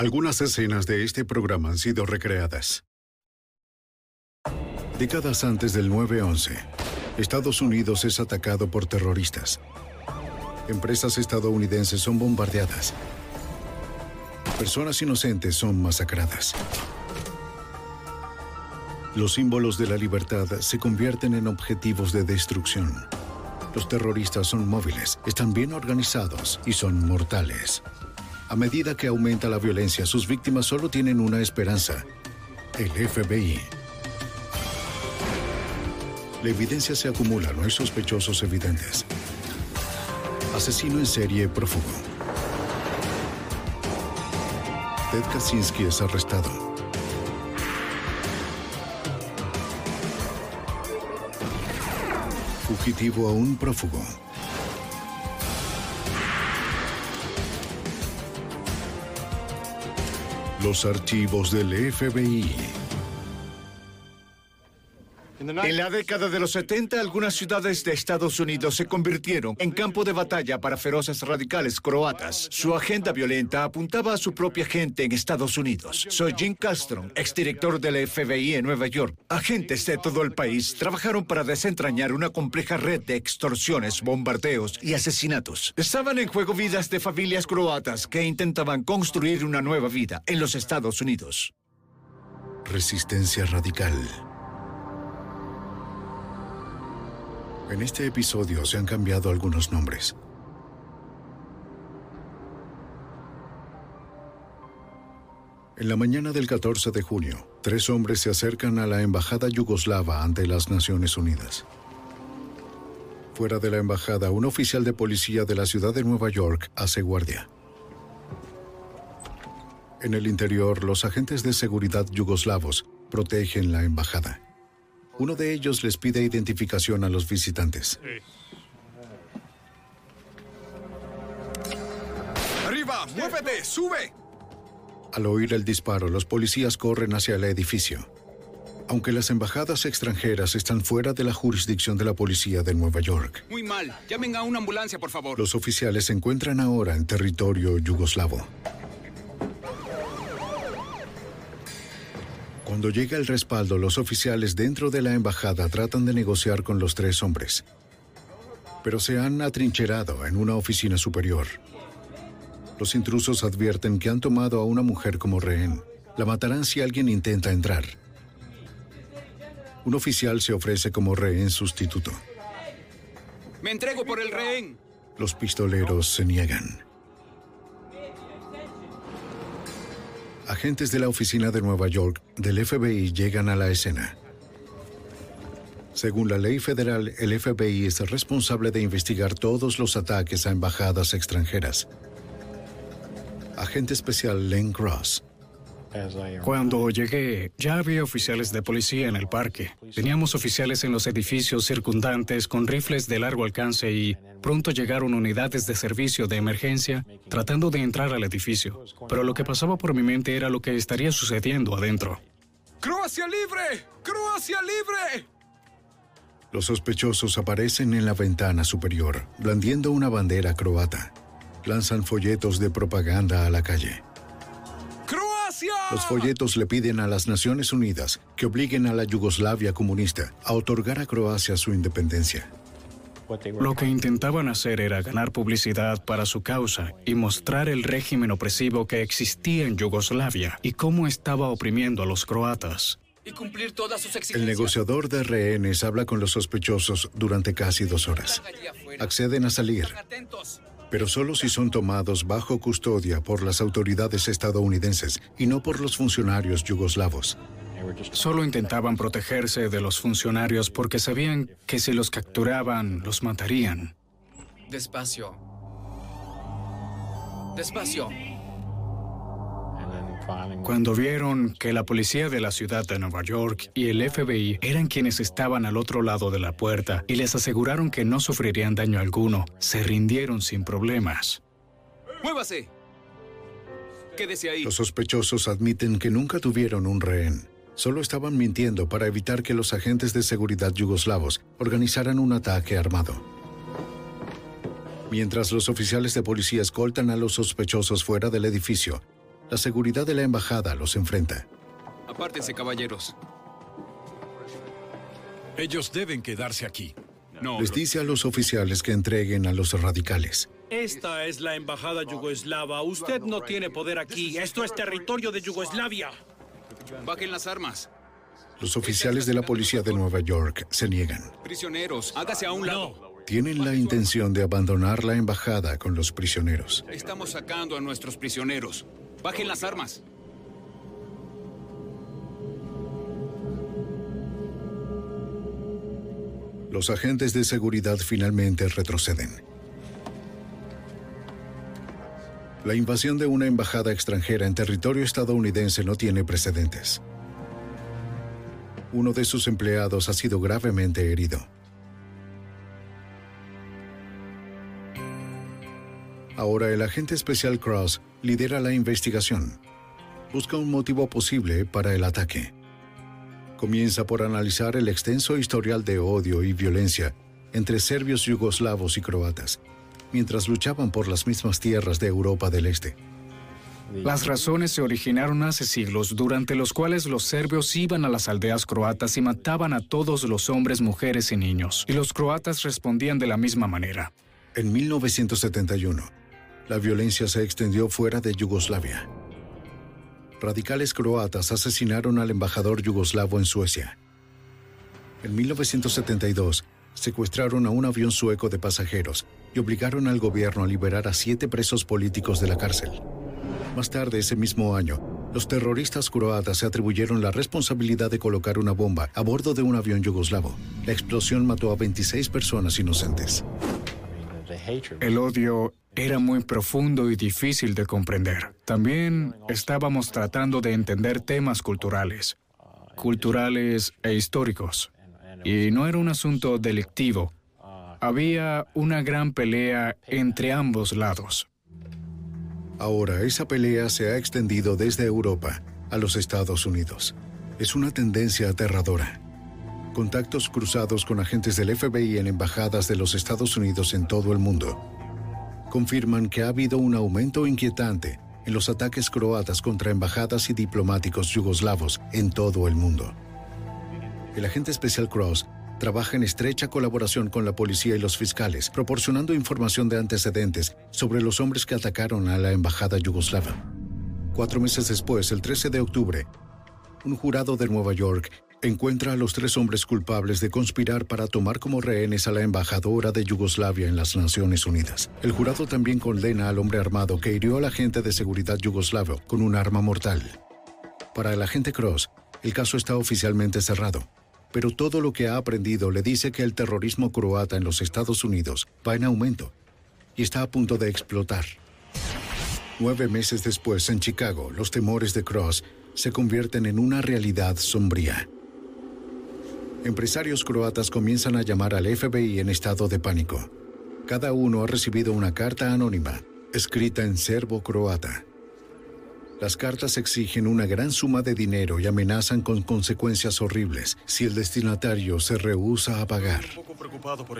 Algunas escenas de este programa han sido recreadas. Décadas antes del 9-11, Estados Unidos es atacado por terroristas. Empresas estadounidenses son bombardeadas. Personas inocentes son masacradas. Los símbolos de la libertad se convierten en objetivos de destrucción. Los terroristas son móviles, están bien organizados y son mortales. A medida que aumenta la violencia, sus víctimas solo tienen una esperanza, el FBI. La evidencia se acumula, no hay sospechosos evidentes. Asesino en serie prófugo. Ted Kaczynski es arrestado. Fugitivo a un prófugo. Los archivos del FBI. En la década de los 70, algunas ciudades de Estados Unidos se convirtieron en campo de batalla para feroces radicales croatas. Su agenda violenta apuntaba a su propia gente en Estados Unidos. Soy Jim Castro, exdirector del FBI en Nueva York. Agentes de todo el país trabajaron para desentrañar una compleja red de extorsiones, bombardeos y asesinatos. Estaban en juego vidas de familias croatas que intentaban construir una nueva vida en los Estados Unidos. Resistencia radical. En este episodio se han cambiado algunos nombres. En la mañana del 14 de junio, tres hombres se acercan a la embajada yugoslava ante las Naciones Unidas. Fuera de la embajada, un oficial de policía de la ciudad de Nueva York hace guardia. En el interior, los agentes de seguridad yugoslavos protegen la embajada. Uno de ellos les pide identificación a los visitantes. ¡Arriba! ¡Muévete! ¡Sube! Al oír el disparo, los policías corren hacia el edificio. Aunque las embajadas extranjeras están fuera de la jurisdicción de la policía de Nueva York, Muy mal. Llamen a una ambulancia, por favor. los oficiales se encuentran ahora en territorio yugoslavo. Cuando llega el respaldo, los oficiales dentro de la embajada tratan de negociar con los tres hombres, pero se han atrincherado en una oficina superior. Los intrusos advierten que han tomado a una mujer como rehén. La matarán si alguien intenta entrar. Un oficial se ofrece como rehén sustituto. Me entrego por el rehén. Los pistoleros se niegan. Agentes de la oficina de Nueva York del FBI llegan a la escena. Según la ley federal, el FBI es responsable de investigar todos los ataques a embajadas extranjeras. Agente especial Len Cross Cuando llegué, ya había oficiales de policía en el parque. Teníamos oficiales en los edificios circundantes con rifles de largo alcance y pronto llegaron unidades de servicio de emergencia tratando de entrar al edificio. Pero lo que pasaba por mi mente era lo que estaría sucediendo adentro. ¡Croacia libre! ¡Croacia libre! Los sospechosos aparecen en la ventana superior, blandiendo una bandera croata. Lanzan folletos de propaganda a la calle. Los folletos le piden a las Naciones Unidas que obliguen a la Yugoslavia comunista a otorgar a Croacia su independencia. Lo que intentaban hacer era ganar publicidad para su causa y mostrar el régimen opresivo que existía en Yugoslavia y cómo estaba oprimiendo a los croatas. Y cumplir todas sus El negociador de rehenes habla con los sospechosos durante casi dos horas. Acceden a salir, Atentos. Pero solo si son tomados bajo custodia por las autoridades estadounidenses y no por los funcionarios yugoslavos. Solo intentaban protegerse de los funcionarios porque sabían que si los capturaban, los matarían. Despacio. Despacio. Cuando vieron que la policía de la ciudad de Nueva York y el FBI eran quienes estaban al otro lado de la puerta y les aseguraron que no sufrirían daño alguno, se rindieron sin problemas. ¡Muévase! Quédese ahí. Los sospechosos admiten que nunca tuvieron un rehén. Solo estaban mintiendo para evitar que los agentes de seguridad yugoslavos organizaran un ataque armado. Mientras los oficiales de policía escoltan a los sospechosos fuera del edificio, la seguridad de la embajada los enfrenta. Apártense, caballeros. Ellos deben quedarse aquí. No, Les dice a los oficiales que entreguen a los radicales. Esta es la embajada yugoslava. Usted no tiene poder aquí. Esto es territorio de Yugoslavia. bajen las armas. Los oficiales de la policía de Nueva York se niegan. Prisioneros, hágase a un lado. Tienen la intención de abandonar la embajada con los prisioneros. Estamos sacando a nuestros prisioneros. Bajen las armas. Los agentes de seguridad finalmente retroceden. La invasión de una embajada extranjera en territorio estadounidense no tiene precedentes. Uno de sus empleados ha sido gravemente herido. Ahora el agente especial Cross lidera la investigación. Busca un motivo posible para el ataque. Comienza por analizar el extenso historial de odio y violencia entre serbios yugoslavos y croatas, mientras luchaban por las mismas tierras de Europa del Este. Las razones se originaron hace siglos, durante los cuales los serbios iban a las aldeas croatas y mataban a todos los hombres, mujeres y niños, y los croatas respondían de la misma manera. En 1971, la violencia se extendió fuera de Yugoslavia. Radicales croatas asesinaron al embajador yugoslavo en Suecia. En 1972, secuestraron a un avión sueco de pasajeros y obligaron al gobierno a liberar a siete presos políticos de la cárcel. Más tarde ese mismo año, los terroristas croatas se atribuyeron la responsabilidad de colocar una bomba a bordo de un avión yugoslavo. La explosión mató a 26 personas inocentes. El odio era muy profundo y difícil de comprender. También estábamos tratando de entender temas culturales, culturales e históricos. Y no era un asunto delictivo. Había una gran pelea entre ambos lados. Ahora esa pelea se ha extendido desde Europa a los Estados Unidos. Es una tendencia aterradora. Contactos cruzados con agentes del FBI en embajadas de los Estados Unidos en todo el mundo confirman que ha habido un aumento inquietante en los ataques croatas contra embajadas y diplomáticos yugoslavos en todo el mundo. El agente especial Cross trabaja en estrecha colaboración con la policía y los fiscales, proporcionando información de antecedentes sobre los hombres que atacaron a la embajada yugoslava. Cuatro meses después, el 13 de octubre, un jurado de Nueva York encuentra a los tres hombres culpables de conspirar para tomar como rehenes a la embajadora de Yugoslavia en las Naciones Unidas. El jurado también condena al hombre armado que hirió al agente de seguridad yugoslavo con un arma mortal. Para el agente Cross, el caso está oficialmente cerrado, pero todo lo que ha aprendido le dice que el terrorismo croata en los Estados Unidos va en aumento y está a punto de explotar. Nueve meses después, en Chicago, los temores de Cross se convierten en una realidad sombría. Empresarios croatas comienzan a llamar al FBI en estado de pánico. Cada uno ha recibido una carta anónima, escrita en serbo-croata. Las cartas exigen una gran suma de dinero y amenazan con consecuencias horribles si el destinatario se rehúsa a pagar.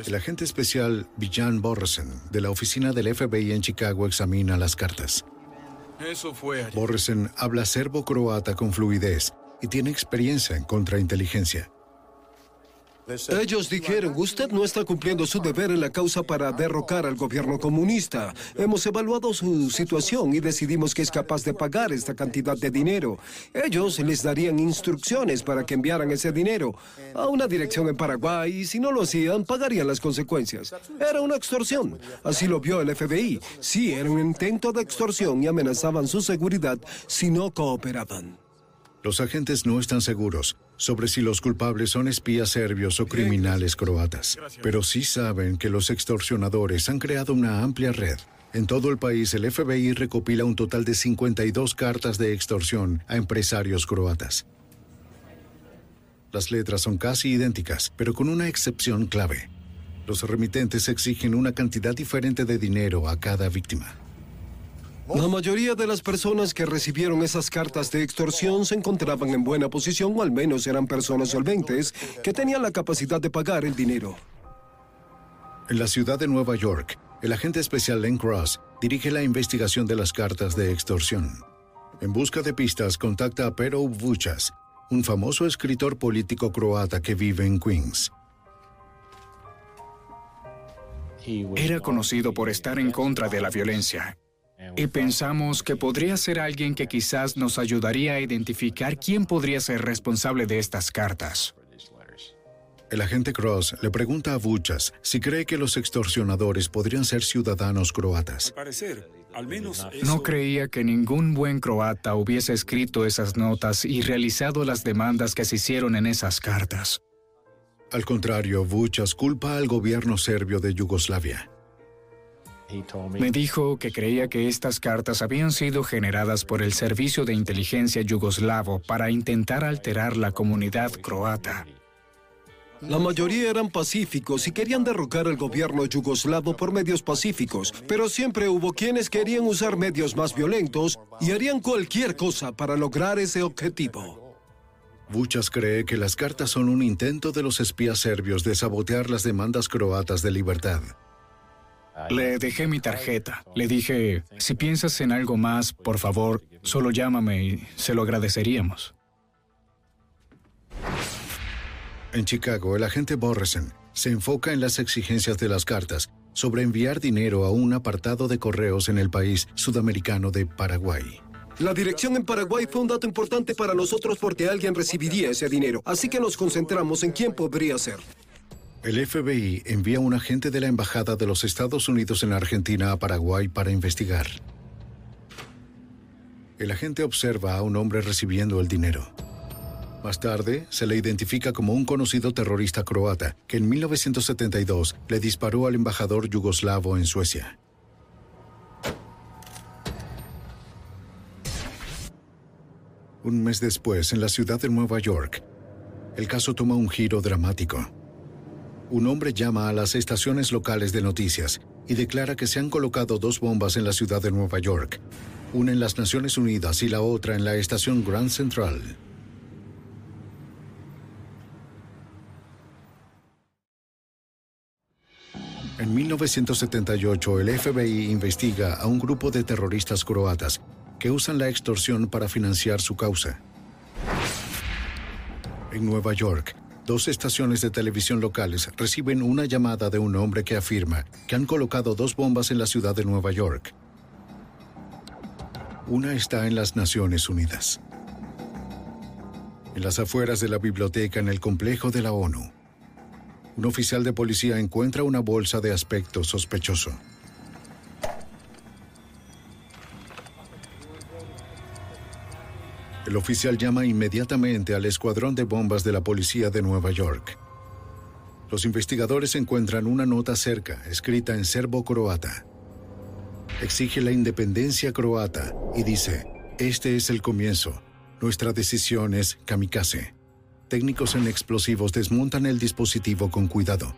El agente especial Bijan Borresen de la oficina del FBI en Chicago examina las cartas. Borresen habla serbo-croata con fluidez y tiene experiencia en contrainteligencia. Ellos dijeron, usted no está cumpliendo su deber en la causa para derrocar al gobierno comunista. Hemos evaluado su situación y decidimos que es capaz de pagar esta cantidad de dinero. Ellos les darían instrucciones para que enviaran ese dinero a una dirección en Paraguay y si no lo hacían, pagarían las consecuencias. Era una extorsión. Así lo vio el FBI. Sí, era un intento de extorsión y amenazaban su seguridad si no cooperaban. Los agentes no están seguros sobre si los culpables son espías serbios o criminales croatas, pero sí saben que los extorsionadores han creado una amplia red. En todo el país, el FBI recopila un total de 52 cartas de extorsión a empresarios croatas. Las letras son casi idénticas, pero con una excepción clave. Los remitentes exigen una cantidad diferente de dinero a cada víctima. La mayoría de las personas que recibieron esas cartas de extorsión se encontraban en buena posición o al menos eran personas solventes que tenían la capacidad de pagar el dinero. En la ciudad de Nueva York, el agente especial Len Cross dirige la investigación de las cartas de extorsión. En busca de pistas, contacta a Pero Vuchas, un famoso escritor político croata que vive en Queens. Era conocido por estar en contra de la violencia y pensamos que podría ser alguien que quizás nos ayudaría a identificar quién podría ser responsable de estas cartas. El agente Cross le pregunta a Buchas si cree que los extorsionadores podrían ser ciudadanos croatas. No creía que ningún buen croata hubiese escrito esas notas y realizado las demandas que se hicieron en esas cartas. Al contrario, Buchas culpa al gobierno serbio de Yugoslavia. Me dijo que creía que estas cartas habían sido generadas por el Servicio de Inteligencia Yugoslavo para intentar alterar la comunidad croata. La mayoría eran pacíficos y querían derrocar al gobierno yugoslavo por medios pacíficos, pero siempre hubo quienes querían usar medios más violentos y harían cualquier cosa para lograr ese objetivo. Buchas cree que las cartas son un intento de los espías serbios de sabotear las demandas croatas de libertad. Le dejé mi tarjeta. Le dije, si piensas en algo más, por favor, solo llámame y se lo agradeceríamos. En Chicago, el agente Borresen se enfoca en las exigencias de las cartas sobre enviar dinero a un apartado de correos en el país sudamericano de Paraguay. La dirección en Paraguay fue un dato importante para nosotros porque alguien recibiría ese dinero, así que nos concentramos en quién podría ser. El FBI envía un agente de la Embajada de los Estados Unidos en Argentina a Paraguay para investigar. El agente observa a un hombre recibiendo el dinero. Más tarde, se le identifica como un conocido terrorista croata que en 1972 le disparó al embajador yugoslavo en Suecia. Un mes después, en la ciudad de Nueva York, el caso toma un giro dramático un hombre llama a las estaciones locales de noticias y declara que se han colocado dos bombas en la ciudad de Nueva York, una en las Naciones Unidas y la otra en la estación Grand Central. En 1978, el FBI investiga a un grupo de terroristas croatas que usan la extorsión para financiar su causa. En Nueva York, Dos estaciones de televisión locales reciben una llamada de un hombre que afirma que han colocado dos bombas en la ciudad de Nueva York. Una está en las Naciones Unidas. En las afueras de la biblioteca en el complejo de la ONU, un oficial de policía encuentra una bolsa de aspecto sospechoso. El oficial llama inmediatamente al escuadrón de bombas de la policía de Nueva York. Los investigadores encuentran una nota cerca, escrita en serbo-croata. Exige la independencia croata y dice, este es el comienzo. Nuestra decisión es kamikaze. Técnicos en explosivos desmontan el dispositivo con cuidado.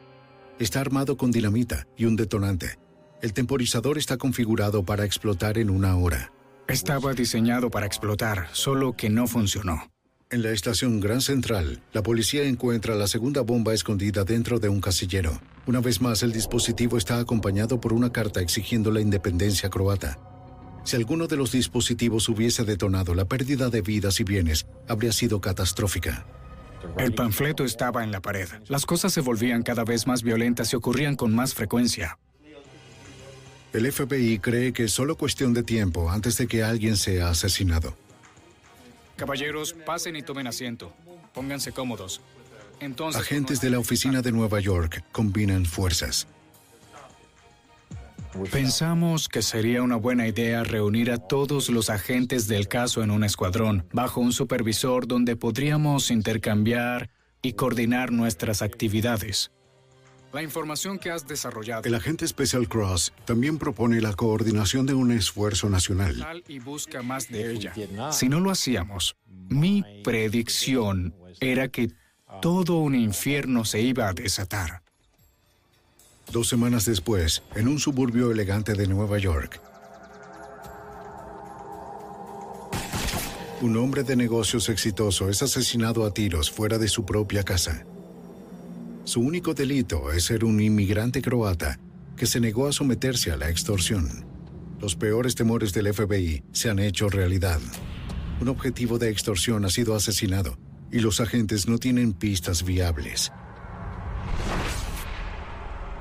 Está armado con dinamita y un detonante. El temporizador está configurado para explotar en una hora. Estaba diseñado para explotar, solo que no funcionó. En la estación Gran Central, la policía encuentra la segunda bomba escondida dentro de un casillero. Una vez más, el dispositivo está acompañado por una carta exigiendo la independencia croata. Si alguno de los dispositivos hubiese detonado, la pérdida de vidas y bienes habría sido catastrófica. El panfleto estaba en la pared. Las cosas se volvían cada vez más violentas y ocurrían con más frecuencia. El FBI cree que es solo cuestión de tiempo antes de que alguien sea asesinado. Caballeros, pasen y tomen asiento. Pónganse cómodos. Entonces, Agentes de la oficina de Nueva York combinan fuerzas. Pensamos que sería una buena idea reunir a todos los agentes del caso en un escuadrón, bajo un supervisor donde podríamos intercambiar y coordinar nuestras actividades. La información que has desarrollado. El agente Special Cross también propone la coordinación de un esfuerzo nacional. Y busca más de ella. Si no lo hacíamos, mi predicción era que todo un infierno se iba a desatar. Dos semanas después, en un suburbio elegante de Nueva York, un hombre de negocios exitoso es asesinado a tiros fuera de su propia casa. Su único delito es ser un inmigrante croata que se negó a someterse a la extorsión. Los peores temores del FBI se han hecho realidad. Un objetivo de extorsión ha sido asesinado y los agentes no tienen pistas viables.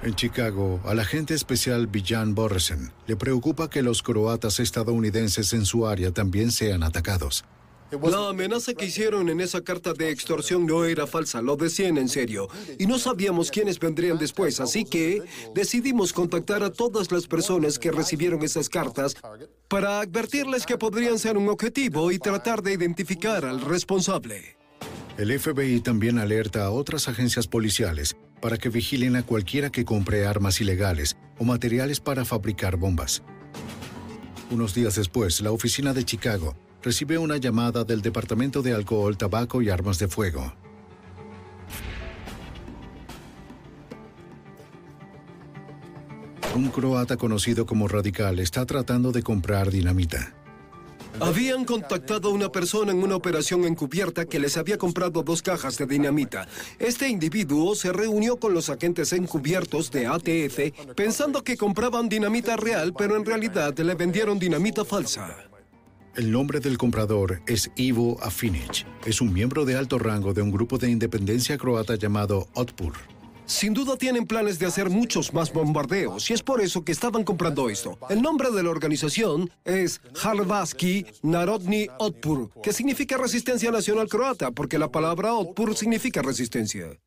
En Chicago, al agente especial Villan Borresen le preocupa que los croatas estadounidenses en su área también sean atacados. La amenaza que hicieron en esa carta de extorsión no era falsa, lo decían en serio. Y no sabíamos quiénes vendrían después, así que decidimos contactar a todas las personas que recibieron esas cartas para advertirles que podrían ser un objetivo y tratar de identificar al responsable. El FBI también alerta a otras agencias policiales para que vigilen a cualquiera que compre armas ilegales o materiales para fabricar bombas. Unos días después, la oficina de Chicago recibe una llamada del Departamento de Alcohol, Tabaco y Armas de Fuego. Un croata conocido como Radical está tratando de comprar dinamita. Habían contactado a una persona en una operación encubierta que les había comprado dos cajas de dinamita. Este individuo se reunió con los agentes encubiertos de ATF pensando que compraban dinamita real, pero en realidad le vendieron dinamita falsa. El nombre del comprador es Ivo Afinic. Es un miembro de alto rango de un grupo de independencia croata llamado Otpur. Sin duda tienen planes de hacer muchos más bombardeos y es por eso que estaban comprando esto. El nombre de la organización es Harvaski Narodni Otpur, que significa Resistencia Nacional Croata, porque la palabra Otpur significa resistencia.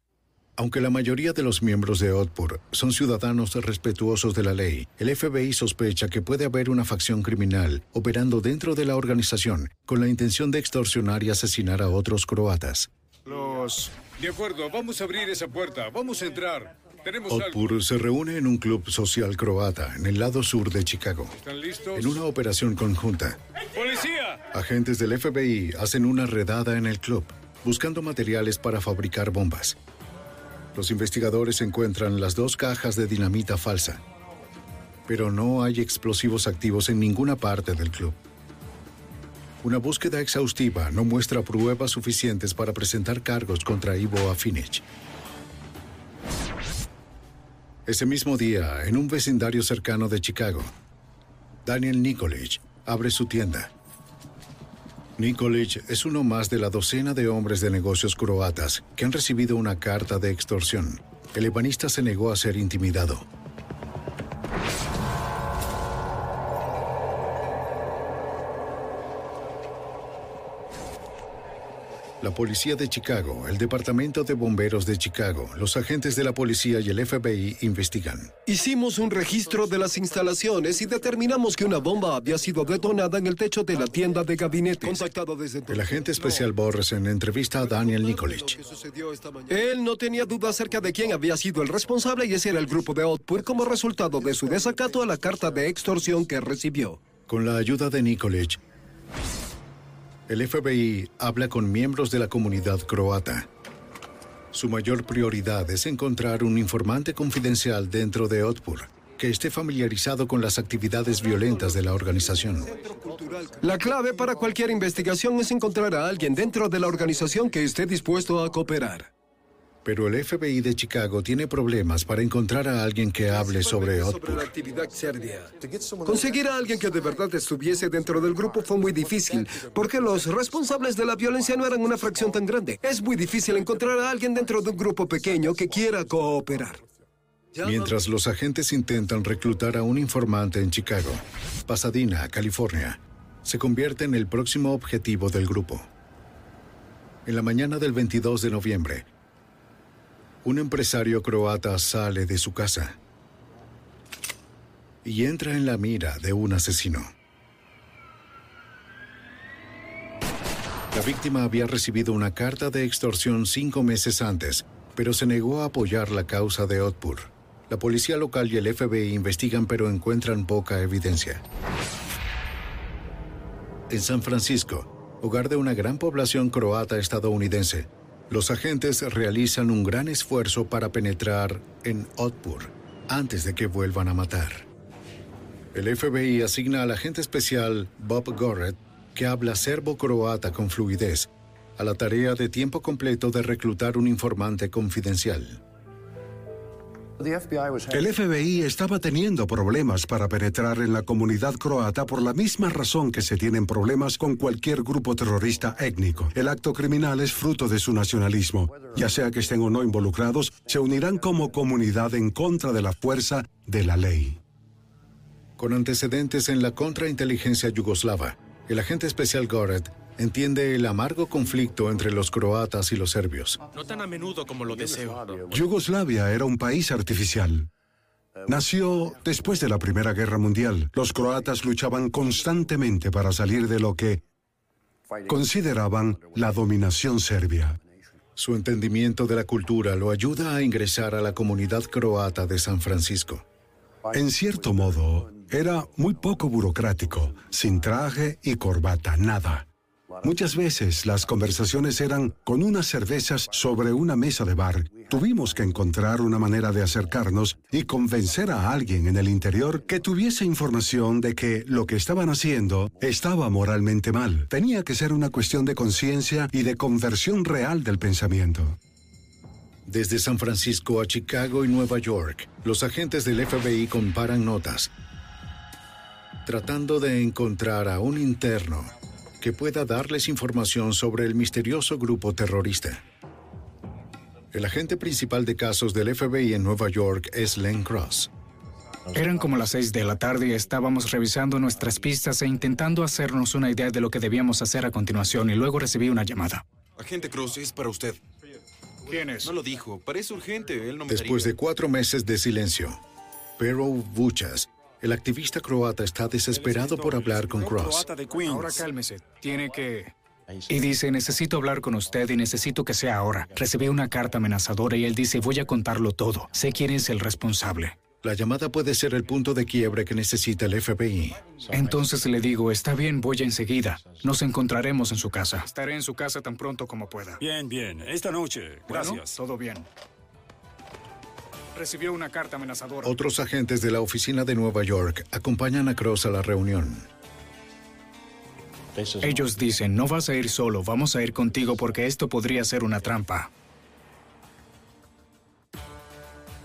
Aunque la mayoría de los miembros de Otpur son ciudadanos respetuosos de la ley, el FBI sospecha que puede haber una facción criminal operando dentro de la organización con la intención de extorsionar y asesinar a otros croatas. Los de acuerdo, vamos a abrir esa puerta. Vamos a entrar. Tenemos Otpur se reúne en un club social croata en el lado sur de Chicago. ¿Están listos? En una operación conjunta. ¡Policía! Agentes del FBI hacen una redada en el club, buscando materiales para fabricar bombas. Los investigadores encuentran las dos cajas de dinamita falsa, pero no hay explosivos activos en ninguna parte del club. Una búsqueda exhaustiva no muestra pruebas suficientes para presentar cargos contra Ivo Afinic. Ese mismo día, en un vecindario cercano de Chicago, Daniel Nikolic abre su tienda. Nikolic es uno más de la docena de hombres de negocios croatas que han recibido una carta de extorsión. El ebanista se negó a ser intimidado. La policía de Chicago, el Departamento de Bomberos de Chicago, los agentes de la policía y el FBI investigan. Hicimos un registro de las instalaciones y determinamos que una bomba había sido detonada en el techo de la tienda de gabinete. Contactado desde El agente especial Borresen entrevista a Daniel Nikolic. Él no tenía duda acerca de quién había sido el responsable y ese era el grupo de Output como resultado de su desacato a la carta de extorsión que recibió. Con la ayuda de Nikolic, El FBI habla con miembros de la comunidad croata. Su mayor prioridad es encontrar un informante confidencial dentro de Otpur que esté familiarizado con las actividades violentas de la organización. La clave para cualquier investigación es encontrar a alguien dentro de la organización que esté dispuesto a cooperar. Pero el FBI de Chicago tiene problemas para encontrar a alguien que hable sobre Otpur. Conseguir a alguien que de verdad estuviese dentro del grupo fue muy difícil, porque los responsables de la violencia no eran una fracción tan grande. Es muy difícil encontrar a alguien dentro de un grupo pequeño que quiera cooperar. Mientras los agentes intentan reclutar a un informante en Chicago, Pasadena, California, se convierte en el próximo objetivo del grupo. En la mañana del 22 de noviembre, un empresario croata sale de su casa y entra en la mira de un asesino. La víctima había recibido una carta de extorsión cinco meses antes, pero se negó a apoyar la causa de Otpur. La policía local y el FBI investigan pero encuentran poca evidencia. En San Francisco, hogar de una gran población croata estadounidense, los agentes realizan un gran esfuerzo para penetrar en Otpur antes de que vuelvan a matar. El FBI asigna al agente especial Bob Gorret, que habla serbo-croata con fluidez, a la tarea de tiempo completo de reclutar un informante confidencial. El FBI estaba teniendo problemas para penetrar en la comunidad croata por la misma razón que se tienen problemas con cualquier grupo terrorista étnico. El acto criminal es fruto de su nacionalismo. Ya sea que estén o no involucrados, se unirán como comunidad en contra de la fuerza de la ley. Con antecedentes en la contrainteligencia yugoslava, el agente especial Goret entiende el amargo conflicto entre los croatas y los serbios. No tan a menudo como lo deseo. Yugoslavia era un país artificial. Nació después de la Primera Guerra Mundial. Los croatas luchaban constantemente para salir de lo que consideraban la dominación serbia. Su entendimiento de la cultura lo ayuda a ingresar a la comunidad croata de San Francisco. En cierto modo, era muy poco burocrático, sin traje y corbata, nada. Muchas veces las conversaciones eran con unas cervezas sobre una mesa de bar. Tuvimos que encontrar una manera de acercarnos y convencer a alguien en el interior que tuviese información de que lo que estaban haciendo estaba moralmente mal. Tenía que ser una cuestión de conciencia y de conversión real del pensamiento. Desde San Francisco a Chicago y Nueva York, los agentes del FBI comparan notas, tratando de encontrar a un interno que pueda darles información sobre el misterioso grupo terrorista. El agente principal de casos del FBI en Nueva York es Len Cross. Eran como las seis de la tarde y estábamos revisando nuestras pistas e intentando hacernos una idea de lo que debíamos hacer a continuación y luego recibí una llamada. Agente Cross, es para usted. ¿Quién es? No lo dijo. Parece urgente. Él no me Después de cuatro meses de silencio, Pero Vuchas el activista croata está desesperado por hablar con Cross. Ahora cálmese. Tiene que... Y dice, necesito hablar con usted y necesito que sea ahora. Recibí una carta amenazadora y él dice, voy a contarlo todo. Sé quién es el responsable. La llamada puede ser el punto de quiebre que necesita el FBI. Entonces le digo, está bien, voy enseguida. Nos encontraremos en su casa. Estaré en su casa tan pronto como pueda. Bien, bien. Esta noche. Gracias. todo bien recibió una carta amenazadora. Otros agentes de la oficina de Nueva York acompañan a Cross a la reunión. Ellos dicen, no vas a ir solo, vamos a ir contigo porque esto podría ser una trampa.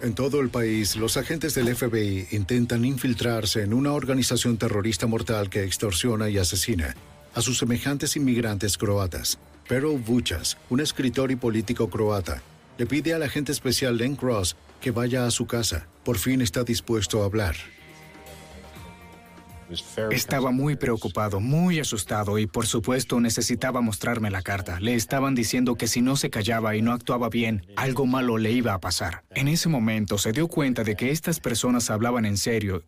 En todo el país, los agentes del FBI intentan infiltrarse en una organización terrorista mortal que extorsiona y asesina a sus semejantes inmigrantes croatas. Pero Vuchas, un escritor y político croata, le pide al agente especial Len Cross que vaya a su casa. Por fin está dispuesto a hablar. Estaba muy preocupado, muy asustado y por supuesto necesitaba mostrarme la carta. Le estaban diciendo que si no se callaba y no actuaba bien, algo malo le iba a pasar. En ese momento se dio cuenta de que estas personas hablaban en serio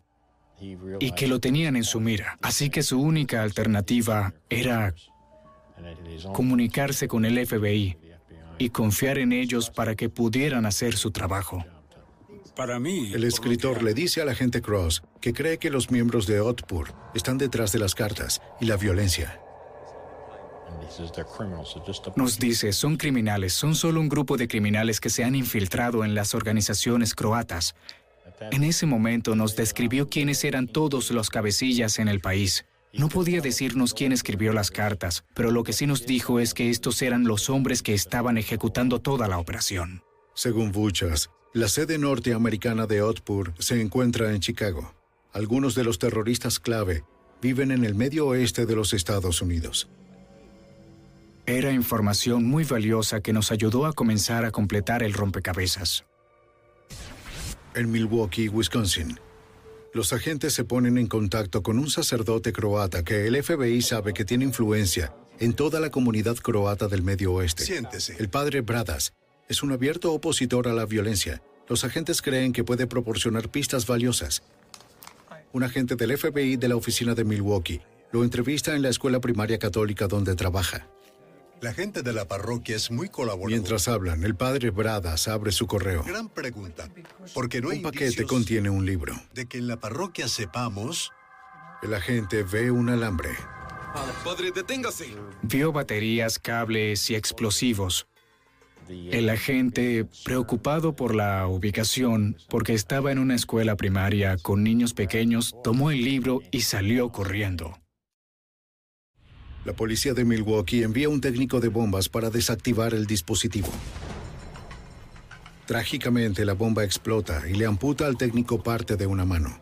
y que lo tenían en su mira. Así que su única alternativa era comunicarse con el FBI y confiar en ellos para que pudieran hacer su trabajo. Para mí. El escritor le dice al agente Cross que cree que los miembros de Otpur están detrás de las cartas y la violencia. Nos dice, son criminales, son solo un grupo de criminales que se han infiltrado en las organizaciones croatas. En ese momento nos describió quiénes eran todos los cabecillas en el país. No podía decirnos quién escribió las cartas, pero lo que sí nos dijo es que estos eran los hombres que estaban ejecutando toda la operación. Según Buchas, la sede norteamericana de Otpur se encuentra en Chicago. Algunos de los terroristas clave viven en el medio oeste de los Estados Unidos. Era información muy valiosa que nos ayudó a comenzar a completar el rompecabezas. En Milwaukee, Wisconsin, los agentes se ponen en contacto con un sacerdote croata que el FBI sabe que tiene influencia en toda la comunidad croata del Medio Oeste. Siéntese. El padre Bradas es un abierto opositor a la violencia. Los agentes creen que puede proporcionar pistas valiosas. Un agente del FBI de la oficina de Milwaukee lo entrevista en la escuela primaria católica donde trabaja. La gente de la parroquia es muy colaboradora. Mientras hablan, el padre Bradas abre su correo. Gran pregunta. Porque no hay Un paquete contiene un libro. de que en la parroquia sepamos El agente ve un alambre. Padre, deténgase. Vio baterías, cables y explosivos. El agente, preocupado por la ubicación, porque estaba en una escuela primaria con niños pequeños, tomó el libro y salió corriendo. La policía de Milwaukee envía un técnico de bombas para desactivar el dispositivo. Trágicamente, la bomba explota y le amputa al técnico parte de una mano.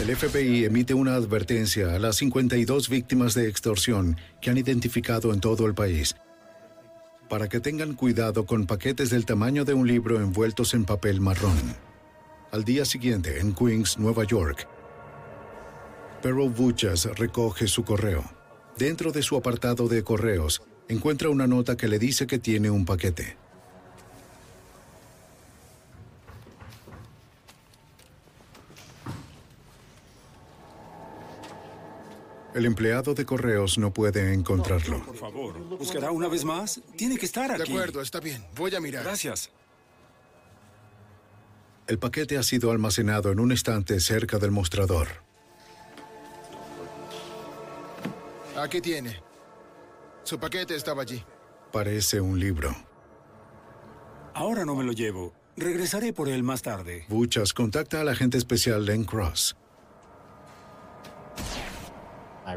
El FBI emite una advertencia a las 52 víctimas de extorsión que han identificado en todo el país para que tengan cuidado con paquetes del tamaño de un libro envueltos en papel marrón. Al día siguiente, en Queens, Nueva York, Perro Buchas recoge su correo. Dentro de su apartado de correos, encuentra una nota que le dice que tiene un paquete. El empleado de correos no puede encontrarlo. Por favor, ¿buscará una vez más? Tiene que estar aquí. De acuerdo, está bien. Voy a mirar. Gracias. El paquete ha sido almacenado en un estante cerca del mostrador. Aquí tiene. Su paquete estaba allí. Parece un libro. Ahora no me lo llevo. Regresaré por él más tarde. Buchas contacta al agente especial Len Cross.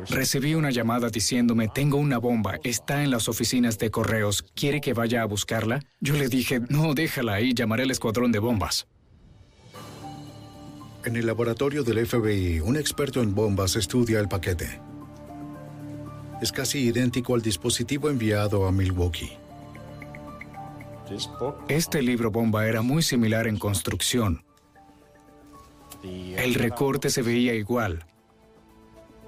Recibí una llamada diciéndome, tengo una bomba, está en las oficinas de correos, ¿quiere que vaya a buscarla? Yo le dije, no, déjala ahí, llamaré al escuadrón de bombas. En el laboratorio del FBI, un experto en bombas estudia el paquete. Es casi idéntico al dispositivo enviado a Milwaukee. Este libro bomba era muy similar en construcción. El recorte se veía igual.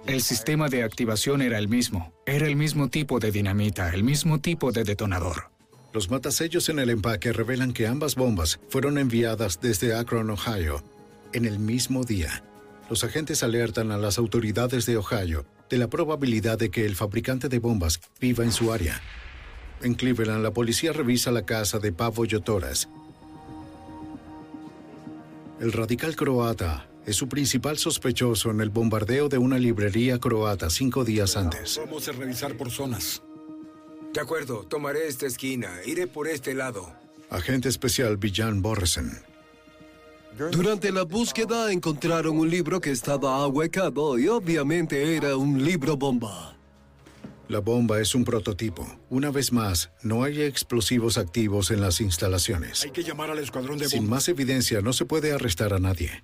El sistema de activación era el mismo. Era el mismo tipo de dinamita, el mismo tipo de detonador. Los matasellos en el empaque revelan que ambas bombas fueron enviadas desde Akron, Ohio, en el mismo día. Los agentes alertan a las autoridades de Ohio de la probabilidad de que el fabricante de bombas viva en su área. En Cleveland, la policía revisa la casa de Pavo Yotoras. El radical croata es su principal sospechoso en el bombardeo de una librería croata cinco días antes. Vamos a revisar por zonas. De acuerdo, tomaré esta esquina. Iré por este lado. Agente especial Villan Borresen. Durante la búsqueda encontraron un libro que estaba ahuecado y obviamente era un libro bomba. La bomba es un prototipo. Una vez más, no hay explosivos activos en las instalaciones. Hay que llamar al escuadrón de bombas. Sin más evidencia, no se puede arrestar a nadie.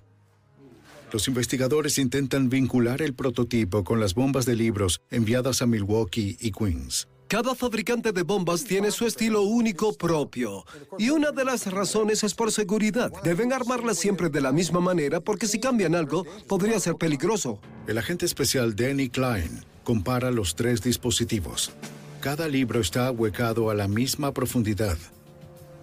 Los investigadores intentan vincular el prototipo con las bombas de libros enviadas a Milwaukee y Queens. Cada fabricante de bombas tiene su estilo único propio. Y una de las razones es por seguridad. Deben armarlas siempre de la misma manera porque si cambian algo, podría ser peligroso. El agente especial Danny Klein compara los tres dispositivos. Cada libro está ahuecado a la misma profundidad.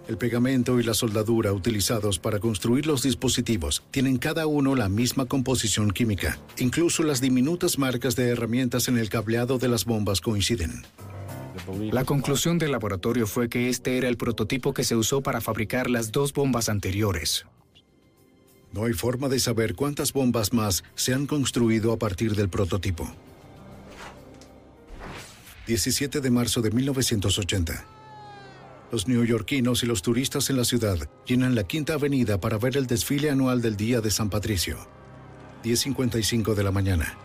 El pegamento y la soldadura utilizados para construir los dispositivos tienen cada uno la misma composición química. Incluso las diminutas marcas de herramientas en el cableado de las bombas coinciden. La conclusión del laboratorio fue que este era el prototipo que se usó para fabricar las dos bombas anteriores. No hay forma de saber cuántas bombas más se han construido a partir del prototipo. 17 de marzo de 1980. Los neoyorquinos y los turistas en la ciudad llenan la Quinta Avenida para ver el desfile anual del Día de San Patricio. 10.55 de la mañana.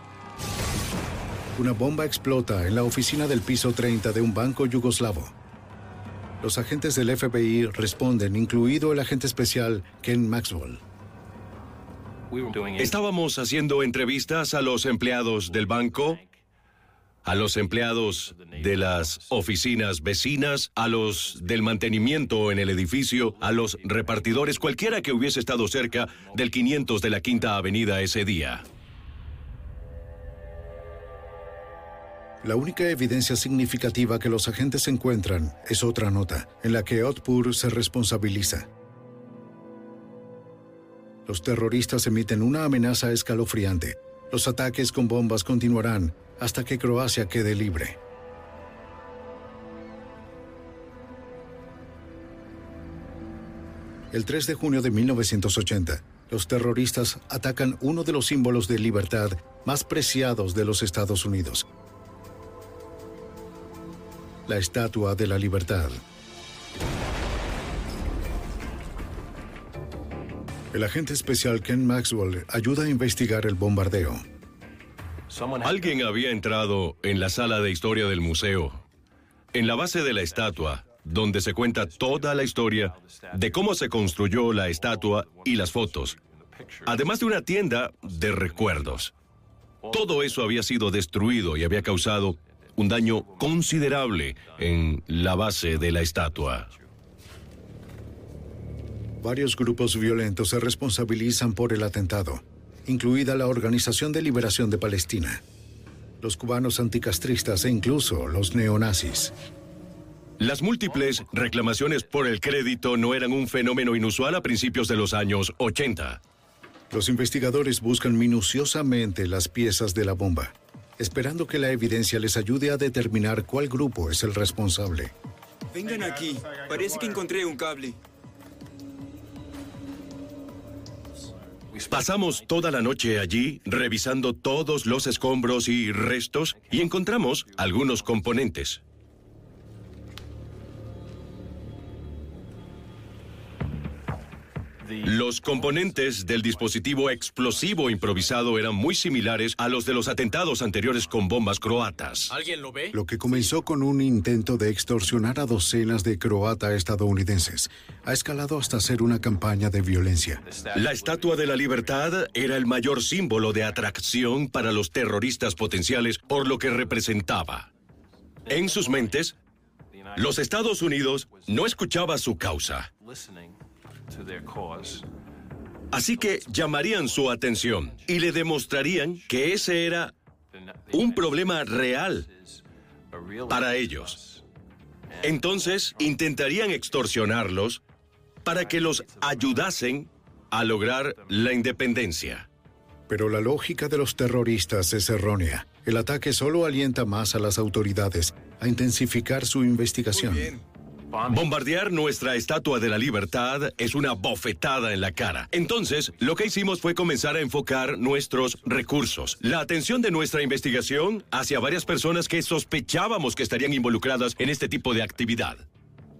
Una bomba explota en la oficina del piso 30 de un banco yugoslavo. Los agentes del FBI responden, incluido el agente especial Ken Maxwell. Estábamos haciendo entrevistas a los empleados del banco a los empleados de las oficinas vecinas, a los del mantenimiento en el edificio, a los repartidores, cualquiera que hubiese estado cerca del 500 de la Quinta Avenida ese día. La única evidencia significativa que los agentes encuentran es otra nota, en la que Otpur se responsabiliza. Los terroristas emiten una amenaza escalofriante. Los ataques con bombas continuarán hasta que Croacia quede libre. El 3 de junio de 1980, los terroristas atacan uno de los símbolos de libertad más preciados de los Estados Unidos, la Estatua de la Libertad. El agente especial Ken Maxwell ayuda a investigar el bombardeo. Alguien había entrado en la sala de historia del museo, en la base de la estatua, donde se cuenta toda la historia de cómo se construyó la estatua y las fotos, además de una tienda de recuerdos. Todo eso había sido destruido y había causado un daño considerable en la base de la estatua. Varios grupos violentos se responsabilizan por el atentado incluida la Organización de Liberación de Palestina, los cubanos anticastristas e incluso los neonazis. Las múltiples reclamaciones por el crédito no eran un fenómeno inusual a principios de los años 80. Los investigadores buscan minuciosamente las piezas de la bomba, esperando que la evidencia les ayude a determinar cuál grupo es el responsable. Vengan aquí, parece que encontré un cable. Pasamos toda la noche allí revisando todos los escombros y restos y encontramos algunos componentes. Los componentes del dispositivo explosivo improvisado eran muy similares a los de los atentados anteriores con bombas croatas. ¿Alguien lo ve? Lo que comenzó con un intento de extorsionar a docenas de croata estadounidenses ha escalado hasta ser una campaña de violencia. La Estatua de la Libertad era el mayor símbolo de atracción para los terroristas potenciales por lo que representaba. En sus mentes, los Estados Unidos no escuchaba su causa. Así que llamarían su atención y le demostrarían que ese era un problema real para ellos. Entonces intentarían extorsionarlos para que los ayudasen a lograr la independencia. Pero la lógica de los terroristas es errónea. El ataque solo alienta más a las autoridades a intensificar su investigación. Bombardear nuestra estatua de la libertad es una bofetada en la cara. Entonces, lo que hicimos fue comenzar a enfocar nuestros recursos, la atención de nuestra investigación hacia varias personas que sospechábamos que estarían involucradas en este tipo de actividad.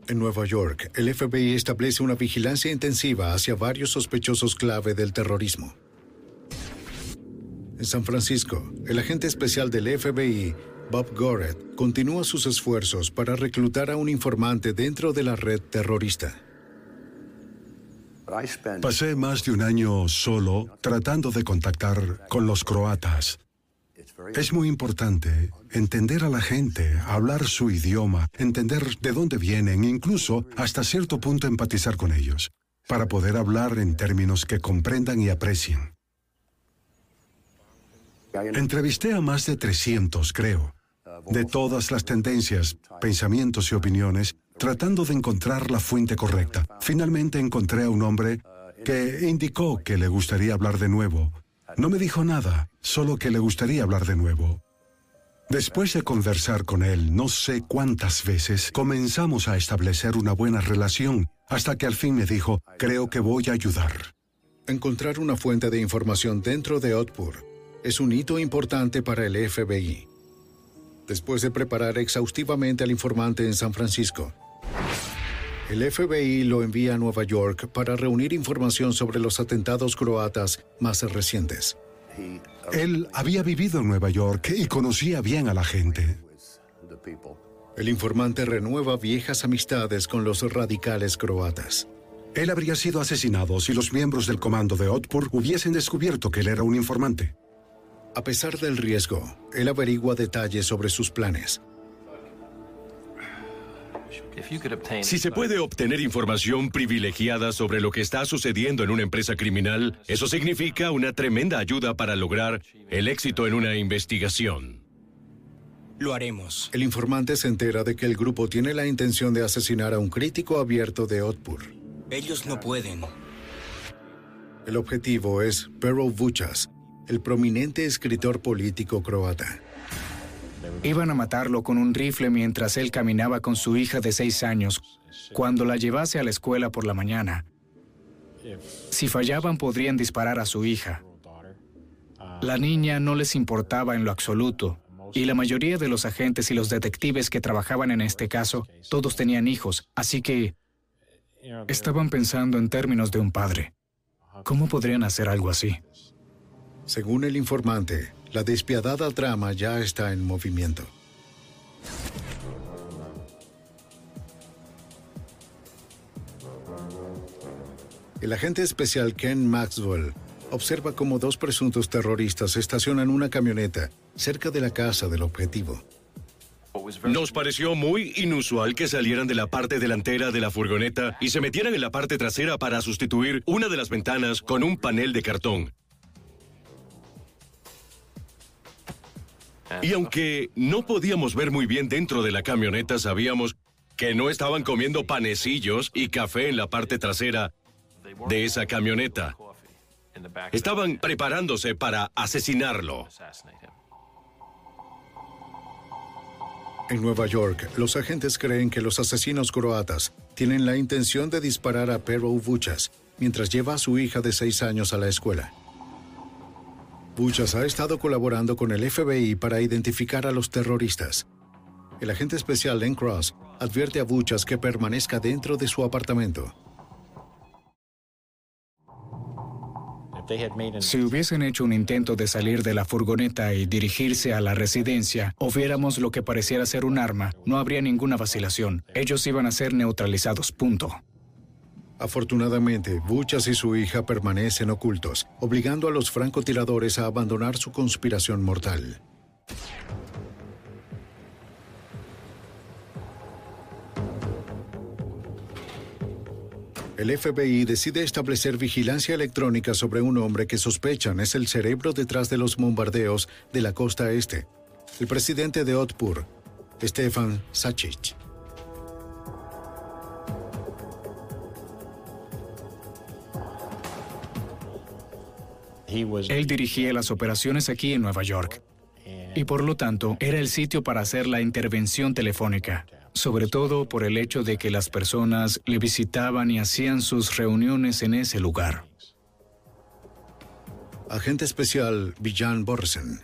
En Nueva York, el FBI establece una vigilancia intensiva hacia varios sospechosos clave del terrorismo. En San Francisco, el agente especial del FBI Bob Goret continúa sus esfuerzos para reclutar a un informante dentro de la red terrorista. Pasé más de un año solo tratando de contactar con los croatas. Es muy importante entender a la gente, hablar su idioma, entender de dónde vienen, incluso hasta cierto punto empatizar con ellos, para poder hablar en términos que comprendan y aprecien. Entrevisté a más de 300, creo de todas las tendencias, pensamientos y opiniones, tratando de encontrar la fuente correcta. Finalmente encontré a un hombre que indicó que le gustaría hablar de nuevo. No me dijo nada, solo que le gustaría hablar de nuevo. Después de conversar con él no sé cuántas veces, comenzamos a establecer una buena relación, hasta que al fin me dijo, creo que voy a ayudar. Encontrar una fuente de información dentro de Otpur es un hito importante para el FBI. Después de preparar exhaustivamente al informante en San Francisco. El FBI lo envía a Nueva York para reunir información sobre los atentados croatas más recientes. Él había vivido en Nueva York y conocía bien a la gente. El informante renueva viejas amistades con los radicales croatas. Él habría sido asesinado si los miembros del comando de Otpur hubiesen descubierto que él era un informante. A pesar del riesgo, él averigua detalles sobre sus planes. Si se puede obtener información privilegiada sobre lo que está sucediendo en una empresa criminal, eso significa una tremenda ayuda para lograr el éxito en una investigación. Lo haremos. El informante se entera de que el grupo tiene la intención de asesinar a un crítico abierto de Otpur. Ellos no pueden. El objetivo es Pero Vuchas, el prominente escritor político croata. Iban a matarlo con un rifle mientras él caminaba con su hija de seis años, cuando la llevase a la escuela por la mañana. Si fallaban podrían disparar a su hija. La niña no les importaba en lo absoluto, y la mayoría de los agentes y los detectives que trabajaban en este caso, todos tenían hijos, así que estaban pensando en términos de un padre. ¿Cómo podrían hacer algo así? Según el informante, la despiadada trama ya está en movimiento. El agente especial Ken Maxwell observa cómo dos presuntos terroristas estacionan una camioneta cerca de la casa del objetivo. Nos pareció muy inusual que salieran de la parte delantera de la furgoneta y se metieran en la parte trasera para sustituir una de las ventanas con un panel de cartón. Y aunque no podíamos ver muy bien dentro de la camioneta, sabíamos que no estaban comiendo panecillos y café en la parte trasera de esa camioneta. Estaban preparándose para asesinarlo. En Nueva York, los agentes creen que los asesinos croatas tienen la intención de disparar a Pero Vuchas mientras lleva a su hija de seis años a la escuela. Vuchas ha estado colaborando con el FBI para identificar a los terroristas. El agente especial Len Cross advierte a Buchas que permanezca dentro de su apartamento. Si hubiesen hecho un intento de salir de la furgoneta y dirigirse a la residencia, o viéramos lo que pareciera ser un arma, no habría ninguna vacilación. Ellos iban a ser neutralizados, punto. Afortunadamente, Buchas y su hija permanecen ocultos, obligando a los francotiradores a abandonar su conspiración mortal. El FBI decide establecer vigilancia electrónica sobre un hombre que sospechan es el cerebro detrás de los bombardeos de la costa este, el presidente de Otpur, Stefan Sacic. Él dirigía las operaciones aquí en Nueva York y por lo tanto era el sitio para hacer la intervención telefónica sobre todo por el hecho de que las personas le visitaban y hacían sus reuniones en ese lugar. Agente especial Villan Borsen.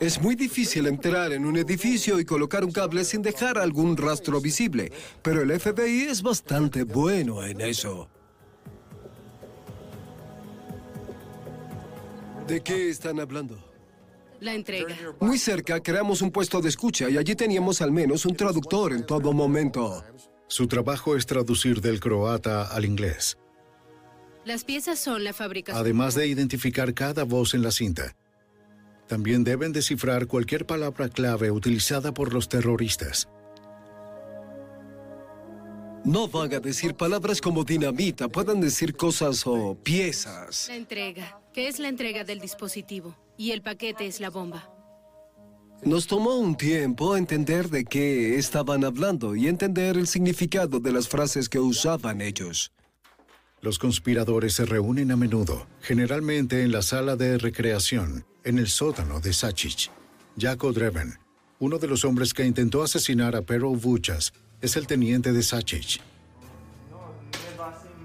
Es muy difícil entrar en un edificio y colocar un cable sin dejar algún rastro visible, pero el FBI es bastante bueno en eso. ¿De qué están hablando? La entrega. Muy cerca creamos un puesto de escucha y allí teníamos al menos un traductor en todo momento. Su trabajo es traducir del croata al inglés. Las piezas son la fabricación. Además de identificar cada voz en la cinta. También deben descifrar cualquier palabra clave utilizada por los terroristas. No van a decir palabras como dinamita, pueden decir cosas o piezas. La entrega. ¿Qué es la entrega del dispositivo? Y el paquete es la bomba. Nos tomó un tiempo entender de qué estaban hablando y entender el significado de las frases que usaban ellos. Los conspiradores se reúnen a menudo, generalmente en la sala de recreación, en el sótano de Sachich. Jaco Dreven, uno de los hombres que intentó asesinar a Pero Vuchas, es el teniente de Sachich.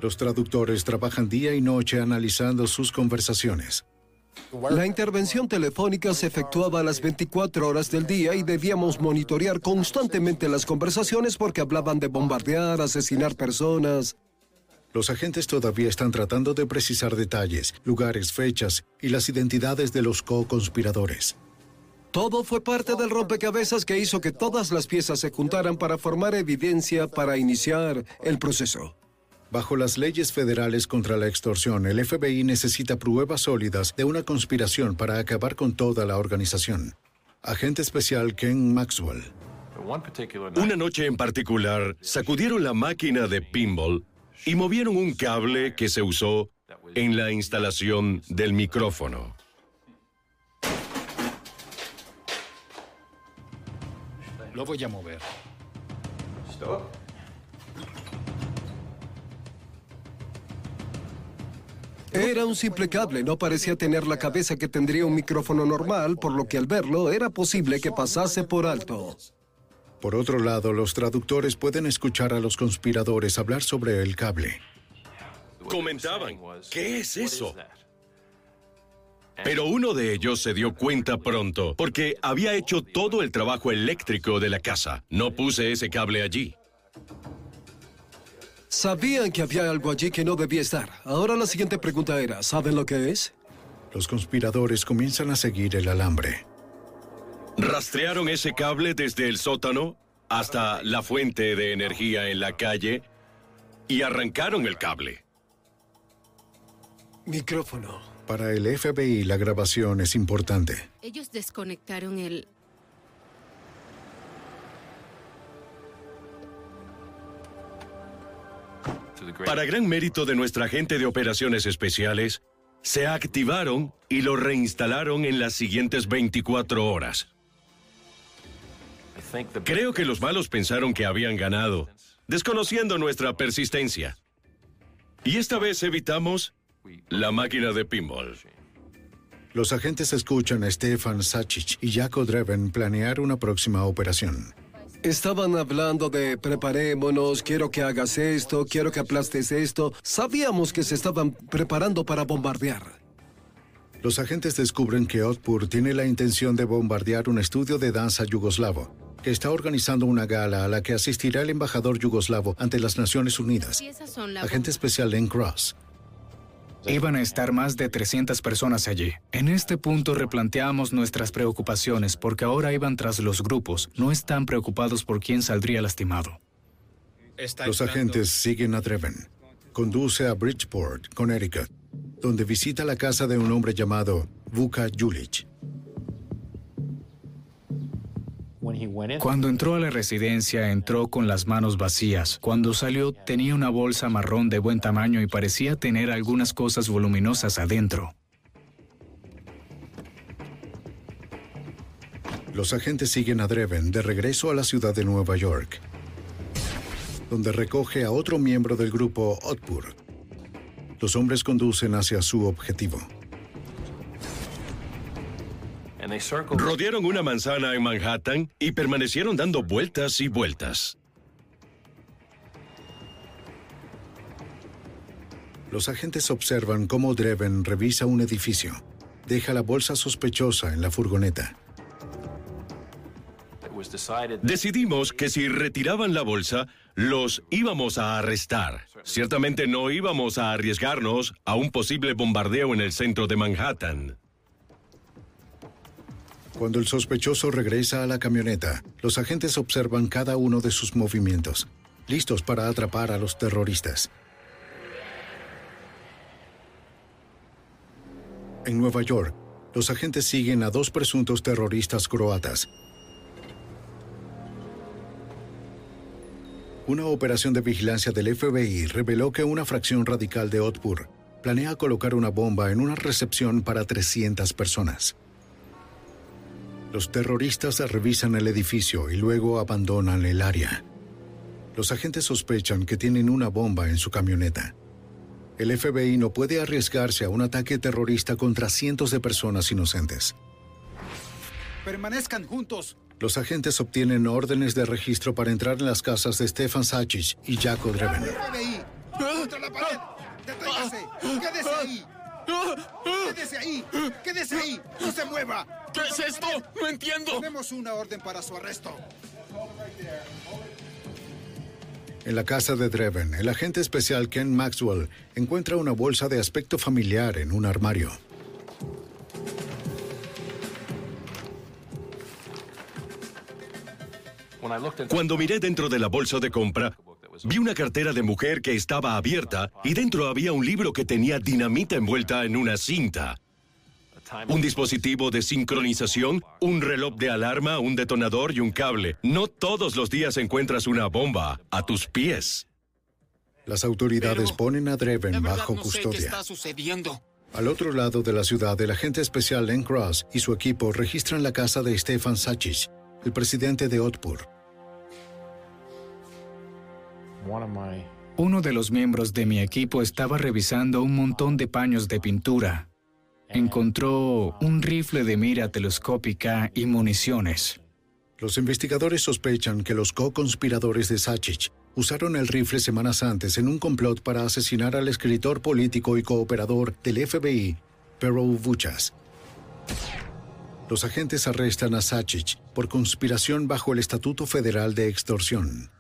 Los traductores trabajan día y noche analizando sus conversaciones. La intervención telefónica se efectuaba a las 24 horas del día y debíamos monitorear constantemente las conversaciones porque hablaban de bombardear, asesinar personas. Los agentes todavía están tratando de precisar detalles, lugares, fechas y las identidades de los co-conspiradores. Todo fue parte del rompecabezas que hizo que todas las piezas se juntaran para formar evidencia para iniciar el proceso. Bajo las leyes federales contra la extorsión, el FBI necesita pruebas sólidas de una conspiración para acabar con toda la organización. Agente especial Ken Maxwell. Una noche en particular, sacudieron la máquina de pinball y movieron un cable que se usó en la instalación del micrófono. Lo voy a mover. Era un simple cable, no parecía tener la cabeza que tendría un micrófono normal, por lo que al verlo era posible que pasase por alto. Por otro lado, los traductores pueden escuchar a los conspiradores hablar sobre el cable. Comentaban, ¿qué es eso? Pero uno de ellos se dio cuenta pronto, porque había hecho todo el trabajo eléctrico de la casa. No puse ese cable allí. Sabían que había algo allí que no debía estar. Ahora la siguiente pregunta era, ¿saben lo que es? Los conspiradores comienzan a seguir el alambre. Rastrearon ese cable desde el sótano hasta la fuente de energía en la calle y arrancaron el cable. Micrófono. Para el FBI la grabación es importante. Ellos desconectaron el... Para gran mérito de nuestra gente de operaciones especiales, se activaron y lo reinstalaron en las siguientes 24 horas. Creo que los malos pensaron que habían ganado, desconociendo nuestra persistencia. Y esta vez evitamos la máquina de pinball. Los agentes escuchan a Stefan Sacic y Jaco Dreven planear una próxima operación. Estaban hablando de preparémonos, quiero que hagas esto, quiero que aplastes esto. Sabíamos que se estaban preparando para bombardear. Los agentes descubren que Otpur tiene la intención de bombardear un estudio de danza yugoslavo, que está organizando una gala a la que asistirá el embajador yugoslavo ante las Naciones Unidas. Agente especial Len Cross. Iban a estar más de 300 personas allí. En este punto replanteamos nuestras preocupaciones porque ahora iban tras los grupos. No están preocupados por quién saldría lastimado. Los agentes siguen a Dreven. Conduce a Bridgeport, Connecticut, donde visita la casa de un hombre llamado Vuka Julich. Cuando entró a la residencia, entró con las manos vacías. Cuando salió, tenía una bolsa marrón de buen tamaño y parecía tener algunas cosas voluminosas adentro. Los agentes siguen a Dreven de regreso a la ciudad de Nueva York, donde recoge a otro miembro del grupo Otpur. Los hombres conducen hacia su objetivo. Rodearon una manzana en Manhattan y permanecieron dando vueltas y vueltas. Los agentes observan cómo Dreven revisa un edificio. Deja la bolsa sospechosa en la furgoneta. Decidimos que si retiraban la bolsa, los íbamos a arrestar. Ciertamente no íbamos a arriesgarnos a un posible bombardeo en el centro de Manhattan. Cuando el sospechoso regresa a la camioneta, los agentes observan cada uno de sus movimientos, listos para atrapar a los terroristas. En Nueva York, los agentes siguen a dos presuntos terroristas croatas. Una operación de vigilancia del FBI reveló que una fracción radical de Otpur planea colocar una bomba en una recepción para 300 personas. Los terroristas revisan el edificio y luego abandonan el área. Los agentes sospechan que tienen una bomba en su camioneta. El FBI no puede arriesgarse a un ataque terrorista contra cientos de personas inocentes. Permanezcan juntos. Los agentes obtienen órdenes de registro para entrar en las casas de Stefan Sacic y Jaco Dreven. ¡FBI! ¡Contra la pared! ¡Deténgase! ¡Quédese ahí! ¡Quédese ahí! ¡Quédese ahí! ¡No se mueva! ¿Qué es esto? ¡No entiendo! Tenemos una orden para su arresto. En la casa de Dreven, el agente especial Ken Maxwell encuentra una bolsa de aspecto familiar en un armario. Cuando miré dentro de la bolsa de compra, vi una cartera de mujer que estaba abierta y dentro había un libro que tenía dinamita envuelta en una cinta. Un dispositivo de sincronización, un reloj de alarma, un detonador y un cable. No todos los días encuentras una bomba a tus pies. Las autoridades ponen a Dreven bajo custodia. ¿Qué está sucediendo? Al otro lado de la ciudad, el agente especial Len Cross y su equipo registran la casa de Stefan Sachich, el presidente de Otpur. Uno de los miembros de mi equipo estaba revisando un montón de paños de pintura. Encontró un rifle de mira telescópica y municiones. Los investigadores sospechan que los co-conspiradores de Sachich usaron el rifle semanas antes en un complot para asesinar al escritor político y cooperador del FBI, Pero Vuchas. Los agentes arrestan a Sachich por conspiración bajo el Estatuto Federal de Extorsión.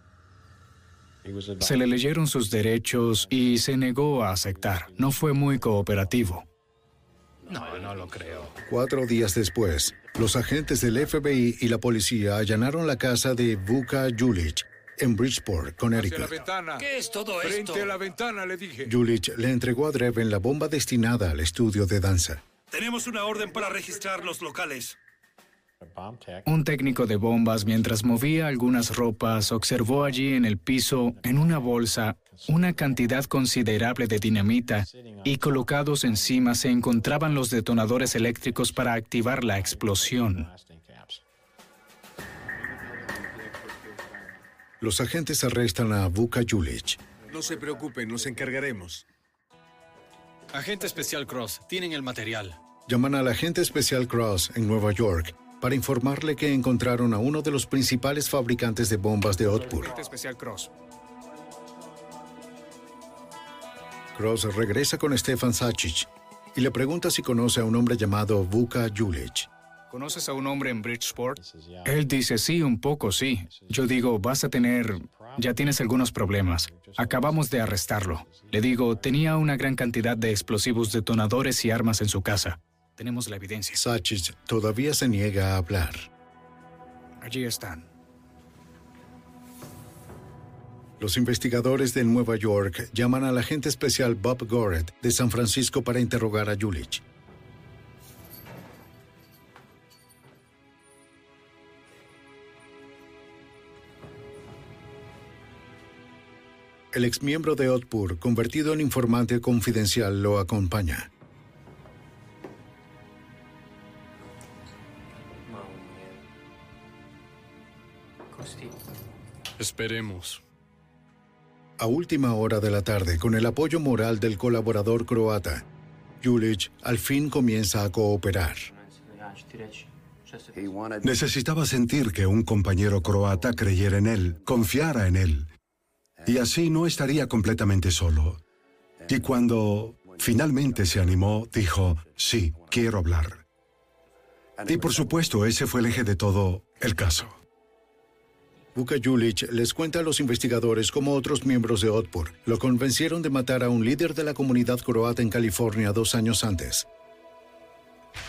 Se le leyeron sus derechos y se negó a aceptar. No fue muy cooperativo. No, no lo creo. Cuatro días después, los agentes del FBI y la policía allanaron la casa de Vuka Julich en Bridgeport, Connecticut. la ventana. ¿Qué es todo Frente esto? a la ventana, le dije. Julich le entregó a Dreven la bomba destinada al estudio de danza. Tenemos una orden para registrar los locales. Un técnico de bombas, mientras movía algunas ropas, observó allí en el piso, en una bolsa, una cantidad considerable de dinamita y colocados encima se encontraban los detonadores eléctricos para activar la explosión. Los agentes arrestan a Vuka Julich. No se preocupen, nos encargaremos. Agente especial Cross, tienen el material. Llaman al agente especial Cross en Nueva York para informarle que encontraron a uno de los principales fabricantes de bombas de Otpur. Cross. Cross regresa con Stefan Sachich y le pregunta si conoce a un hombre llamado Vuka Julich. ¿Conoces a un hombre en Bridgeport? Él dice sí, un poco sí. Yo digo, vas a tener... Ya tienes algunos problemas. Acabamos de arrestarlo. Le digo, tenía una gran cantidad de explosivos detonadores y armas en su casa. Tenemos la evidencia. Sachich todavía se niega a hablar. Allí están. Los investigadores de Nueva York llaman al agente especial Bob Goret de San Francisco para interrogar a Julich. El exmiembro de Otpur, convertido en informante confidencial, lo acompaña. Esperemos. A última hora de la tarde, con el apoyo moral del colaborador croata, Julich al fin comienza a cooperar. Necesitaba sentir que un compañero croata creyera en él, confiara en él. Y así no estaría completamente solo. Y cuando finalmente se animó, dijo, sí, quiero hablar. Y por supuesto, ese fue el eje de todo el caso. Vuka Julich les cuenta a los investigadores cómo otros miembros de Otpur lo convencieron de matar a un líder de la comunidad croata en California dos años antes.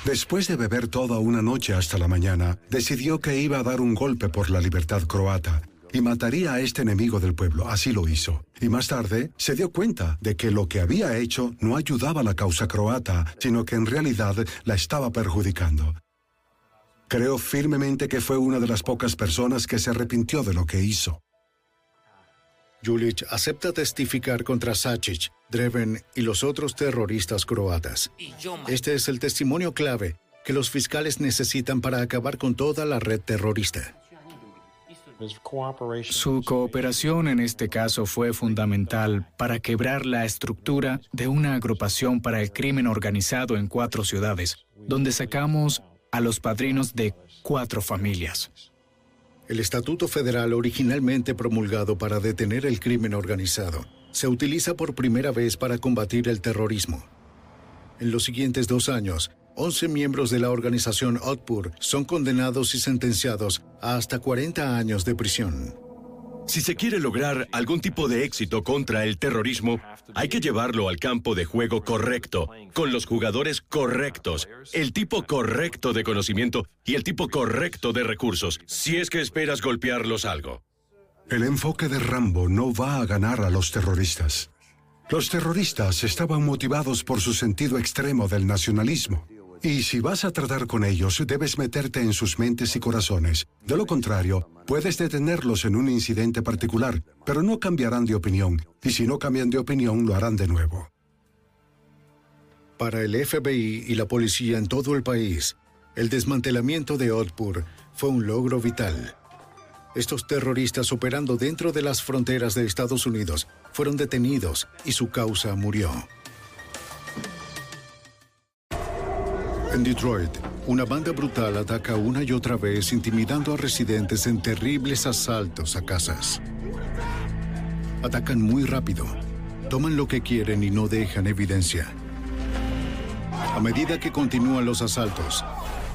Después de beber toda una noche hasta la mañana, decidió que iba a dar un golpe por la libertad croata y mataría a este enemigo del pueblo. Así lo hizo. Y más tarde se dio cuenta de que lo que había hecho no ayudaba a la causa croata, sino que en realidad la estaba perjudicando. Creo firmemente que fue una de las pocas personas que se arrepintió de lo que hizo. Julich acepta testificar contra Sachich, Dreven y los otros terroristas croatas. Este es el testimonio clave que los fiscales necesitan para acabar con toda la red terrorista. Su cooperación en este caso fue fundamental para quebrar la estructura de una agrupación para el crimen organizado en cuatro ciudades, donde sacamos a los padrinos de cuatro familias. El Estatuto Federal, originalmente promulgado para detener el crimen organizado, se utiliza por primera vez para combatir el terrorismo. En los siguientes dos años, 11 miembros de la organización Otpur son condenados y sentenciados a hasta 40 años de prisión. Si se quiere lograr algún tipo de éxito contra el terrorismo, hay que llevarlo al campo de juego correcto, con los jugadores correctos, el tipo correcto de conocimiento y el tipo correcto de recursos, si es que esperas golpearlos algo. El enfoque de Rambo no va a ganar a los terroristas. Los terroristas estaban motivados por su sentido extremo del nacionalismo. Y si vas a tratar con ellos, debes meterte en sus mentes y corazones. De lo contrario, puedes detenerlos en un incidente particular, pero no cambiarán de opinión. Y si no cambian de opinión, lo harán de nuevo. Para el FBI y la policía en todo el país, el desmantelamiento de Otpur fue un logro vital. Estos terroristas operando dentro de las fronteras de Estados Unidos fueron detenidos y su causa murió. En Detroit, una banda brutal ataca una y otra vez intimidando a residentes en terribles asaltos a casas. Atacan muy rápido, toman lo que quieren y no dejan evidencia. A medida que continúan los asaltos,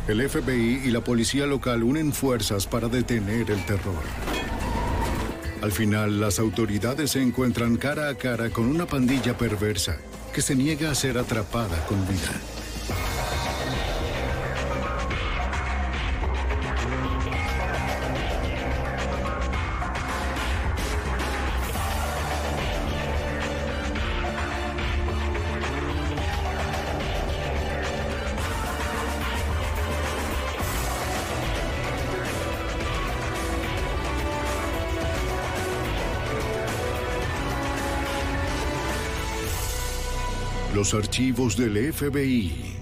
el FBI y la policía local unen fuerzas para detener el terror. Al final, las autoridades se encuentran cara a cara con una pandilla perversa que se niega a ser atrapada con vida. Los archivos del FBI.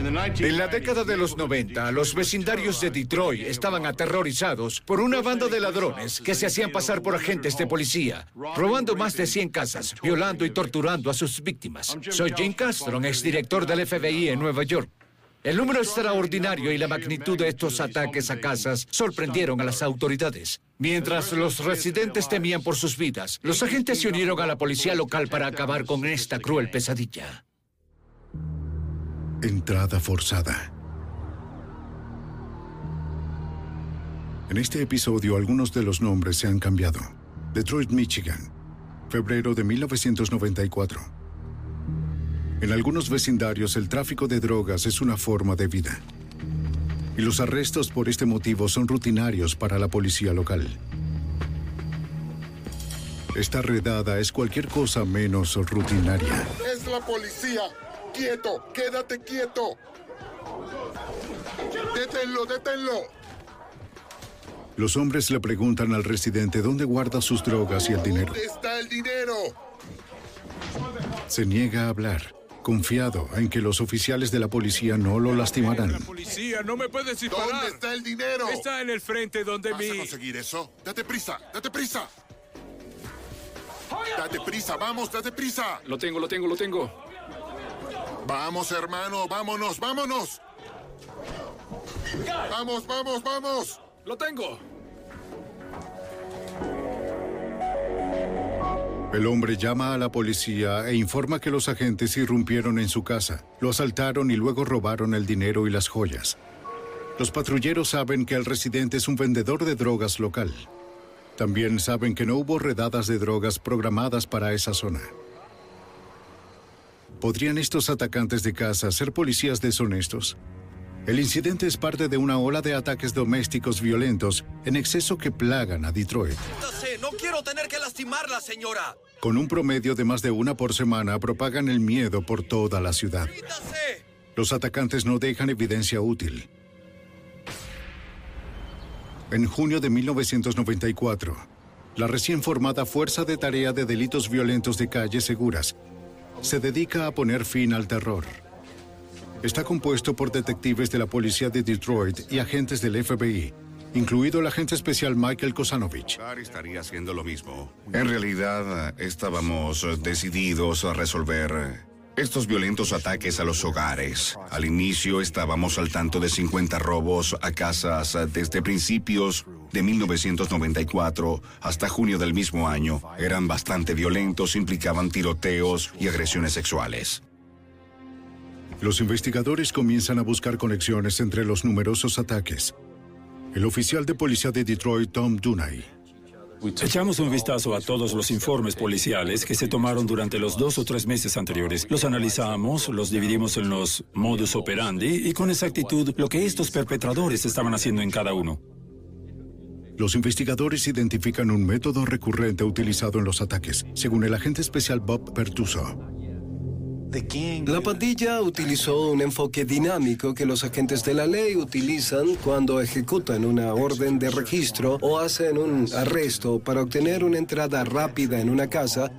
En la década de los 90, los vecindarios de Detroit estaban aterrorizados por una banda de ladrones que se hacían pasar por agentes de policía, robando más de 100 casas, violando y torturando a sus víctimas. Soy Jim Castro, exdirector del FBI en Nueva York. El número extraordinario y la magnitud de estos ataques a casas sorprendieron a las autoridades. Mientras los residentes temían por sus vidas, los agentes se unieron a la policía local para acabar con esta cruel pesadilla. Entrada forzada. En este episodio algunos de los nombres se han cambiado. Detroit, Michigan, febrero de 1994. En algunos vecindarios el tráfico de drogas es una forma de vida. Y los arrestos por este motivo son rutinarios para la policía local. Esta redada es cualquier cosa menos rutinaria. Es la policía. Quieto, quédate quieto. Deténlo, deténlo. Los hombres le preguntan al residente dónde guarda sus drogas y el dinero. ¿Dónde está el dinero? Se niega a hablar confiado en que los oficiales de la policía no lo lastimarán. La policía, no me puedes disparar. ¿Dónde está el dinero? Está en el frente donde ¿Vas mi... a conseguir eso? Date prisa, date prisa. Date prisa, vamos, date prisa. Lo tengo, lo tengo, lo tengo. Vamos, hermano, vámonos, vámonos. Vamos, vamos, vamos. Lo tengo. El hombre llama a la policía e informa que los agentes irrumpieron en su casa, lo asaltaron y luego robaron el dinero y las joyas. Los patrulleros saben que el residente es un vendedor de drogas local. También saben que no hubo redadas de drogas programadas para esa zona. ¿Podrían estos atacantes de casa ser policías deshonestos? El incidente es parte de una ola de ataques domésticos violentos en exceso que plagan a Detroit. No quiero tener que lastimarla, señora. Con un promedio de más de una por semana, propagan el miedo por toda la ciudad. Los atacantes no dejan evidencia útil. En junio de 1994, la recién formada Fuerza de Tarea de Delitos Violentos de Calles Seguras se dedica a poner fin al terror. Está compuesto por detectives de la policía de Detroit y agentes del FBI, incluido el agente especial Michael Kosanovich. estaría haciendo lo mismo. En realidad, estábamos decididos a resolver estos violentos ataques a los hogares. Al inicio estábamos al tanto de 50 robos a casas desde principios de 1994 hasta junio del mismo año. Eran bastante violentos, implicaban tiroteos y agresiones sexuales. Los investigadores comienzan a buscar conexiones entre los numerosos ataques. El oficial de policía de Detroit, Tom Dunay, Echamos un vistazo a todos los informes policiales que se tomaron durante los dos o tres meses anteriores. Los analizamos, los dividimos en los modus operandi y con exactitud lo que estos perpetradores estaban haciendo en cada uno. Los investigadores identifican un método recurrente utilizado en los ataques, según el agente especial Bob Pertuso. La pandilla utilizó un enfoque dinámico que los agentes de la ley utilizan cuando ejecutan una orden de registro o hacen un arresto para obtener una entrada rápida en una casa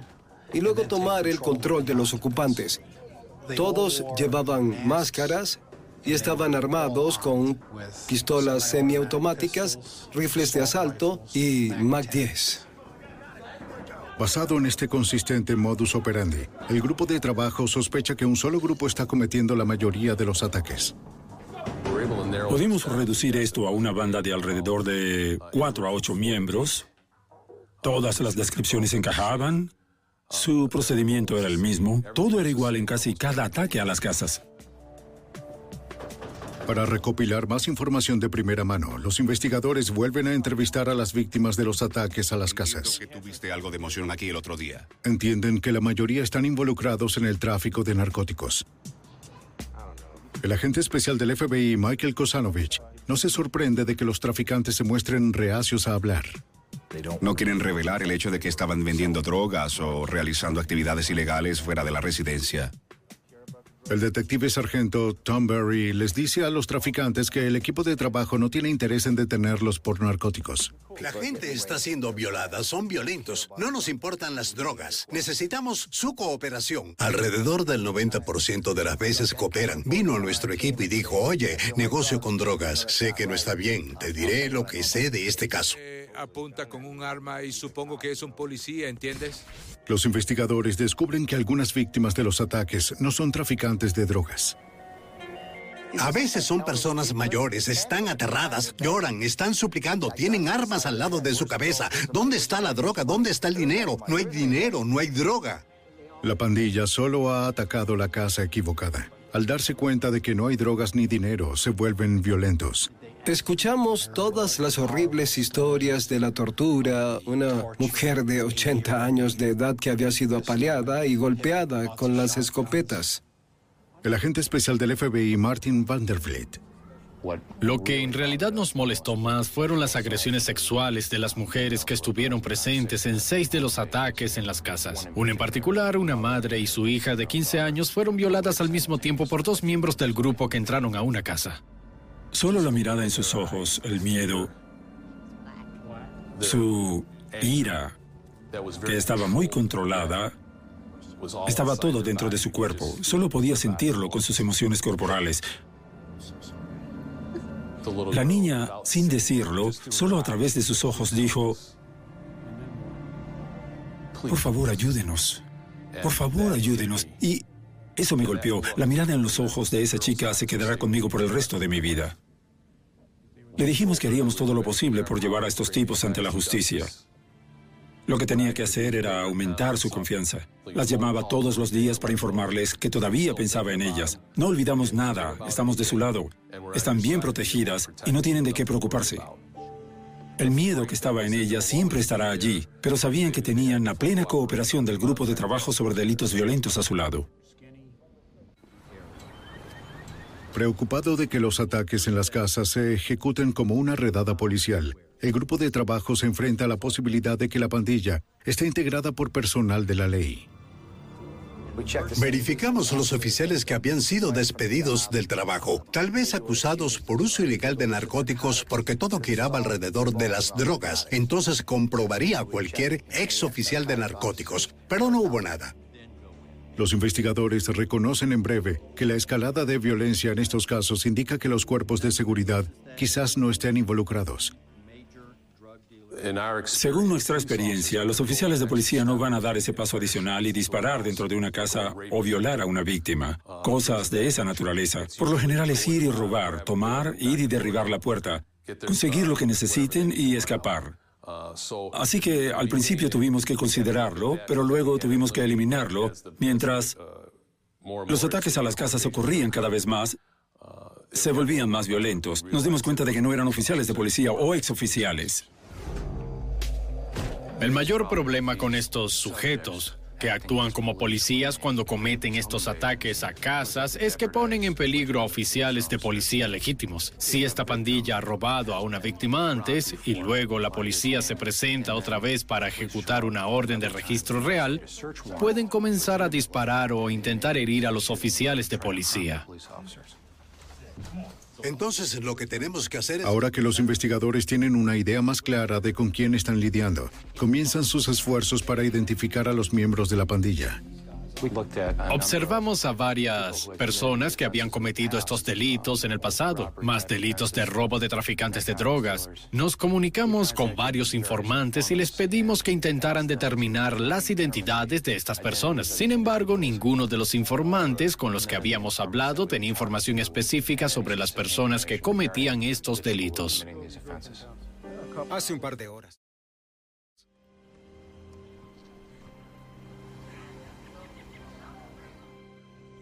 y luego tomar el control de los ocupantes. Todos llevaban máscaras y estaban armados con pistolas semiautomáticas, rifles de asalto y Mac 10. Basado en este consistente modus operandi, el grupo de trabajo sospecha que un solo grupo está cometiendo la mayoría de los ataques. Pudimos reducir esto a una banda de alrededor de 4 a 8 miembros. Todas las descripciones encajaban. Su procedimiento era el mismo. Todo era igual en casi cada ataque a las casas. Para recopilar más información de primera mano, los investigadores vuelven a entrevistar a las víctimas de los ataques a las casas. que tuviste algo de emoción aquí el otro día. Entienden que la mayoría están involucrados en el tráfico de narcóticos. El agente especial del FBI, Michael Kosanovich, no se sorprende de que los traficantes se muestren reacios a hablar. No quieren revelar el hecho de que estaban vendiendo drogas o realizando actividades ilegales fuera de la residencia. El detective sargento Tom Berry les dice a los traficantes que el equipo de trabajo no tiene interés en detenerlos por narcóticos. La gente está siendo violada, son violentos. No nos importan las drogas. Necesitamos su cooperación. Alrededor del 90% de las veces cooperan. Vino a nuestro equipo y dijo, oye, negocio con drogas. Sé que no está bien. Te diré lo que sé de este caso. Apunta con un arma y supongo que es un policía, ¿entiendes? Los investigadores descubren que algunas víctimas de los ataques no son traficantes de drogas. A veces son personas mayores, están aterradas, lloran, están suplicando, tienen armas al lado de su cabeza. ¿Dónde está la droga? ¿Dónde está el dinero? No hay dinero, no hay droga. La pandilla solo ha atacado la casa equivocada. Al darse cuenta de que no hay drogas ni dinero, se vuelven violentos. Escuchamos todas las horribles historias de la tortura, una mujer de 80 años de edad que había sido apaleada y golpeada con las escopetas. El agente especial del FBI, Martin Vandervliet, Lo que en realidad nos molestó más fueron las agresiones sexuales de las mujeres que estuvieron presentes en seis de los ataques en las casas. Una en particular, una madre y su hija de 15 años fueron violadas al mismo tiempo por dos miembros del grupo que entraron a una casa. Solo la mirada en sus ojos, el miedo, su ira, que estaba muy controlada, estaba todo dentro de su cuerpo. Solo podía sentirlo con sus emociones corporales. La niña, sin decirlo, solo a través de sus ojos dijo, por favor, ayúdenos. Por favor, ayúdenos. Y eso me golpeó. La mirada en los ojos de esa chica se quedará conmigo por el resto de mi vida. Le dijimos que haríamos todo lo posible por llevar a estos tipos ante la justicia. Lo que tenía que hacer era aumentar su confianza. Las llamaba todos los días para informarles que todavía pensaba en ellas. No olvidamos nada, estamos de su lado. Están bien protegidas y no tienen de qué preocuparse. El miedo que estaba en ellas siempre estará allí, pero sabían que tenían la plena cooperación del grupo de trabajo sobre delitos violentos a su lado. Preocupado de que los ataques en las casas se ejecuten como una redada policial, el grupo de trabajo se enfrenta a la posibilidad de que la pandilla esté integrada por personal de la ley. Verificamos los oficiales que habían sido despedidos del trabajo, tal vez acusados por uso ilegal de narcóticos porque todo giraba alrededor de las drogas. Entonces comprobaría a cualquier ex oficial de narcóticos, pero no hubo nada. Los investigadores reconocen en breve que la escalada de violencia en estos casos indica que los cuerpos de seguridad quizás no estén involucrados. Según nuestra experiencia, los oficiales de policía no van a dar ese paso adicional y disparar dentro de una casa o violar a una víctima. Cosas de esa naturaleza. Por lo general es ir y robar, tomar, ir y derribar la puerta, conseguir lo que necesiten y escapar. Así que al principio tuvimos que considerarlo, pero luego tuvimos que eliminarlo, mientras Los ataques a las casas ocurrían cada vez más, se volvían más violentos. Nos dimos cuenta de que no eran oficiales de policía o exoficiales. El mayor problema con estos sujetos que actúan como policías cuando cometen estos ataques a casas es que ponen en peligro a oficiales de policía legítimos. Si esta pandilla ha robado a una víctima antes y luego la policía se presenta otra vez para ejecutar una orden de registro real, pueden comenzar a disparar o intentar herir a los oficiales de policía. Entonces lo que tenemos que hacer es... Ahora que los investigadores tienen una idea más clara de con quién están lidiando, comienzan sus esfuerzos para identificar a los miembros de la pandilla. Observamos a varias personas que habían cometido estos delitos en el pasado, más delitos de robo de traficantes de drogas. Nos comunicamos con varios informantes y les pedimos que intentaran determinar las identidades de estas personas. Sin embargo, ninguno de los informantes con los que habíamos hablado tenía información específica sobre las personas que cometían estos delitos. Hace un par de horas.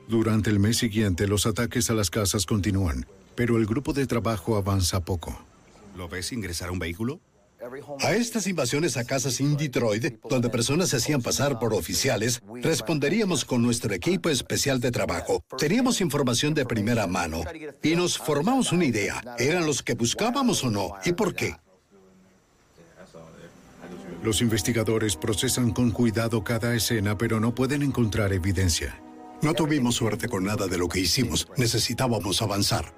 Durante el mes siguiente, los ataques a las casas continúan, pero el grupo de trabajo avanza poco. ¿Lo ves ingresar a un vehículo? A estas invasiones a casas en Detroit, donde personas se hacían pasar por oficiales, responderíamos con nuestro equipo especial de trabajo. Teníamos información de primera mano y nos formamos una idea. ¿Eran los que buscábamos o no? ¿Y por qué? Los investigadores procesan con cuidado cada escena, pero no pueden encontrar evidencia. No tuvimos suerte con nada de lo que hicimos. Necesitábamos avanzar.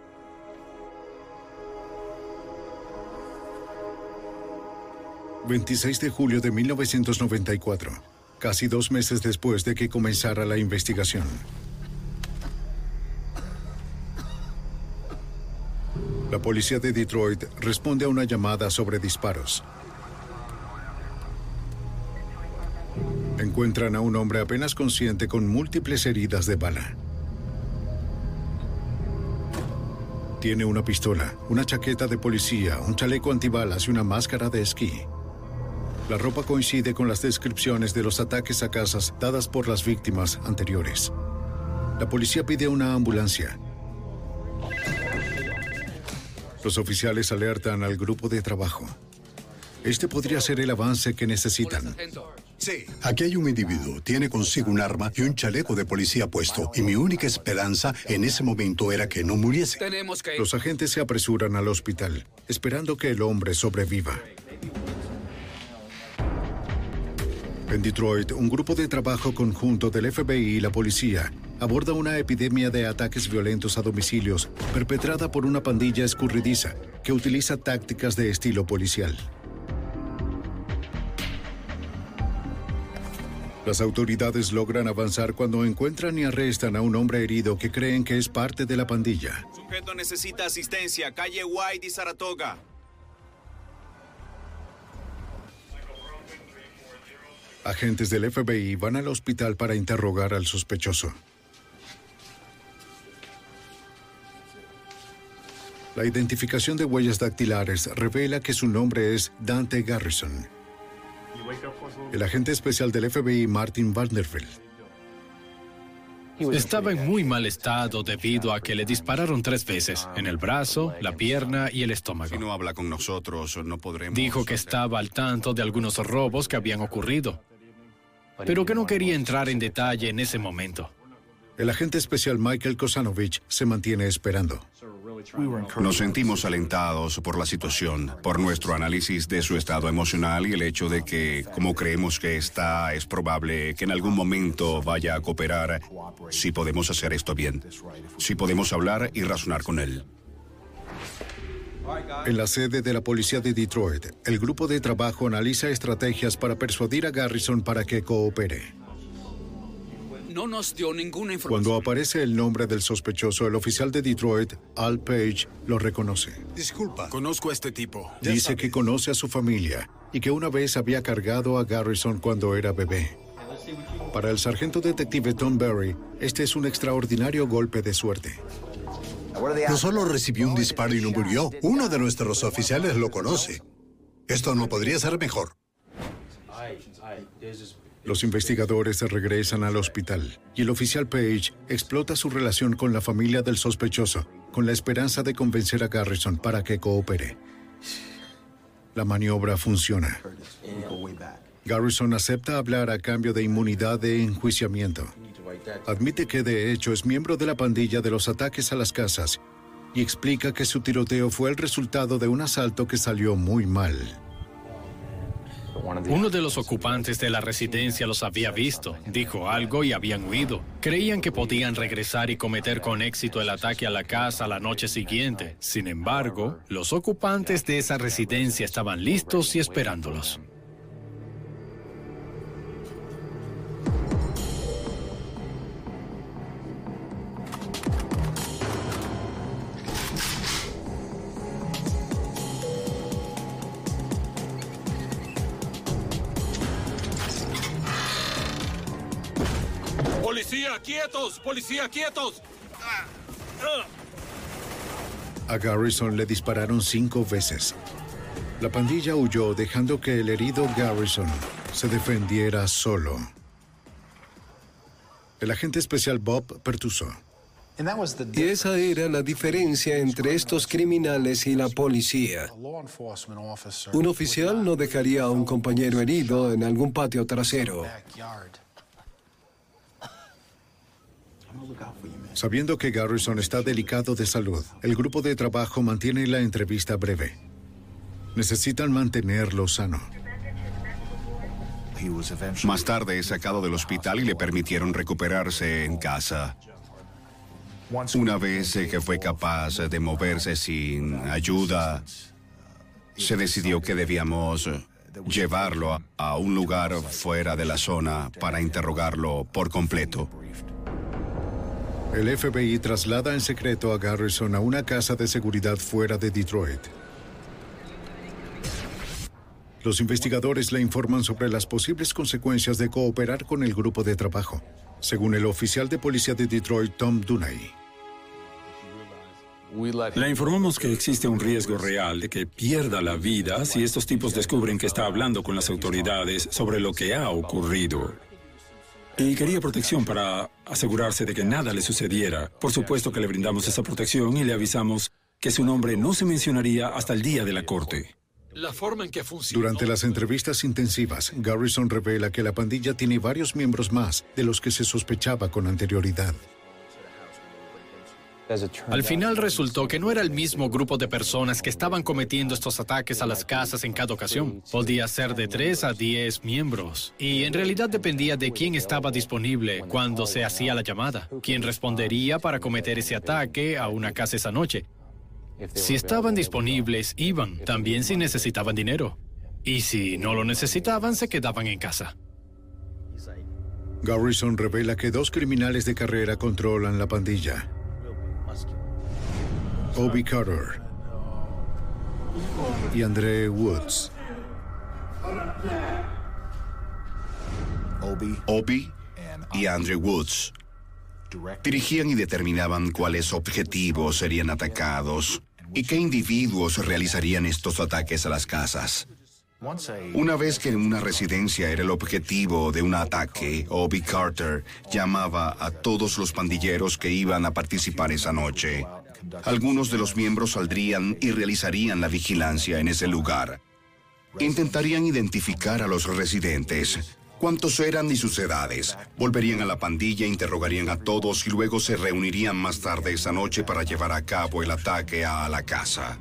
...26 de julio de 1994... ...casi dos meses después de que comenzara la investigación... La policía de Detroit responde a una llamada sobre disparos. Encuentran a un hombre apenas consciente con múltiples heridas de bala. Tiene una pistola, una chaqueta de policía, un chaleco antibalas y una máscara de esquí. La ropa coincide con las descripciones de los ataques a casas dadas por las víctimas anteriores. La policía pide una ambulancia. Los oficiales alertan al grupo de trabajo. Este podría ser el avance que necesitan. Sí, aquí hay un individuo, tiene consigo un arma y un chaleco de policía puesto, y mi única esperanza en ese momento era que no muriese. Los agentes se apresuran al hospital, esperando que el hombre sobreviva. En Detroit, un grupo de trabajo conjunto del FBI y la policía aborda una epidemia de ataques violentos a domicilios perpetrada por una pandilla escurridiza que utiliza tácticas de estilo policial. Las autoridades logran avanzar cuando encuentran y arrestan a un hombre herido que creen que es parte de la pandilla. Sujeto necesita asistencia. Calle White y Saratoga. Agentes del FBI van al hospital para interrogar al sospechoso. La identificación de huellas dactilares revela que su nombre es Dante Garrison. El agente especial del FBI, Martin Vanderbilt. Estaba en muy mal estado debido a que le dispararon tres veces, en el brazo, la pierna y el estómago. Si no habla con nosotros, no podremos... Dijo que estaba al tanto de algunos robos que habían ocurrido, pero que no quería entrar en detalle en ese momento. El agente especial Michael Kosanovich se mantiene esperando. Nos sentimos alentados por la situación, por nuestro análisis de su estado emocional y el hecho de que, como creemos que está, es probable que en algún momento vaya a cooperar si podemos hacer esto bien, si podemos hablar y razonar con él. En la sede de la policía de Detroit, el grupo de trabajo analiza estrategias para persuadir a Garrison para que coopere. No nos dio ninguna información. Cuando aparece el nombre del sospechoso, el oficial de Detroit, Al Page, lo reconoce. Disculpa. Conozco a este tipo. Dice que conoce a su familia y que una vez había cargado a Garrison cuando era bebé. Para el sargento detective Tom Berry, este es un extraordinario golpe de suerte. No solo recibió un disparo y no murió, uno de nuestros oficiales lo conoce. Esto no podría ser mejor. Los investigadores regresan al hospital y el oficial Page explota su relación con la familia del sospechoso con la esperanza de convencer a Garrison para que coopere. La maniobra funciona. Garrison acepta hablar a cambio de inmunidad de enjuiciamiento. Admite que de hecho es miembro de la pandilla de los ataques a las casas y explica que su tiroteo fue el resultado de un asalto que salió muy mal. Uno de los ocupantes de la residencia los había visto, dijo algo y habían huido. Creían que podían regresar y cometer con éxito el ataque a la casa la noche siguiente. Sin embargo, los ocupantes de esa residencia estaban listos y esperándolos. ¡Policía, quietos! ¡Policía, quietos! A Garrison le dispararon cinco veces. La pandilla huyó dejando que el herido Garrison se defendiera solo. El agente especial Bob Pertuso. Y esa era la diferencia entre estos criminales y la policía. Un oficial no dejaría a un compañero herido en algún patio trasero. Sabiendo que Garrison está delicado de salud, el grupo de trabajo mantiene la entrevista breve. Necesitan mantenerlo sano. Más tarde es sacado del hospital y le permitieron recuperarse en casa. Una vez que fue capaz de moverse sin ayuda, se decidió que debíamos llevarlo a un lugar fuera de la zona para interrogarlo por completo. El FBI traslada en secreto a Garrison a una casa de seguridad fuera de Detroit. Los investigadores le informan sobre las posibles consecuencias de cooperar con el grupo de trabajo, según el oficial de policía de Detroit, Tom Dunay. Le informamos que existe un riesgo real de que pierda la vida si estos tipos descubren que está hablando con las autoridades sobre lo que ha ocurrido. Y quería protección para asegurarse de que nada le sucediera. Por supuesto que le brindamos esa protección y le avisamos que su nombre no se mencionaría hasta el día de la corte. La forma en que funciona. Durante las entrevistas intensivas, Garrison revela que la pandilla tiene varios miembros más de los que se sospechaba con anterioridad. Al final resultó que no era el mismo grupo de personas que estaban cometiendo estos ataques a las casas en cada ocasión. Podía ser de 3 a 10 miembros. Y en realidad dependía de quién estaba disponible cuando se hacía la llamada, quién respondería para cometer ese ataque a una casa esa noche. Si estaban disponibles, iban, también si necesitaban dinero. Y si no lo necesitaban, se quedaban en casa. Garrison revela que dos criminales de carrera controlan la pandilla. Obi Carter y André Woods. Obi y Andrew Woods dirigían y determinaban cuáles objetivos serían atacados y qué individuos realizarían estos ataques a las casas. Una vez que una residencia era el objetivo de un ataque, Obi Carter llamaba a todos los pandilleros que iban a participar esa noche. Algunos de los miembros saldrían y realizarían la vigilancia en ese lugar. Intentarían identificar a los residentes, cuántos eran y sus edades. Volverían a la pandilla, interrogarían a todos y luego se reunirían más tarde esa noche para llevar a cabo el ataque a la casa.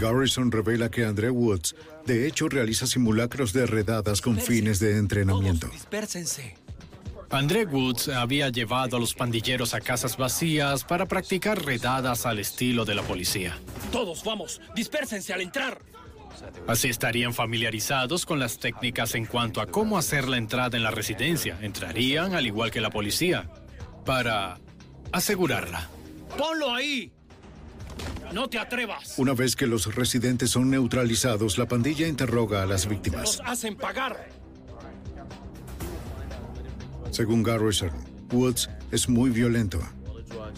Garrison revela que André Woods, de hecho, realiza simulacros de redadas con fines de entrenamiento. Dispérsense. André Woods había llevado a los pandilleros a casas vacías para practicar redadas al estilo de la policía. Todos, vamos, dispérsense al entrar. Así estarían familiarizados con las técnicas en cuanto a cómo hacer la entrada en la residencia. Entrarían al igual que la policía, para asegurarla. ¡Ponlo ahí! No te atrevas. Una vez que los residentes son neutralizados, la pandilla interroga a las víctimas. Nos hacen pagar. Según Garrison, Woods es muy violento.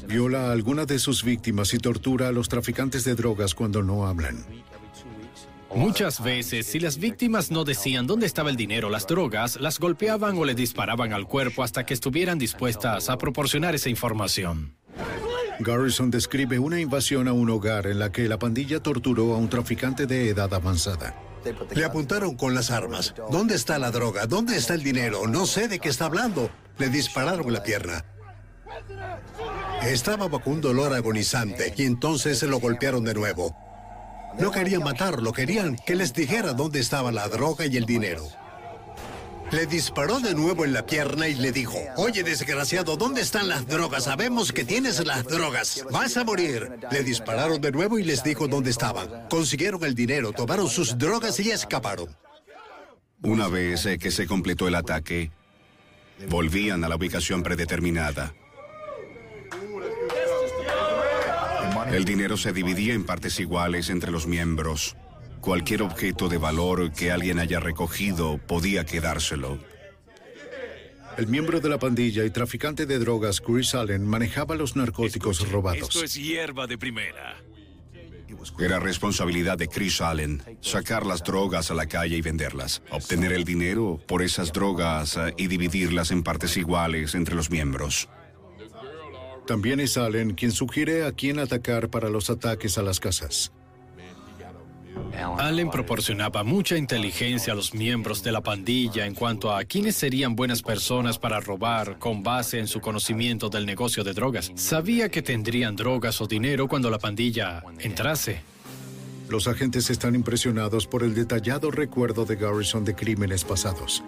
Viola a alguna de sus víctimas y tortura a los traficantes de drogas cuando no hablan. Muchas veces, si las víctimas no decían dónde estaba el dinero o las drogas, las golpeaban o les disparaban al cuerpo hasta que estuvieran dispuestas a proporcionar esa información. Garrison describe una invasión a un hogar en la que la pandilla torturó a un traficante de edad avanzada. Le apuntaron con las armas. ¿Dónde está la droga? ¿Dónde está el dinero? No sé de qué está hablando. Le dispararon la pierna. Estaba bajo un dolor agonizante y entonces se lo golpearon de nuevo. No querían matarlo, querían que les dijera dónde estaba la droga y el dinero. Le disparó de nuevo en la pierna y le dijo, oye desgraciado, ¿dónde están las drogas? Sabemos que tienes las drogas. Vas a morir. Le dispararon de nuevo y les dijo dónde estaban. Consiguieron el dinero, tomaron sus drogas y escaparon. Una vez que se completó el ataque, volvían a la ubicación predeterminada. El dinero se dividía en partes iguales entre los miembros. Cualquier objeto de valor que alguien haya recogido podía quedárselo. El miembro de la pandilla y traficante de drogas Chris Allen manejaba los narcóticos robados. Esto es hierba de primera. Era responsabilidad de Chris Allen sacar las drogas a la calle y venderlas, obtener el dinero por esas drogas eh, y dividirlas en partes iguales entre los miembros. También es Allen quien sugiere a quién atacar para los ataques a las casas. Allen proporcionaba mucha inteligencia a los miembros de la pandilla en cuanto a quiénes serían buenas personas para robar con base en su conocimiento del negocio de drogas. Sabía que tendrían drogas o dinero cuando la pandilla entrase. Los agentes están impresionados por el detallado recuerdo de Garrison de crímenes pasados.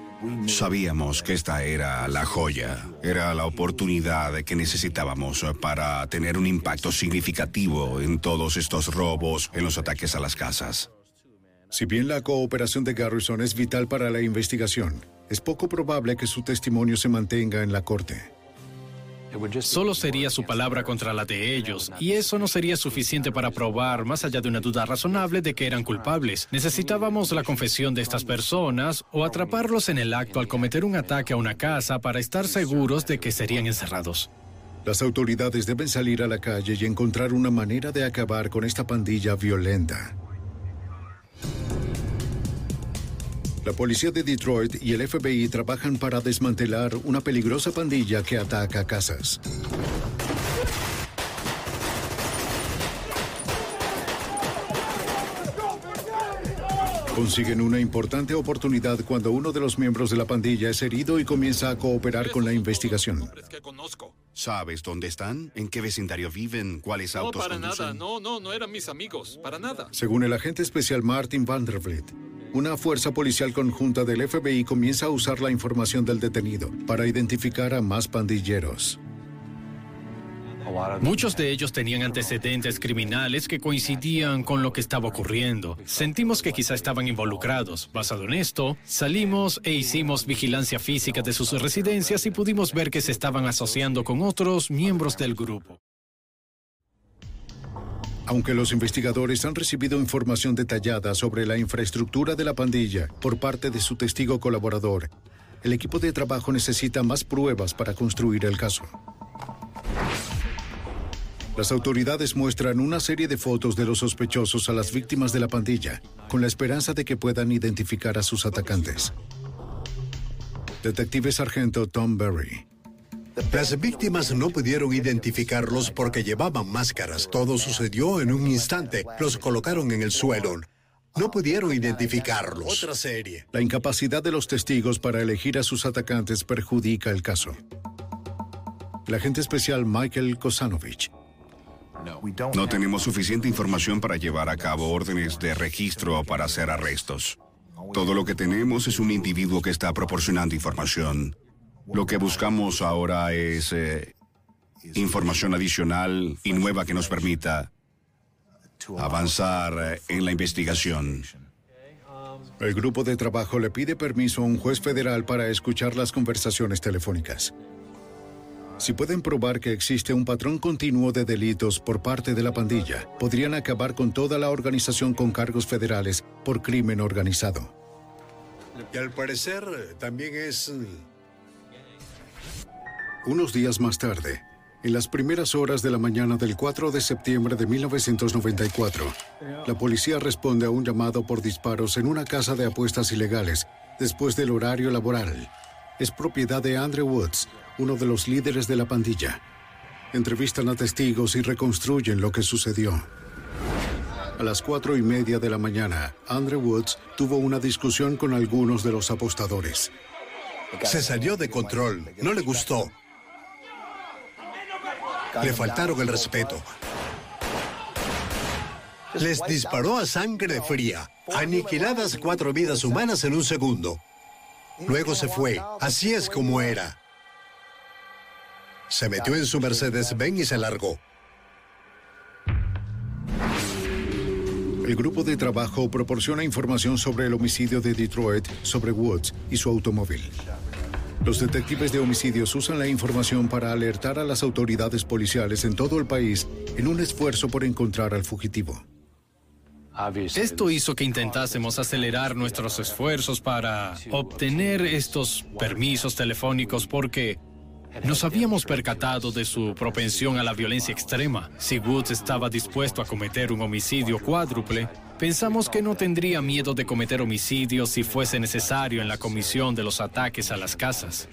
Sabíamos que esta era la joya, era la oportunidad que necesitábamos para tener un impacto significativo en todos estos robos, en los ataques a las casas. Si bien la cooperación de Garrison es vital para la investigación, es poco probable que su testimonio se mantenga en la corte. Solo sería su palabra contra la de ellos, y eso no sería suficiente para probar, más allá de una duda razonable, de que eran culpables. Necesitábamos la confesión de estas personas o atraparlos en el acto al cometer un ataque a una casa para estar seguros de que serían encerrados. Las autoridades deben salir a la calle y encontrar una manera de acabar con esta pandilla violenta. La policía de Detroit y el FBI trabajan para desmantelar una peligrosa pandilla que ataca casas. Consiguen una importante oportunidad cuando uno de los miembros de la pandilla es herido y comienza a cooperar con la investigación. ¿Sabes dónde están? ¿En qué vecindario viven? ¿Cuáles autos No, para conducen? nada. No, no, no eran mis amigos. Para nada. Según el agente especial Martin Vandervliet, una fuerza policial conjunta del FBI comienza a usar la información del detenido para identificar a más pandilleros. Muchos de ellos tenían antecedentes criminales que coincidían con lo que estaba ocurriendo. Sentimos que quizá estaban involucrados. Basado en esto, salimos e hicimos vigilancia física de sus residencias y pudimos ver que se estaban asociando con otros miembros del grupo. Aunque los investigadores han recibido información detallada sobre la infraestructura de la pandilla por parte de su testigo colaborador, el equipo de trabajo necesita más pruebas para construir el caso. Las autoridades muestran una serie de fotos de los sospechosos a las víctimas de la pandilla, con la esperanza de que puedan identificar a sus atacantes. Detective Sargento Tom Berry. Las víctimas no pudieron identificarlos porque llevaban máscaras. Todo sucedió en un instante. Los colocaron en el suelo. No pudieron identificarlos. Otra serie. La incapacidad de los testigos para elegir a sus atacantes perjudica el caso. El agente especial Michael Kosanovich No tenemos suficiente información para llevar a cabo órdenes de registro o para hacer arrestos. Todo lo que tenemos es un individuo que está proporcionando información. Lo que buscamos ahora es eh, información adicional y nueva que nos permita avanzar eh, en la investigación. El grupo de trabajo le pide permiso a un juez federal para escuchar las conversaciones telefónicas. Si pueden probar que existe un patrón continuo de delitos por parte de la pandilla, podrían acabar con toda la organización con cargos federales por crimen organizado. Y al parecer eh, también es... Unos días más tarde, En las primeras horas de la mañana del 4 de septiembre de 1994, la policía responde a un llamado por disparos en una casa de apuestas ilegales después del horario laboral. Es propiedad de Andrew Woods, uno de los líderes de la pandilla. Entrevistan a testigos y reconstruyen lo que sucedió. A las cuatro y media de la mañana, Andrew Woods tuvo una discusión con algunos de los apostadores. Se salió de control, no le gustó. Le faltaron el respeto. Les disparó a sangre fría, aniquiladas cuatro vidas humanas en un segundo. Luego se fue. Así es como era. Se metió en su Mercedes-Benz y se largó. El grupo de trabajo proporciona información sobre el homicidio de Detroit, sobre Woods y su automóvil. Los detectives de homicidios usan la información para alertar a las autoridades policiales en todo el país en un esfuerzo por encontrar al fugitivo. Esto hizo que intentásemos acelerar nuestros esfuerzos para obtener estos permisos telefónicos porque nos habíamos percatado de su propensión a la violencia extrema. Si Woods estaba dispuesto a cometer un homicidio cuádruple, Pensamos que no tendría miedo de cometer homicidios si fuese necesario en la comisión de los ataques a las casas.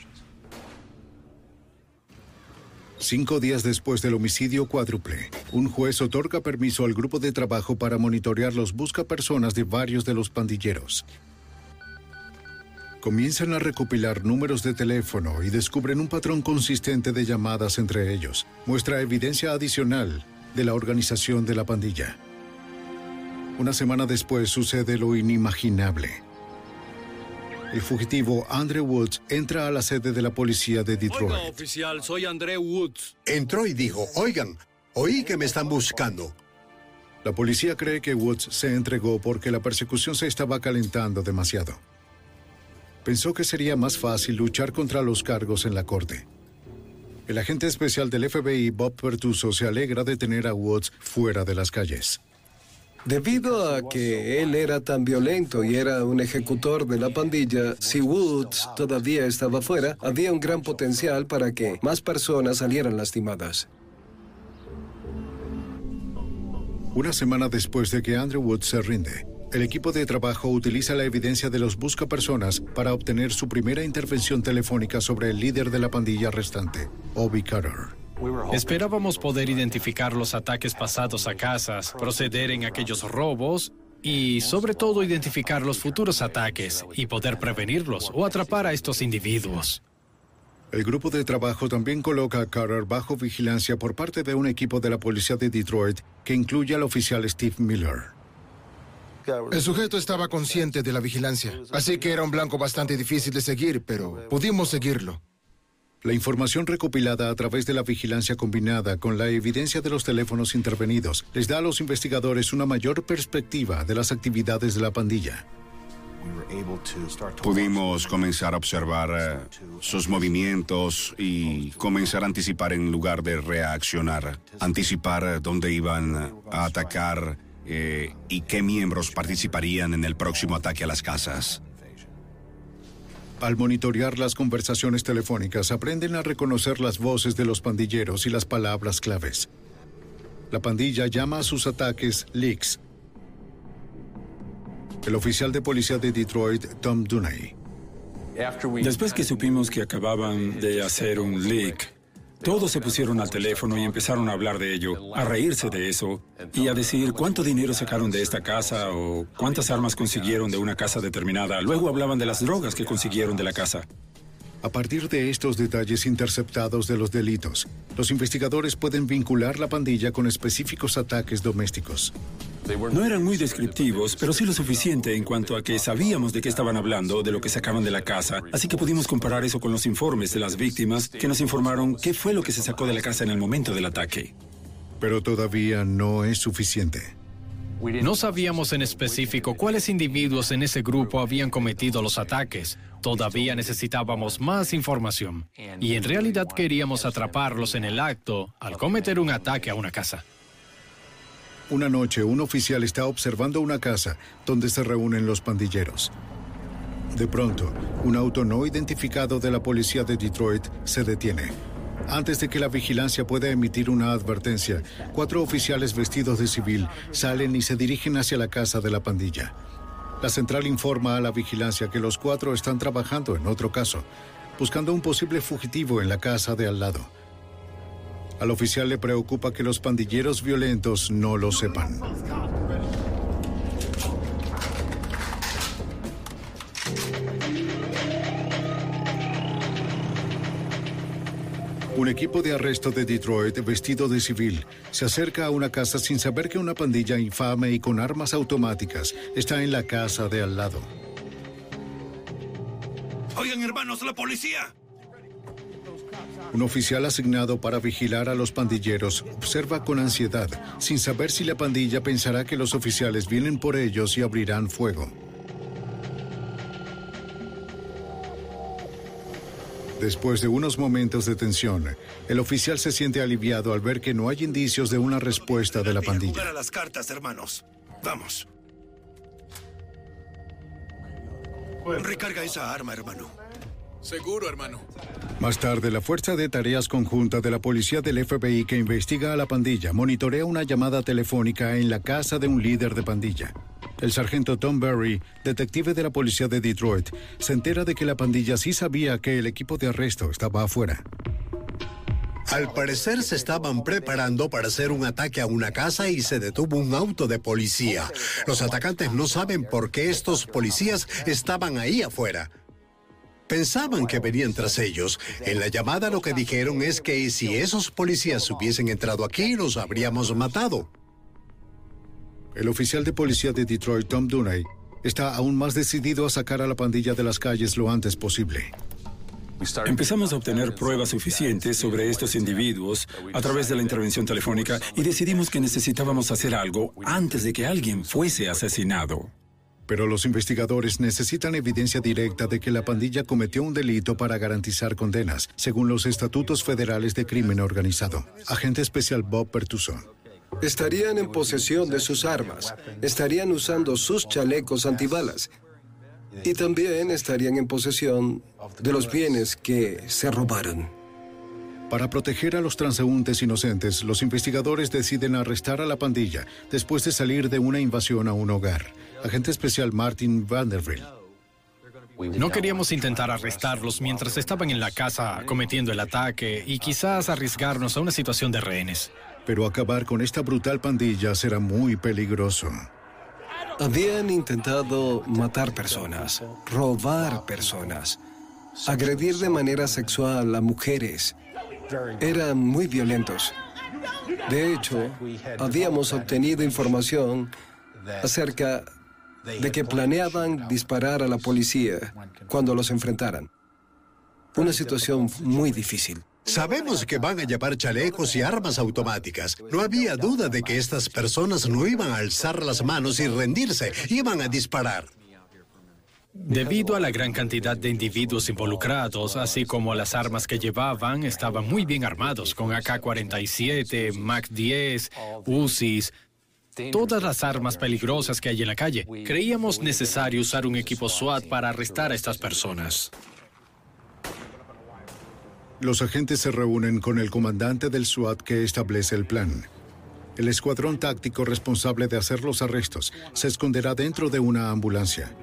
Cinco días después del homicidio cuádruple, un juez otorga permiso al grupo de trabajo para monitorear los buscapersonas de varios de los pandilleros. Comienzan a recopilar números de teléfono y descubren un patrón consistente de llamadas entre ellos. Muestra evidencia adicional de la organización de la pandilla. Una semana después sucede lo inimaginable. El fugitivo Andrew Woods entra a la sede de la policía de Detroit. Oiga, oficial, soy Andrew Woods. Entró y dijo, oigan, oí que me están buscando. La policía cree que Woods se entregó porque la persecución se estaba calentando demasiado. Pensó que sería más fácil luchar contra los cargos en la corte. El agente especial del FBI, Bob Pertuso, se alegra de tener a Woods fuera de las calles. Debido a que él era tan violento y era un ejecutor de la pandilla, si Woods todavía estaba fuera, había un gran potencial para que más personas salieran lastimadas. Una semana después de que Andrew Woods se rinde, el equipo de trabajo utiliza la evidencia de los buscapersonas para obtener su primera intervención telefónica sobre el líder de la pandilla restante, Obi Carter. Esperábamos poder identificar los ataques pasados a casas, proceder en aquellos robos y sobre todo identificar los futuros ataques y poder prevenirlos o atrapar a estos individuos. El grupo de trabajo también coloca a Carter bajo vigilancia por parte de un equipo de la policía de Detroit que incluye al oficial Steve Miller. El sujeto estaba consciente de la vigilancia, así que era un blanco bastante difícil de seguir, pero pudimos seguirlo. La información recopilada a través de la vigilancia combinada con la evidencia de los teléfonos intervenidos les da a los investigadores una mayor perspectiva de las actividades de la pandilla. Pudimos comenzar a observar eh, sus movimientos y comenzar a anticipar en lugar de reaccionar, anticipar eh, dónde iban a atacar eh, y qué miembros participarían en el próximo ataque a las casas. Al monitorear las conversaciones telefónicas, aprenden a reconocer las voces de los pandilleros y las palabras claves. La pandilla llama a sus ataques leaks. El oficial de policía de Detroit, Tom Dunay. Después que supimos que acababan de hacer un leak, todos se pusieron al teléfono y empezaron a hablar de ello, a reírse de eso y a decir cuánto dinero sacaron de esta casa o cuántas armas consiguieron de una casa determinada. Luego hablaban de las drogas que consiguieron de la casa. A partir de estos detalles interceptados de los delitos, los investigadores pueden vincular la pandilla con específicos ataques domésticos. No eran muy descriptivos, pero sí lo suficiente en cuanto a que sabíamos de qué estaban hablando, de lo que sacaban de la casa, así que pudimos comparar eso con los informes de las víctimas que nos informaron qué fue lo que se sacó de la casa en el momento del ataque. Pero todavía no es suficiente. No sabíamos en específico cuáles individuos en ese grupo habían cometido los ataques. Todavía necesitábamos más información. Y en realidad queríamos atraparlos en el acto al cometer un ataque a una casa. Una noche, un oficial está observando una casa donde se reúnen los pandilleros. De pronto, un auto no identificado de la policía de Detroit se detiene. Antes de que la vigilancia pueda emitir una advertencia, cuatro oficiales vestidos de civil salen y se dirigen hacia la casa de la pandilla. La central informa a la vigilancia que los cuatro están trabajando en otro caso, buscando un posible fugitivo en la casa de al lado. Al oficial le preocupa que los pandilleros violentos no lo sepan. Un equipo de arresto de Detroit vestido de civil se acerca a una casa sin saber que una pandilla infame y con armas automáticas está en la casa de al lado. Oigan, hermanos, la policía. Un oficial asignado para vigilar a los pandilleros observa con ansiedad, sin saber si la pandilla pensará que los oficiales vienen por ellos y abrirán fuego. Después de unos momentos de tensión, el oficial se siente aliviado al ver que no hay indicios de una respuesta de la pandilla. Jugar a las cartas, hermanos. Vamos. Recarga esa arma, hermano. Seguro, hermano. Más tarde, la Fuerza de Tareas Conjunta de la Policía del FBI que investiga a la pandilla monitorea una llamada telefónica en la casa de un líder de pandilla. El sargento Tom Berry, detective de la policía de Detroit, se entera de que la pandilla sí sabía que el equipo de arresto estaba afuera. Al parecer se estaban preparando para hacer un ataque a una casa y se detuvo un auto de policía. Los atacantes no saben por qué estos policías estaban ahí afuera. Pensaban que venían tras ellos. En la llamada lo que dijeron es que si esos policías hubiesen entrado aquí, los habríamos matado. El oficial de policía de Detroit, Tom Dunay, está aún más decidido a sacar a la pandilla de las calles lo antes posible. Empezamos a obtener pruebas suficientes sobre estos individuos a través de la intervención telefónica y decidimos que necesitábamos hacer algo antes de que alguien fuese asesinado. Pero los investigadores necesitan evidencia directa de que la pandilla cometió un delito para garantizar condenas, según los estatutos federales de crimen organizado. Agente especial Bob Pertuso. Estarían en posesión de sus armas, estarían usando sus chalecos antibalas y también estarían en posesión de los bienes que se robaron. Para proteger a los transeúntes inocentes, los investigadores deciden arrestar a la pandilla después de salir de una invasión a un hogar. Agente especial Martin Vanderbilt. No queríamos intentar arrestarlos mientras estaban en la casa cometiendo el ataque y quizás arriesgarnos a una situación de rehenes. Pero acabar con esta brutal pandilla será muy peligroso. Habían intentado matar personas, robar personas, agredir de manera sexual a mujeres. Eran muy violentos. De hecho, habíamos obtenido información acerca de que planeaban disparar a la policía cuando los enfrentaran. Una situación muy difícil. Sabemos que van a llevar chalecos y armas automáticas. No había duda de que estas personas no iban a alzar las manos y rendirse, iban a disparar. Debido a la gran cantidad de individuos involucrados, así como a las armas que llevaban, estaban muy bien armados, con AK-47, MAC-10, UCIs, todas las armas peligrosas que hay en la calle. Creíamos necesario usar un equipo SWAT para arrestar a estas personas. Los agentes se reúnen con el comandante del SWAT que establece el plan. El escuadrón táctico responsable de hacer los arrestos se esconderá dentro de una ambulancia.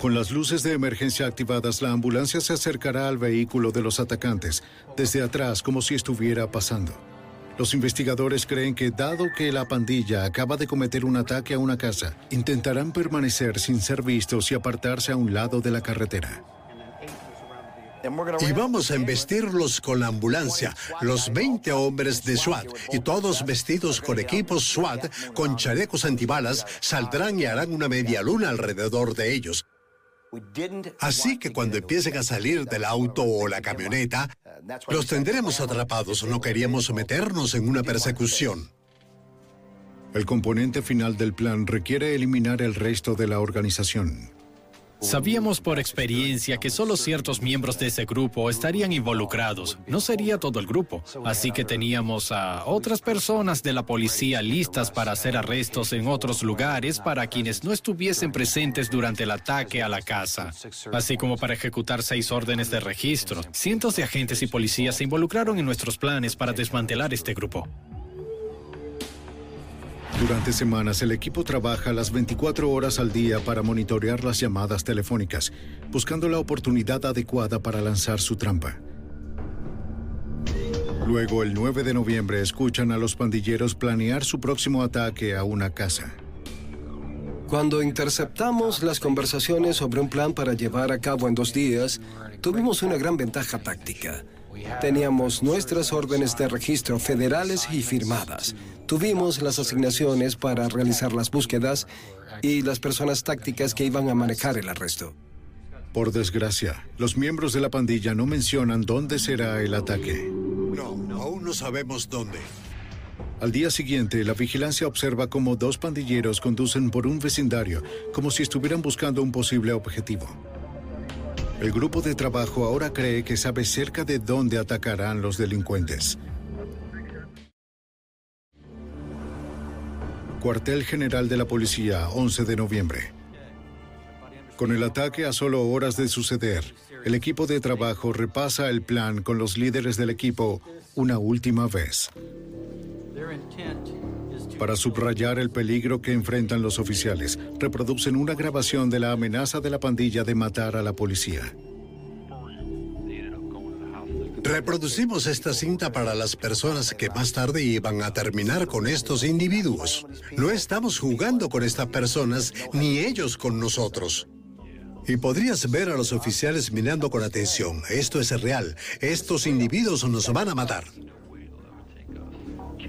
Con las luces de emergencia activadas, la ambulancia se acercará al vehículo de los atacantes, desde atrás como si estuviera pasando. Los investigadores creen que dado que la pandilla acaba de cometer un ataque a una casa, intentarán permanecer sin ser vistos y apartarse a un lado de la carretera. Y vamos a embestirlos con la ambulancia, los 20 hombres de SWAT, y todos vestidos con equipos SWAT, con chalecos antibalas, saldrán y harán una media luna alrededor de ellos. Así que cuando empiecen a salir del auto o la camioneta, los tendremos atrapados. No queríamos meternos en una persecución. El componente final del plan requiere eliminar el resto de la organización. Sabíamos por experiencia que solo ciertos miembros de ese grupo estarían involucrados, no sería todo el grupo. Así que teníamos a otras personas de la policía listas para hacer arrestos en otros lugares para quienes no estuviesen presentes durante el ataque a la casa, así como para ejecutar seis órdenes de registro. Cientos de agentes y policías se involucraron en nuestros planes para desmantelar este grupo. Durante semanas el equipo trabaja las 24 horas al día para monitorear las llamadas telefónicas, buscando la oportunidad adecuada para lanzar su trampa. Luego, el 9 de noviembre, escuchan a los pandilleros planear su próximo ataque a una casa. Cuando interceptamos las conversaciones sobre un plan para llevar a cabo en dos días, tuvimos una gran ventaja táctica. Teníamos nuestras órdenes de registro federales y firmadas. Tuvimos las asignaciones para realizar las búsquedas y las personas tácticas que iban a manejar el arresto. Por desgracia, los miembros de la pandilla no mencionan dónde será el ataque. No, aún no sabemos dónde. Al día siguiente, la vigilancia observa cómo dos pandilleros conducen por un vecindario, como si estuvieran buscando un posible objetivo. El grupo de trabajo ahora cree que sabe cerca de dónde atacarán los delincuentes. Cuartel General de la Policía, 11 de noviembre. Con el ataque a solo horas de suceder, el equipo de trabajo repasa el plan con los líderes del equipo una última vez. Para subrayar el peligro que enfrentan los oficiales, reproducen una grabación de la amenaza de la pandilla de matar a la policía. Reproducimos esta cinta para las personas que más tarde iban a terminar con estos individuos. No estamos jugando con estas personas, ni ellos con nosotros. Y podrías ver a los oficiales mirando con atención. Esto es real. Estos individuos nos van a matar.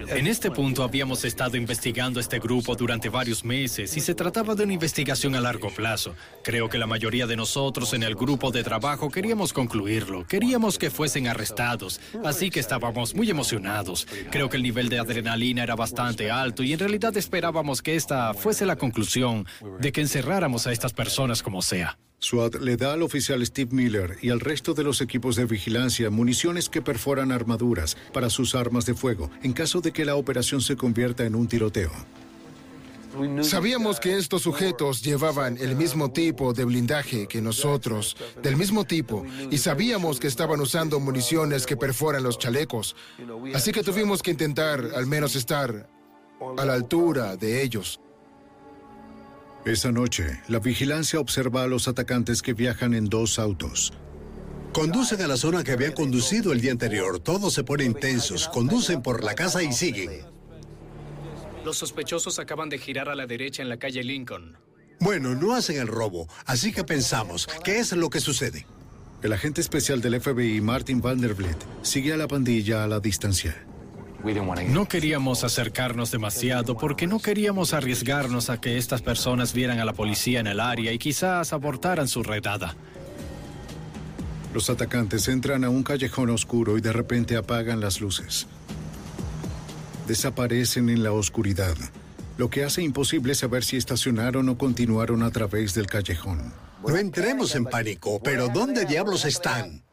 En este punto habíamos estado investigando este grupo durante varios meses y se trataba de una investigación a largo plazo. Creo que la mayoría de nosotros en el grupo de trabajo queríamos concluirlo, queríamos que fuesen arrestados, así que estábamos muy emocionados. Creo que el nivel de adrenalina era bastante alto y en realidad esperábamos que esta fuese la conclusión de que encerráramos a estas personas como sea. SWAT le da al oficial Steve Miller y al resto de los equipos de vigilancia municiones que perforan armaduras para sus armas de fuego en caso de que la operación se convierta en un tiroteo. Sabíamos que estos sujetos llevaban el mismo tipo de blindaje que nosotros, del mismo tipo, y sabíamos que estaban usando municiones que perforan los chalecos. Así que tuvimos que intentar al menos estar a la altura de ellos. Esa noche, la vigilancia observa a los atacantes que viajan en dos autos. Conducen a la zona que habían conducido el día anterior. Todos se ponen tensos, conducen por la casa y siguen. Los sospechosos acaban de girar a la derecha en la calle Lincoln. Bueno, no hacen el robo, así que pensamos, ¿qué es lo que sucede? El agente especial del FBI, Martin Vanderbilt, sigue a la pandilla a la distancia. No queríamos acercarnos demasiado porque no queríamos arriesgarnos a que estas personas vieran a la policía en el área y quizás abortaran su redada. Los atacantes entran a un callejón oscuro y de repente apagan las luces. Desaparecen en la oscuridad, lo que hace imposible saber si estacionaron o continuaron a través del callejón. No entremos en pánico, pero ¿dónde diablos están?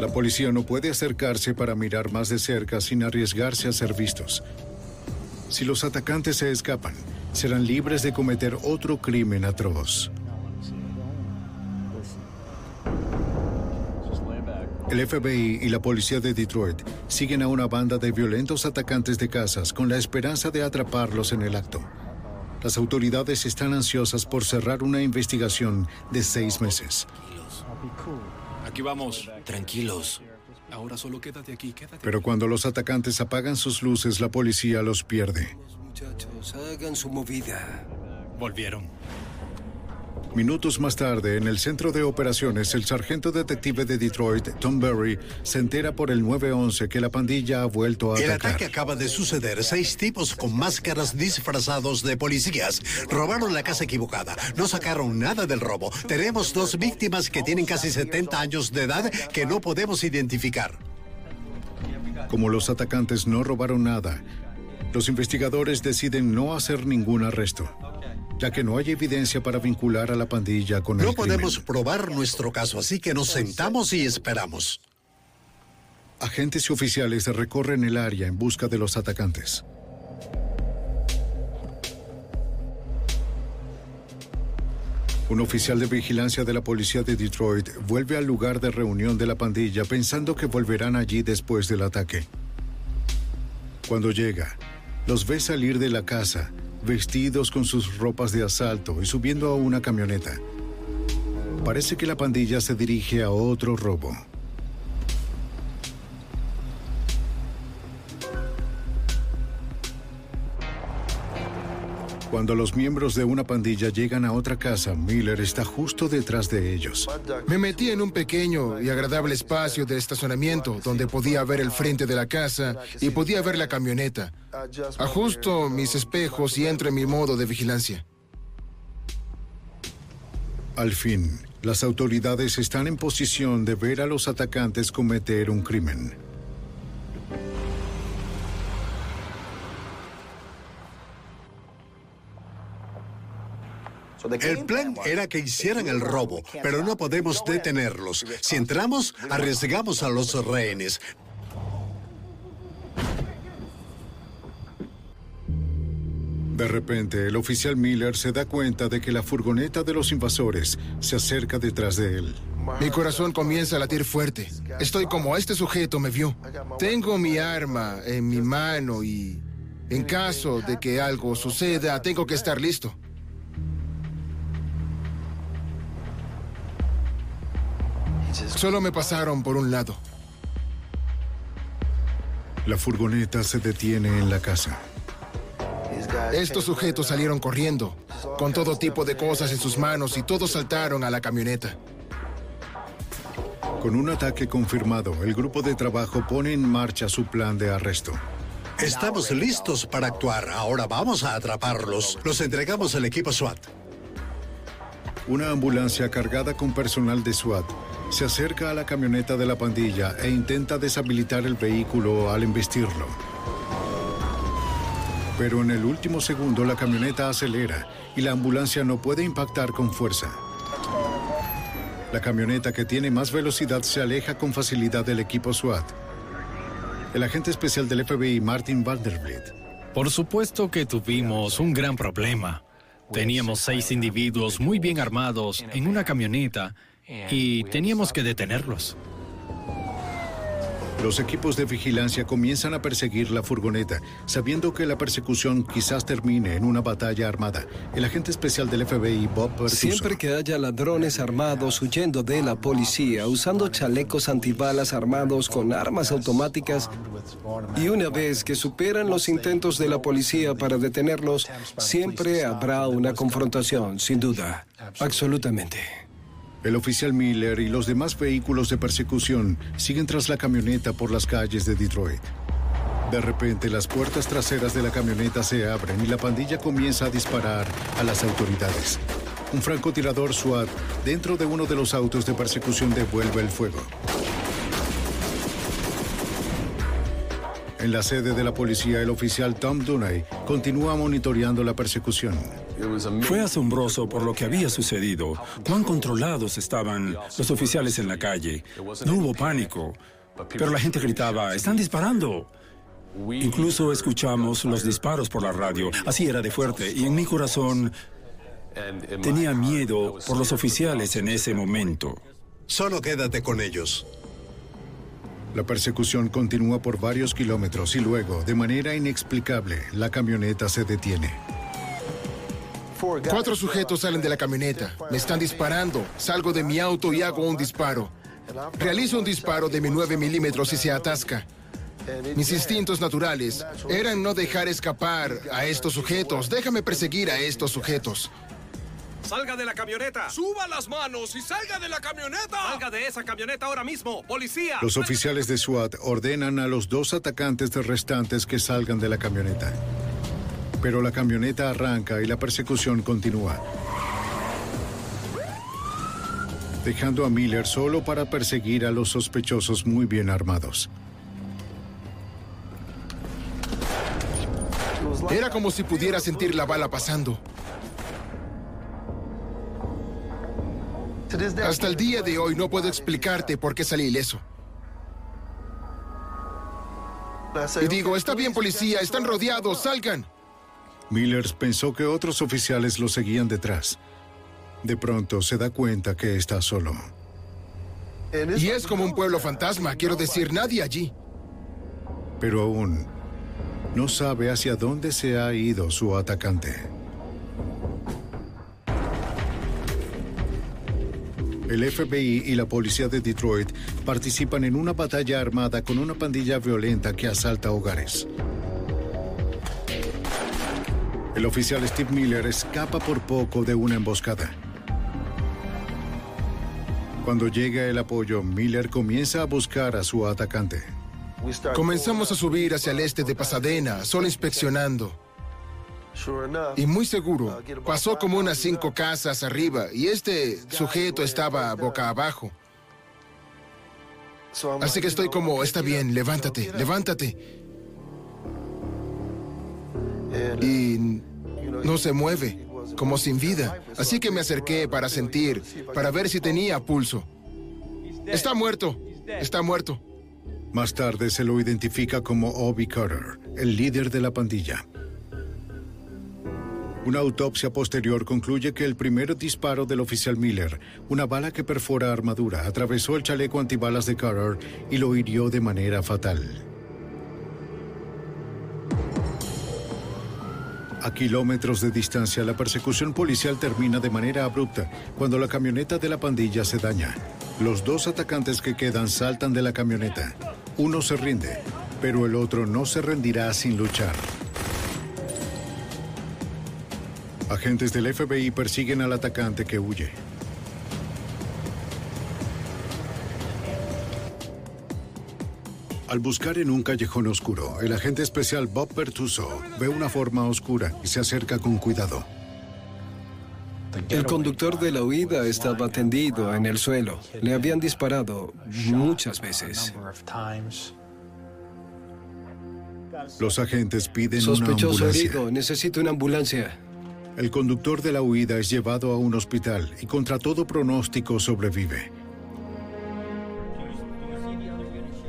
La policía no puede acercarse para mirar más de cerca sin arriesgarse a ser vistos. Si los atacantes se escapan, serán libres de cometer otro crimen atroz. El FBI y la policía de Detroit siguen a una banda de violentos atacantes de casas con la esperanza de atraparlos en el acto. Las autoridades están ansiosas por cerrar una investigación de seis meses. Aquí vamos. Tranquilos. Ahora solo quédate aquí, quédate. Pero cuando los atacantes apagan sus luces, la policía los pierde. muchachos, hagan su movida. Volvieron. Minutos más tarde, en el centro de operaciones, el sargento detective de Detroit, Tom Berry, se entera por el 911 que la pandilla ha vuelto a El atacar. ataque acaba de suceder. Seis tipos con máscaras disfrazados de policías robaron la casa equivocada. No sacaron nada del robo. Tenemos dos víctimas que tienen casi 70 años de edad que no podemos identificar. Como los atacantes no robaron nada, los investigadores deciden no hacer ningún arresto. Ya que no hay evidencia para vincular a la pandilla con el No crimen. podemos probar nuestro caso, así que nos sentamos y esperamos. Agentes y oficiales recorren el área en busca de los atacantes. Un oficial de vigilancia de la policía de Detroit vuelve al lugar de reunión de la pandilla pensando que volverán allí después del ataque. Cuando llega, los ve salir de la casa, vestidos con sus ropas de asalto y subiendo a una camioneta. Parece que la pandilla se dirige a otro robo. Cuando los miembros de una pandilla llegan a otra casa, Miller está justo detrás de ellos. Me metí en un pequeño y agradable espacio de estacionamiento donde podía ver el frente de la casa y podía ver la camioneta. Ajusto mis espejos y entro en mi modo de vigilancia. Al fin, las autoridades están en posición de ver a los atacantes cometer un crimen. El plan era que hicieran el robo, pero no podemos detenerlos. Si entramos, arriesgamos a los rehenes. De repente, el oficial Miller se da cuenta de que la furgoneta de los invasores se acerca detrás de él. Mi corazón comienza a latir fuerte. Estoy como este sujeto me vio. Tengo mi arma en mi mano y en caso de que algo suceda, tengo que estar listo. Solo me pasaron por un lado. La furgoneta se detiene en la casa. Estos sujetos salieron corriendo, con todo tipo de cosas en sus manos y todos saltaron a la camioneta. Con un ataque confirmado, el grupo de trabajo pone en marcha su plan de arresto. Estamos listos para actuar. Ahora vamos a atraparlos. Los entregamos al equipo SWAT. Una ambulancia cargada con personal de SWAT se acerca a la camioneta de la pandilla e intenta deshabilitar el vehículo al embestirlo. Pero en el último segundo la camioneta acelera y la ambulancia no puede impactar con fuerza. La camioneta que tiene más velocidad se aleja con facilidad del equipo SWAT. El agente especial del FBI, Martin Vanderbilt, Por supuesto que tuvimos un gran problema. Teníamos seis individuos muy bien armados en una camioneta y teníamos que detenerlos. Los equipos de vigilancia comienzan a perseguir la furgoneta, sabiendo que la persecución quizás termine en una batalla armada. El agente especial del FBI, Bob Siempre que haya ladrones armados huyendo de la policía, usando chalecos antibalas armados con armas automáticas, y una vez que superan los intentos de la policía para detenerlos, siempre habrá una confrontación, sin duda. Absolutamente. El oficial Miller y los demás vehículos de persecución siguen tras la camioneta por las calles de Detroit. De repente, las puertas traseras de la camioneta se abren y la pandilla comienza a disparar a las autoridades. Un francotirador SWAT dentro de uno de los autos de persecución devuelve el fuego. En la sede de la policía, el oficial Tom Dunay continúa monitoreando la persecución. Fue asombroso por lo que había sucedido, cuán controlados estaban los oficiales en la calle. No hubo pánico, pero la gente gritaba, están disparando. Incluso escuchamos los disparos por la radio, así era de fuerte, y en mi corazón tenía miedo por los oficiales en ese momento. Solo quédate con ellos. La persecución continúa por varios kilómetros y luego, de manera inexplicable, la camioneta se detiene. Cuatro sujetos salen de la camioneta. Me están disparando. Salgo de mi auto y hago un disparo. Realizo un disparo de mi 9 milímetros y se atasca. Mis instintos naturales eran no dejar escapar a estos sujetos. Déjame perseguir a estos sujetos. ¡Salga de la camioneta! ¡Suba las manos y salga de la camioneta! ¡Salga de esa camioneta ahora mismo! ¡Policía! Los oficiales de SWAT ordenan a los dos atacantes restantes que salgan de la camioneta. Pero la camioneta arranca y la persecución continúa. Dejando a Miller solo para perseguir a los sospechosos muy bien armados. Era como si pudiera sentir la bala pasando. Hasta el día de hoy no puedo explicarte por qué salí ileso. Y digo, está bien policía, están rodeados, salgan. Millers pensó que otros oficiales lo seguían detrás. De pronto se da cuenta que está solo. Y es como un pueblo fantasma, quiero decir, nadie allí. Pero aún no sabe hacia dónde se ha ido su atacante. El FBI y la policía de Detroit participan en una batalla armada con una pandilla violenta que asalta hogares. El oficial Steve Miller escapa por poco de una emboscada. Cuando llega el apoyo, Miller comienza a buscar a su atacante. Comenzamos a subir hacia el este de Pasadena, solo inspeccionando. Y muy seguro, pasó como unas cinco casas arriba y este sujeto estaba boca abajo. Así que estoy como, está bien, levántate, levántate. Y no se mueve, como sin vida. Así que me acerqué para sentir, para ver si tenía pulso. Está muerto, está muerto. Más tarde se lo identifica como Obi Carter, el líder de la pandilla. Una autopsia posterior concluye que el primer disparo del oficial Miller, una bala que perfora armadura, atravesó el chaleco antibalas de Carter y lo hirió de manera fatal. A kilómetros de distancia, la persecución policial termina de manera abrupta cuando la camioneta de la pandilla se daña. Los dos atacantes que quedan saltan de la camioneta. Uno se rinde, pero el otro no se rendirá sin luchar. Agentes del FBI persiguen al atacante que huye. Al buscar en un callejón oscuro, el agente especial Bob Pertuso ve una forma oscura y se acerca con cuidado. El conductor de la huida estaba tendido en el suelo. Le habían disparado muchas veces. Los agentes piden Sospechoso una ambulancia. herido, necesito una ambulancia. El conductor de la huida es llevado a un hospital y contra todo pronóstico sobrevive.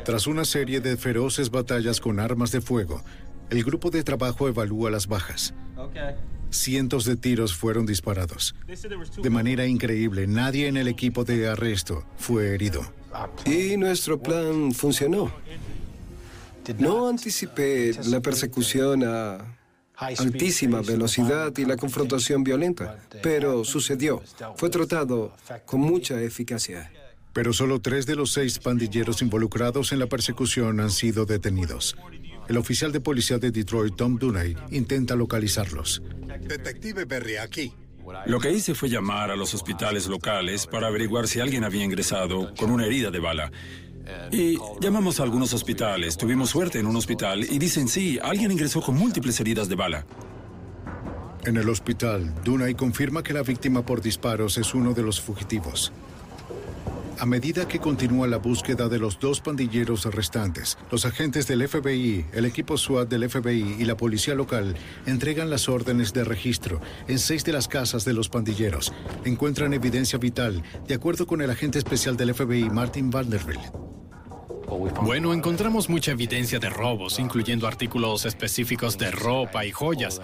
Tras una serie de feroces batallas con armas de fuego, el grupo de trabajo evalúa las bajas. Cientos de tiros fueron disparados. De manera increíble, nadie en el equipo de arresto fue herido. Y nuestro plan funcionó. No anticipé la persecución a altísima velocidad y la confrontación violenta, pero sucedió. Fue tratado con mucha eficacia. Pero solo tres de los seis pandilleros involucrados en la persecución han sido detenidos. El oficial de policía de Detroit, Tom Dunay, intenta localizarlos. Detective Berry, aquí. Lo que hice fue llamar a los hospitales locales para averiguar si alguien había ingresado con una herida de bala. Y llamamos a algunos hospitales, tuvimos suerte en un hospital y dicen sí, alguien ingresó con múltiples heridas de bala. En el hospital, Dunay confirma que la víctima por disparos es uno de los fugitivos. A medida que continúa la búsqueda de los dos pandilleros restantes, los agentes del FBI, el equipo SWAT del FBI y la policía local entregan las órdenes de registro en seis de las casas de los pandilleros. Encuentran evidencia vital, de acuerdo con el agente especial del FBI, Martin Vanderbilt. Bueno, encontramos mucha evidencia de robos, incluyendo artículos específicos de ropa y joyas.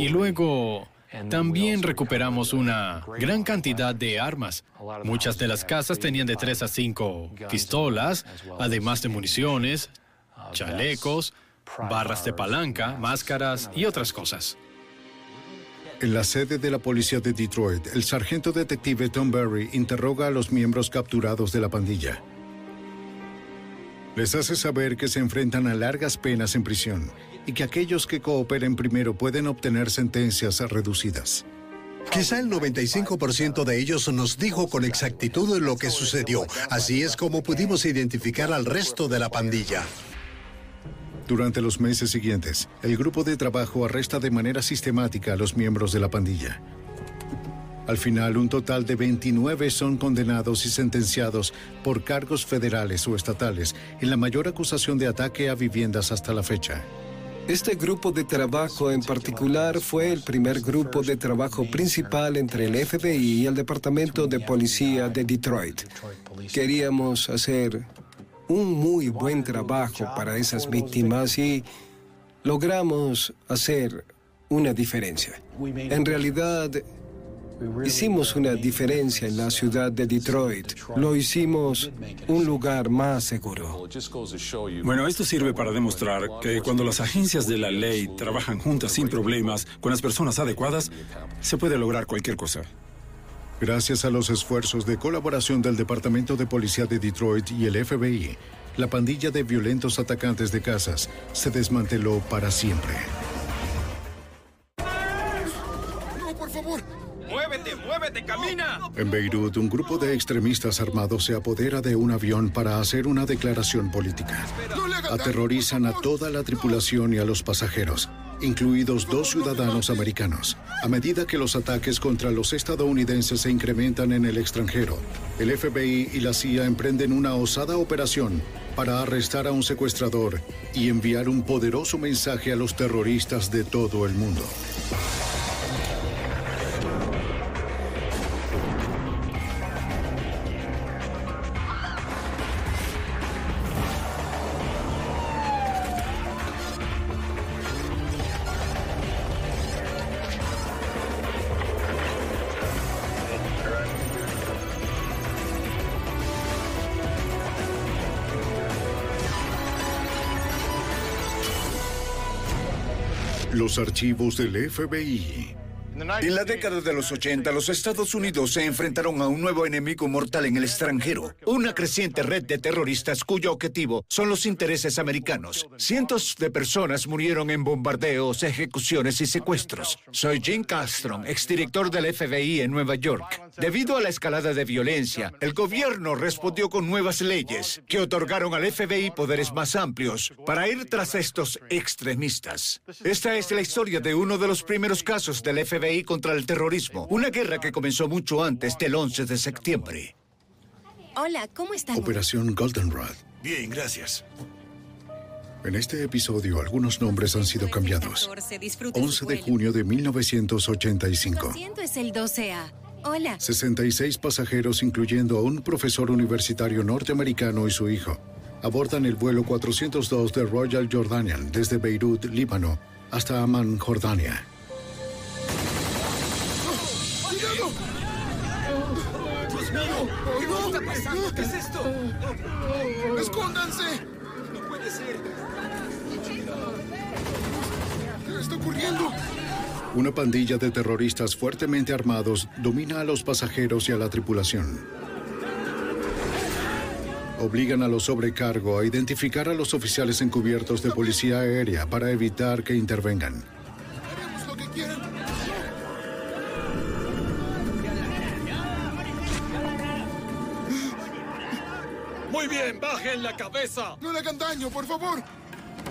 Y luego también recuperamos una gran cantidad de armas. Muchas de las casas tenían de 3 a 5 pistolas, además de municiones, chalecos, barras de palanca, máscaras y otras cosas. En la sede de la policía de Detroit, el sargento detective Tom Berry interroga a los miembros capturados de la pandilla. Les hace saber que se enfrentan a largas penas en prisión y que aquellos que cooperen primero pueden obtener sentencias reducidas. Quizá el 95% de ellos nos dijo con exactitud lo que sucedió. Así es como pudimos identificar al resto de la pandilla. Durante los meses siguientes, el grupo de trabajo arresta de manera sistemática a los miembros de la pandilla. Al final, un total de 29 son condenados y sentenciados por cargos federales o estatales en la mayor acusación de ataque a viviendas hasta la fecha. Este grupo de trabajo en particular fue el primer grupo de trabajo principal entre el FBI y el Departamento de Policía de Detroit. Queríamos hacer un muy buen trabajo para esas víctimas y logramos hacer una diferencia. En realidad, Hicimos una diferencia en la ciudad de Detroit. Lo hicimos un lugar más seguro. Bueno, esto sirve para demostrar que cuando las agencias de la ley trabajan juntas sin problemas, con las personas adecuadas, se puede lograr cualquier cosa. Gracias a los esfuerzos de colaboración del Departamento de Policía de Detroit y el FBI, la pandilla de violentos atacantes de casas se desmanteló para siempre. ¡Muévete, muévete, camina! En Beirut, un grupo de extremistas armados se apodera de un avión para hacer una declaración política. Aterrorizan a toda la tripulación y a los pasajeros, incluidos dos ciudadanos americanos. A medida que los ataques contra los estadounidenses se incrementan en el extranjero, el FBI y la CIA emprenden una osada operación para arrestar a un secuestrador y enviar un poderoso mensaje a los terroristas de todo el mundo. Archivos del FBI. En la década de los 80, los Estados Unidos se enfrentaron a un nuevo enemigo mortal en el extranjero, una creciente red de terroristas cuyo objetivo son los intereses americanos. Cientos de personas murieron en bombardeos, ejecuciones y secuestros. Soy Jim Castro, exdirector del FBI en Nueva York. Debido a la escalada de violencia, el gobierno respondió con nuevas leyes que otorgaron al FBI poderes más amplios para ir tras estos extremistas. Esta es la historia de uno de los primeros casos del FBI contra el terrorismo, una guerra que comenzó mucho antes del 11 de septiembre. Hola, ¿cómo estás? Operación Goldenrod. Bien, gracias. En este episodio algunos nombres han sido cambiados. 11 de junio de 1985. es el 12A. Hola. 66 pasajeros, incluyendo a un profesor universitario norteamericano y su hijo, abordan el vuelo 402 de Royal Jordanian desde Beirut, Líbano, hasta Amman, Jordania. ¿Qué es esto? ¡Escóndanse! No puede ser. ¿Qué está ocurriendo? Una pandilla de terroristas fuertemente armados domina a los pasajeros y a la tripulación. Obligan a los sobrecargo a identificar a los oficiales encubiertos de policía aérea para evitar que intervengan. Muy bien, bajen la cabeza. No le hagan daño, por favor.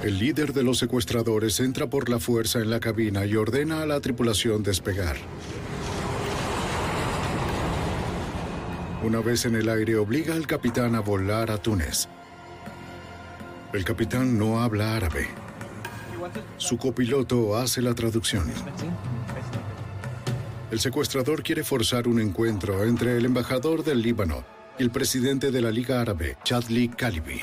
El líder de los secuestradores entra por la fuerza en la cabina y ordena a la tripulación despegar. Una vez en el aire, obliga al capitán a volar a Túnez. El capitán no habla árabe. Su copiloto hace la traducción. El secuestrador quiere forzar un encuentro entre el embajador del Líbano y el presidente de la Liga Árabe, Chadli Khalibi.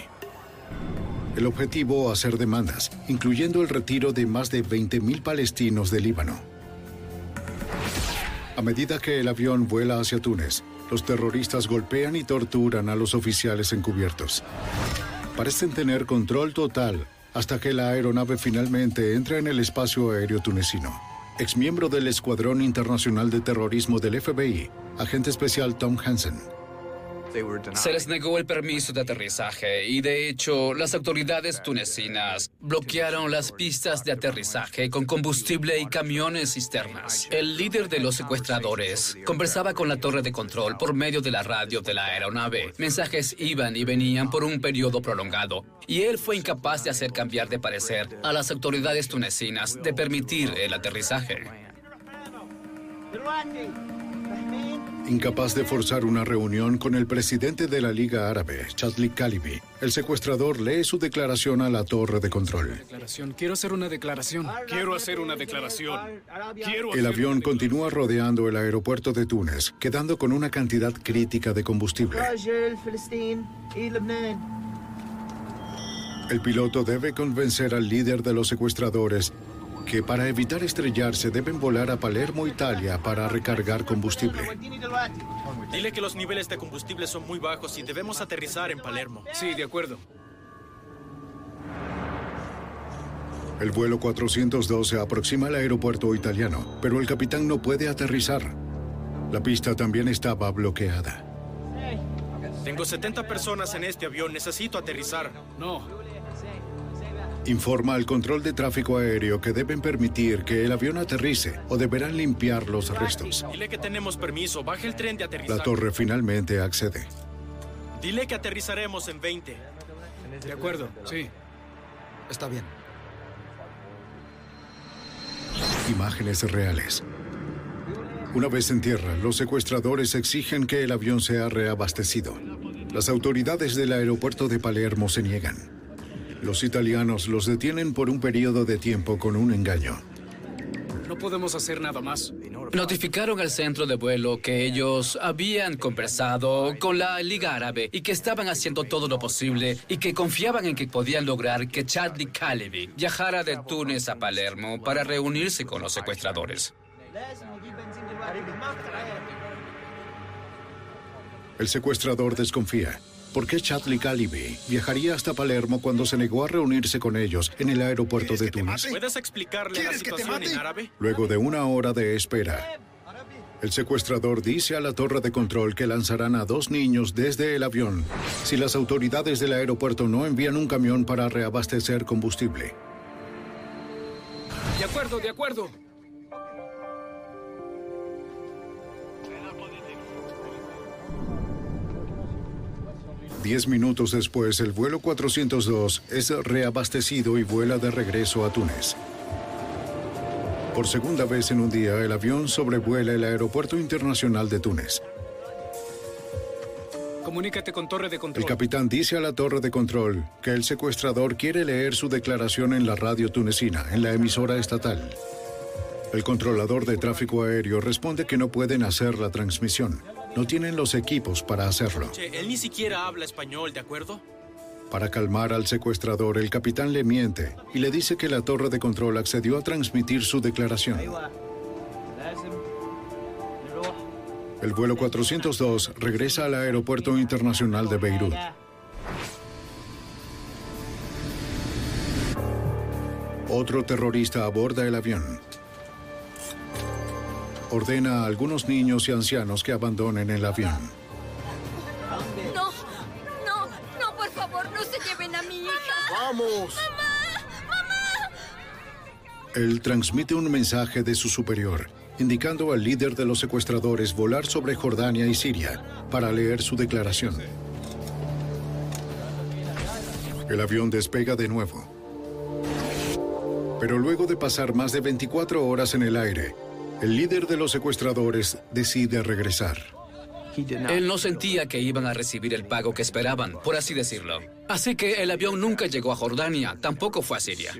El objetivo, hacer demandas, incluyendo el retiro de más de 20.000 palestinos del Líbano. A medida que el avión vuela hacia Túnez, los terroristas golpean y torturan a los oficiales encubiertos. Parecen tener control total hasta que la aeronave finalmente entra en el espacio aéreo tunecino. Exmiembro del Escuadrón Internacional de Terrorismo del FBI, agente especial Tom Hansen. Se les negó el permiso de aterrizaje y de hecho las autoridades tunecinas bloquearon las pistas de aterrizaje con combustible y camiones cisternas. El líder de los secuestradores conversaba con la torre de control por medio de la radio de la aeronave. Mensajes iban y venían por un periodo prolongado y él fue incapaz de hacer cambiar de parecer a las autoridades tunecinas de permitir el aterrizaje. Incapaz de forzar una reunión con el presidente de la Liga Árabe, Chadli Kalibi, el secuestrador lee su declaración a la torre de control. Quiero hacer una declaración. Quiero hacer una declaración. Quiero El avión continúa rodeando el aeropuerto de Túnez, quedando con una cantidad crítica de combustible. El piloto debe convencer al líder de los secuestradores que para evitar estrellarse deben volar a Palermo, Italia, para recargar combustible. Dile que los niveles de combustible son muy bajos y debemos aterrizar en Palermo. Sí, de acuerdo. El vuelo 402 se aproxima al aeropuerto italiano, pero el capitán no puede aterrizar. La pista también estaba bloqueada. Tengo 70 personas en este avión. Necesito aterrizar. No. Informa al control de tráfico aéreo que deben permitir que el avión aterrice o deberán limpiar los restos. Dile que tenemos permiso. Baje el tren de aterrizaje. La torre finalmente accede. Dile que aterrizaremos en 20. De acuerdo, sí. Está bien. Imágenes reales. Una vez en tierra, los secuestradores exigen que el avión sea reabastecido. Las autoridades del aeropuerto de Palermo se niegan. Los italianos los detienen por un periodo de tiempo con un engaño. No podemos hacer nada más. Notificaron al centro de vuelo que ellos habían conversado con la Liga Árabe y que estaban haciendo todo lo posible y que confiaban en que podían lograr que Chadli Kalevi viajara de Túnez a Palermo para reunirse con los secuestradores. El secuestrador desconfía. ¿Por qué Chadli Kalibi viajaría hasta Palermo cuando se negó a reunirse con ellos en el aeropuerto de Túnez? ¿Puedes explicarle la situación en árabe? Luego de una hora de espera, el secuestrador dice a la torre de control que lanzarán a dos niños desde el avión si las autoridades del aeropuerto no envían un camión para reabastecer combustible. De acuerdo, de acuerdo. Diez minutos después, el vuelo 402 es reabastecido y vuela de regreso a Túnez. Por segunda vez en un día, el avión sobrevuela el aeropuerto internacional de Túnez. Comunícate con torre de El control. capitán dice a la torre de control que el secuestrador quiere leer su declaración en la radio tunecina, en la emisora estatal. El controlador de tráfico aéreo responde que no pueden hacer la transmisión. No tienen los equipos para hacerlo. Che, él ni siquiera habla español, ¿de acuerdo? Para calmar al secuestrador, el capitán le miente y le dice que la torre de control accedió a transmitir su declaración. El vuelo 402 regresa al aeropuerto internacional de Beirut. Otro terrorista aborda el avión. Ordena a algunos niños y ancianos que abandonen el avión. No, no, no, por favor, no se lleven a mi hija. ¡Vamos! Él transmite un mensaje de su superior, indicando al líder de los secuestradores volar sobre Jordania y Siria para leer su declaración. El avión despega de nuevo. Pero luego de pasar más de 24 horas en el aire, el líder de los secuestradores decide regresar. Él no sentía que iban a recibir el pago que esperaban, por así decirlo. Así que el avión nunca llegó a Jordania, tampoco fue a Siria.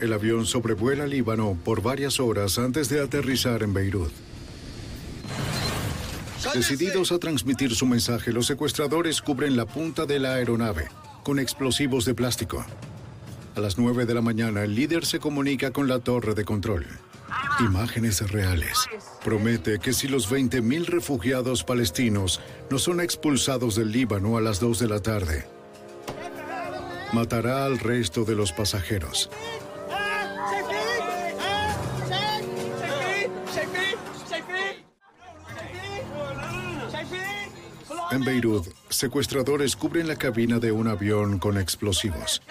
El avión sobrevuela Líbano por varias horas antes de aterrizar en Beirut. Decididos a transmitir su mensaje, los secuestradores cubren la punta de la aeronave con explosivos de plástico. A las 9 de la mañana, el líder se comunica con la torre de control. Imágenes reales. Promete que si los 20.000 refugiados palestinos no son expulsados del Líbano a las 2 de la tarde, matará al resto de los pasajeros. En Beirut, secuestradores cubren la cabina de un avión con explosivos.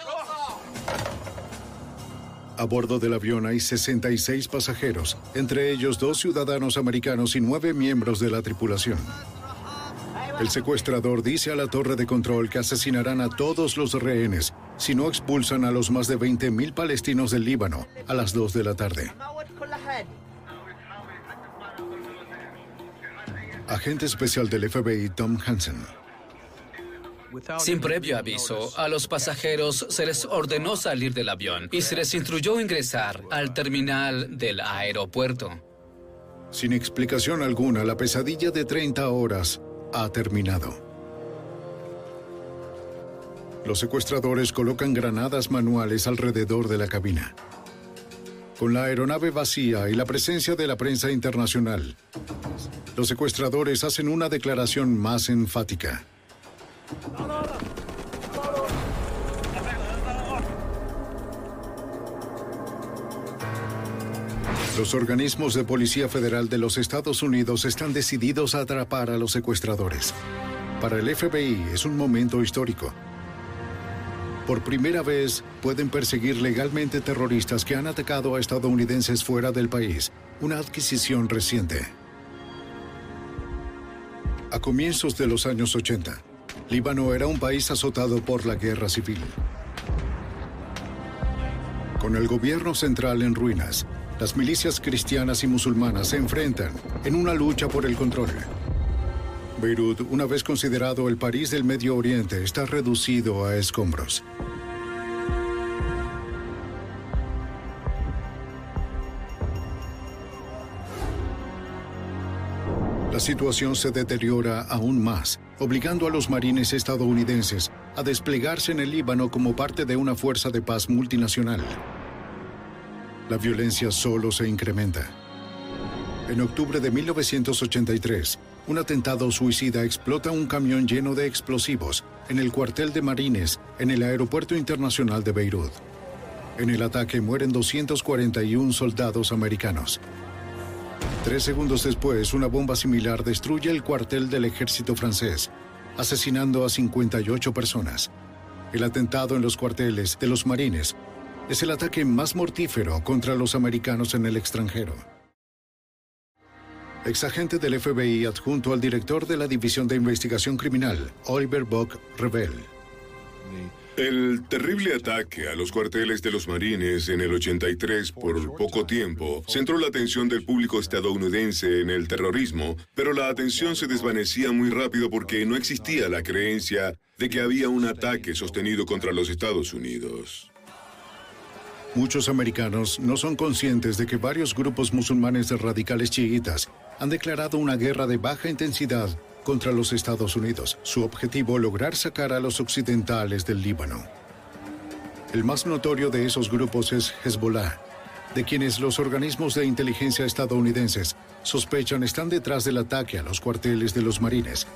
A bordo del avión hay 66 pasajeros, entre ellos dos ciudadanos americanos y nueve miembros de la tripulación. El secuestrador dice a la torre de control que asesinarán a todos los rehenes si no expulsan a los más de 20.000 palestinos del Líbano a las 2 de la tarde. Agente especial del FBI Tom Hansen. Sin previo aviso, a los pasajeros se les ordenó salir del avión y se les instruyó ingresar al terminal del aeropuerto. Sin explicación alguna, la pesadilla de 30 horas ha terminado. Los secuestradores colocan granadas manuales alrededor de la cabina. Con la aeronave vacía y la presencia de la prensa internacional, los secuestradores hacen una declaración más enfática. Los organismos de Policía Federal de los Estados Unidos están decididos a atrapar a los secuestradores. Para el FBI es un momento histórico. Por primera vez pueden perseguir legalmente terroristas que han atacado a estadounidenses fuera del país, una adquisición reciente. A comienzos de los años 80, Líbano era un país azotado por la guerra civil. Con el gobierno central en ruinas, las milicias cristianas y musulmanas se enfrentan en una lucha por el control. Beirut, una vez considerado el París del Medio Oriente, está reducido a escombros. La situación se deteriora aún más, obligando a los marines estadounidenses a desplegarse en el Líbano como parte de una fuerza de paz multinacional. La violencia solo se incrementa. En octubre de 1983, un atentado suicida explota un camión lleno de explosivos en el cuartel de marines en el Aeropuerto Internacional de Beirut. En el ataque mueren 241 soldados americanos. Tres segundos después, una bomba similar destruye el cuartel del ejército francés, asesinando a 58 personas. El atentado en los cuarteles de los marines es el ataque más mortífero contra los americanos en el extranjero. Exagente del FBI adjunto al director de la División de Investigación Criminal, Oliver Buck Rebel. El terrible ataque a los cuarteles de los marines en el 83 por poco tiempo centró la atención del público estadounidense en el terrorismo, pero la atención se desvanecía muy rápido porque no existía la creencia de que había un ataque sostenido contra los Estados Unidos. Muchos americanos no son conscientes de que varios grupos musulmanes radicales chiitas han declarado una guerra de baja intensidad contra los Estados Unidos. Su objetivo, lograr sacar a los occidentales del Líbano. El más notorio de esos grupos es Hezbollah, de quienes los organismos de inteligencia estadounidenses sospechan están detrás del ataque a los cuarteles de los marines.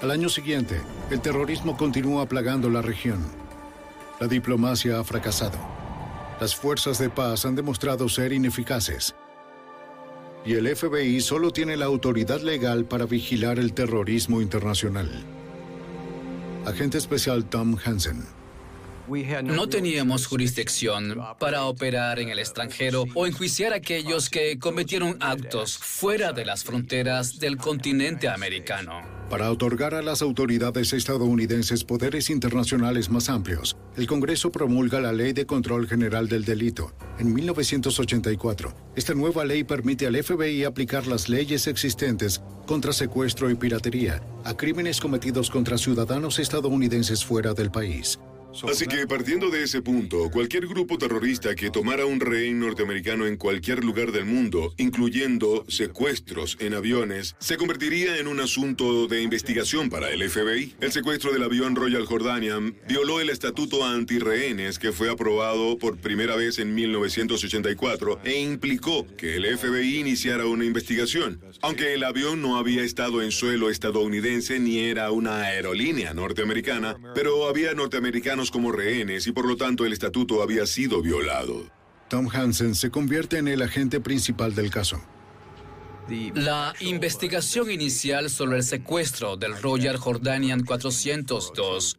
Al año siguiente, el terrorismo continúa plagando la región. La diplomacia ha fracasado. Las fuerzas de paz han demostrado ser ineficaces y el FBI solo tiene la autoridad legal para vigilar el terrorismo internacional. Agente especial Tom Hansen. No teníamos jurisdicción para operar en el extranjero o enjuiciar a aquellos que cometieron actos fuera de las fronteras del continente americano. Para otorgar a las autoridades estadounidenses poderes internacionales más amplios, el Congreso promulga la Ley de Control General del Delito en 1984. Esta nueva ley permite al FBI aplicar las leyes existentes contra secuestro y piratería a crímenes cometidos contra ciudadanos estadounidenses fuera del país. Así que partiendo de ese punto, cualquier grupo terrorista que tomara un rehén norteamericano en cualquier lugar del mundo, incluyendo secuestros en aviones, se convertiría en un asunto de investigación para el FBI. El secuestro del avión Royal Jordanian violó el estatuto anti-rehenes que fue aprobado por primera vez en 1984 e implicó que el FBI iniciara una investigación. Aunque el avión no había estado en suelo estadounidense ni era una aerolínea norteamericana, pero había norteamericanos como rehenes y por lo tanto el estatuto había sido violado. Tom Hansen se convierte en el agente principal del caso. La investigación inicial sobre el secuestro del Royal Jordanian 402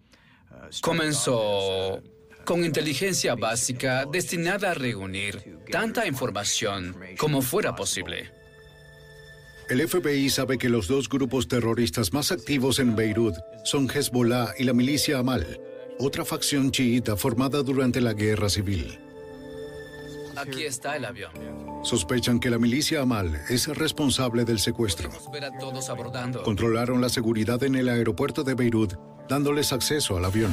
comenzó con inteligencia básica destinada a reunir tanta información como fuera posible. El FBI sabe que los dos grupos terroristas más activos en Beirut son Hezbollah y la milicia Amal, otra facción chiita formada durante la guerra civil. Aquí está el avión. Sospechan que la milicia Amal es responsable del secuestro. Ver a todos abordando. Controlaron la seguridad en el aeropuerto de Beirut, dándoles acceso al avión.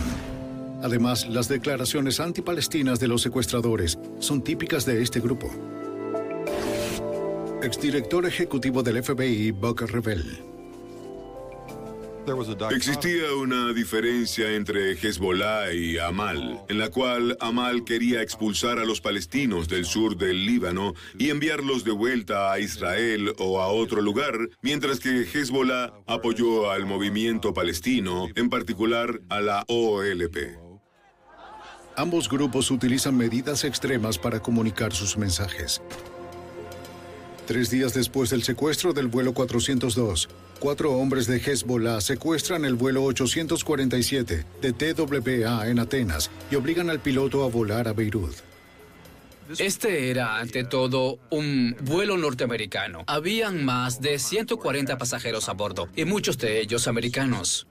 Además, las declaraciones antipalestinas de los secuestradores son típicas de este grupo. Exdirector ejecutivo del FBI, Buck Revell. Existía una diferencia entre Hezbollah y Amal, en la cual Amal quería expulsar a los palestinos del sur del Líbano y enviarlos de vuelta a Israel o a otro lugar, mientras que Hezbollah apoyó al movimiento palestino, en particular a la OLP. Ambos grupos utilizan medidas extremas para comunicar sus mensajes. Tres días después del secuestro del vuelo 402, cuatro hombres de Hezbollah secuestran el vuelo 847 de TWA en Atenas y obligan al piloto a volar a Beirut. Este era, ante todo, un vuelo norteamericano. Habían más de 140 pasajeros a bordo, y muchos de ellos americanos.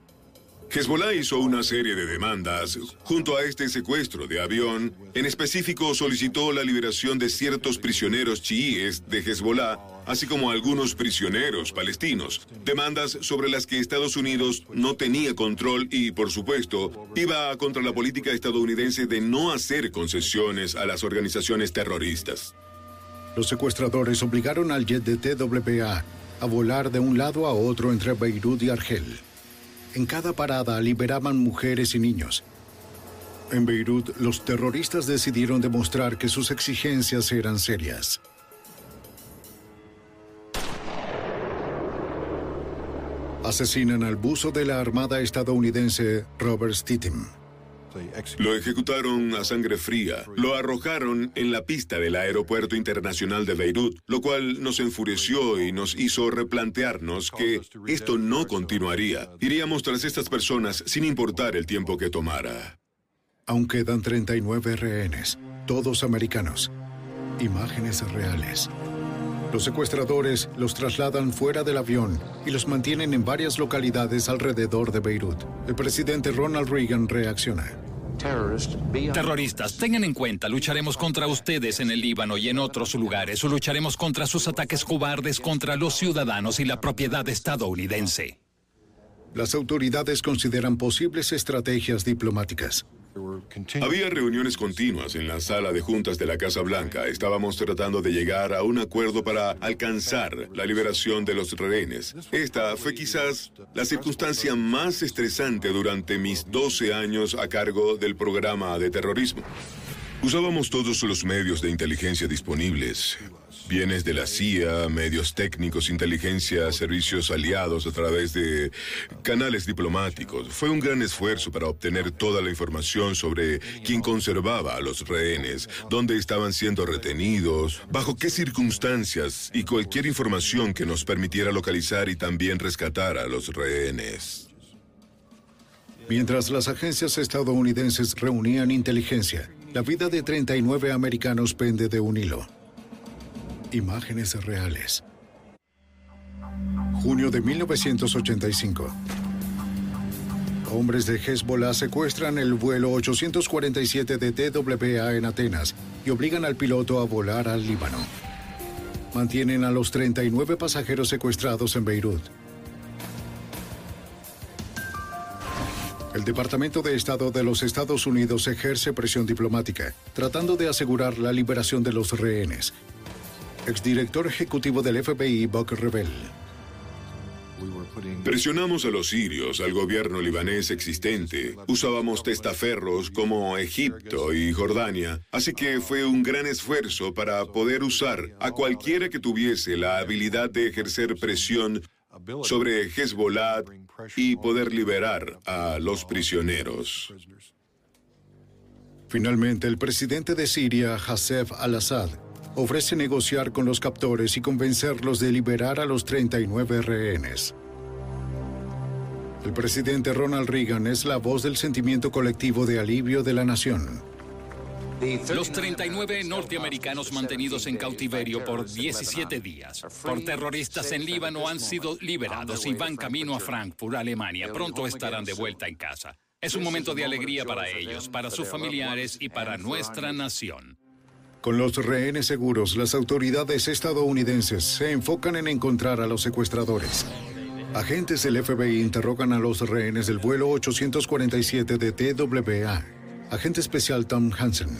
Hezbollah hizo una serie de demandas junto a este secuestro de avión. En específico, solicitó la liberación de ciertos prisioneros chiíes de Hezbollah, así como algunos prisioneros palestinos. Demandas sobre las que Estados Unidos no tenía control y, por supuesto, iba contra la política estadounidense de no hacer concesiones a las organizaciones terroristas. Los secuestradores obligaron al jet de TWA a volar de un lado a otro entre Beirut y Argel. En cada parada liberaban mujeres y niños. En Beirut, los terroristas decidieron demostrar que sus exigencias eran serias. Asesinan al buzo de la Armada estadounidense Robert Stittem. Lo ejecutaron a sangre fría. Lo arrojaron en la pista del Aeropuerto Internacional de Beirut, lo cual nos enfureció y nos hizo replantearnos que esto no continuaría. Iríamos tras estas personas sin importar el tiempo que tomara. Aún quedan 39 rehenes, todos americanos. Imágenes reales. Los secuestradores los trasladan fuera del avión y los mantienen en varias localidades alrededor de Beirut. El presidente Ronald Reagan reacciona. Terroristas, tengan en cuenta, lucharemos contra ustedes en el Líbano y en otros lugares, o lucharemos contra sus ataques cobardes contra los ciudadanos y la propiedad estadounidense. Las autoridades consideran posibles estrategias diplomáticas. Había reuniones continuas en la sala de juntas de la Casa Blanca. Estábamos tratando de llegar a un acuerdo para alcanzar la liberación de los rehenes. Esta fue quizás la circunstancia más estresante durante mis 12 años a cargo del programa de terrorismo. Usábamos todos los medios de inteligencia disponibles. Bienes de la CIA, medios técnicos, inteligencia, servicios aliados a través de canales diplomáticos. Fue un gran esfuerzo para obtener toda la información sobre quién conservaba a los rehenes, dónde estaban siendo retenidos, bajo qué circunstancias y cualquier información que nos permitiera localizar y también rescatar a los rehenes. Mientras las agencias estadounidenses reunían inteligencia, la vida de 39 americanos pende de un hilo. Imágenes reales. Junio de 1985. Hombres de Hezbollah secuestran el vuelo 847 de TWA en Atenas y obligan al piloto a volar al Líbano. Mantienen a los 39 pasajeros secuestrados en Beirut. El Departamento de Estado de los Estados Unidos ejerce presión diplomática, tratando de asegurar la liberación de los rehenes. Exdirector ejecutivo del FBI, Buck Rebel. Presionamos a los sirios, al gobierno libanés existente. Usábamos testaferros como Egipto y Jordania. Así que fue un gran esfuerzo para poder usar a cualquiera que tuviese la habilidad de ejercer presión sobre Hezbollah y poder liberar a los prisioneros. Finalmente, el presidente de Siria, Hassef al-Assad, ofrece negociar con los captores y convencerlos de liberar a los 39 rehenes. El presidente Ronald Reagan es la voz del sentimiento colectivo de alivio de la nación. Los 39 norteamericanos mantenidos en cautiverio por 17 días por terroristas en Líbano han sido liberados y van camino a Frankfurt, Alemania. Pronto estarán de vuelta en casa. Es un momento de alegría para ellos, para sus familiares y para nuestra nación. Con los rehenes seguros, las autoridades estadounidenses se enfocan en encontrar a los secuestradores. Agentes del FBI interrogan a los rehenes del vuelo 847 de TWA. Agente especial Tom Hansen.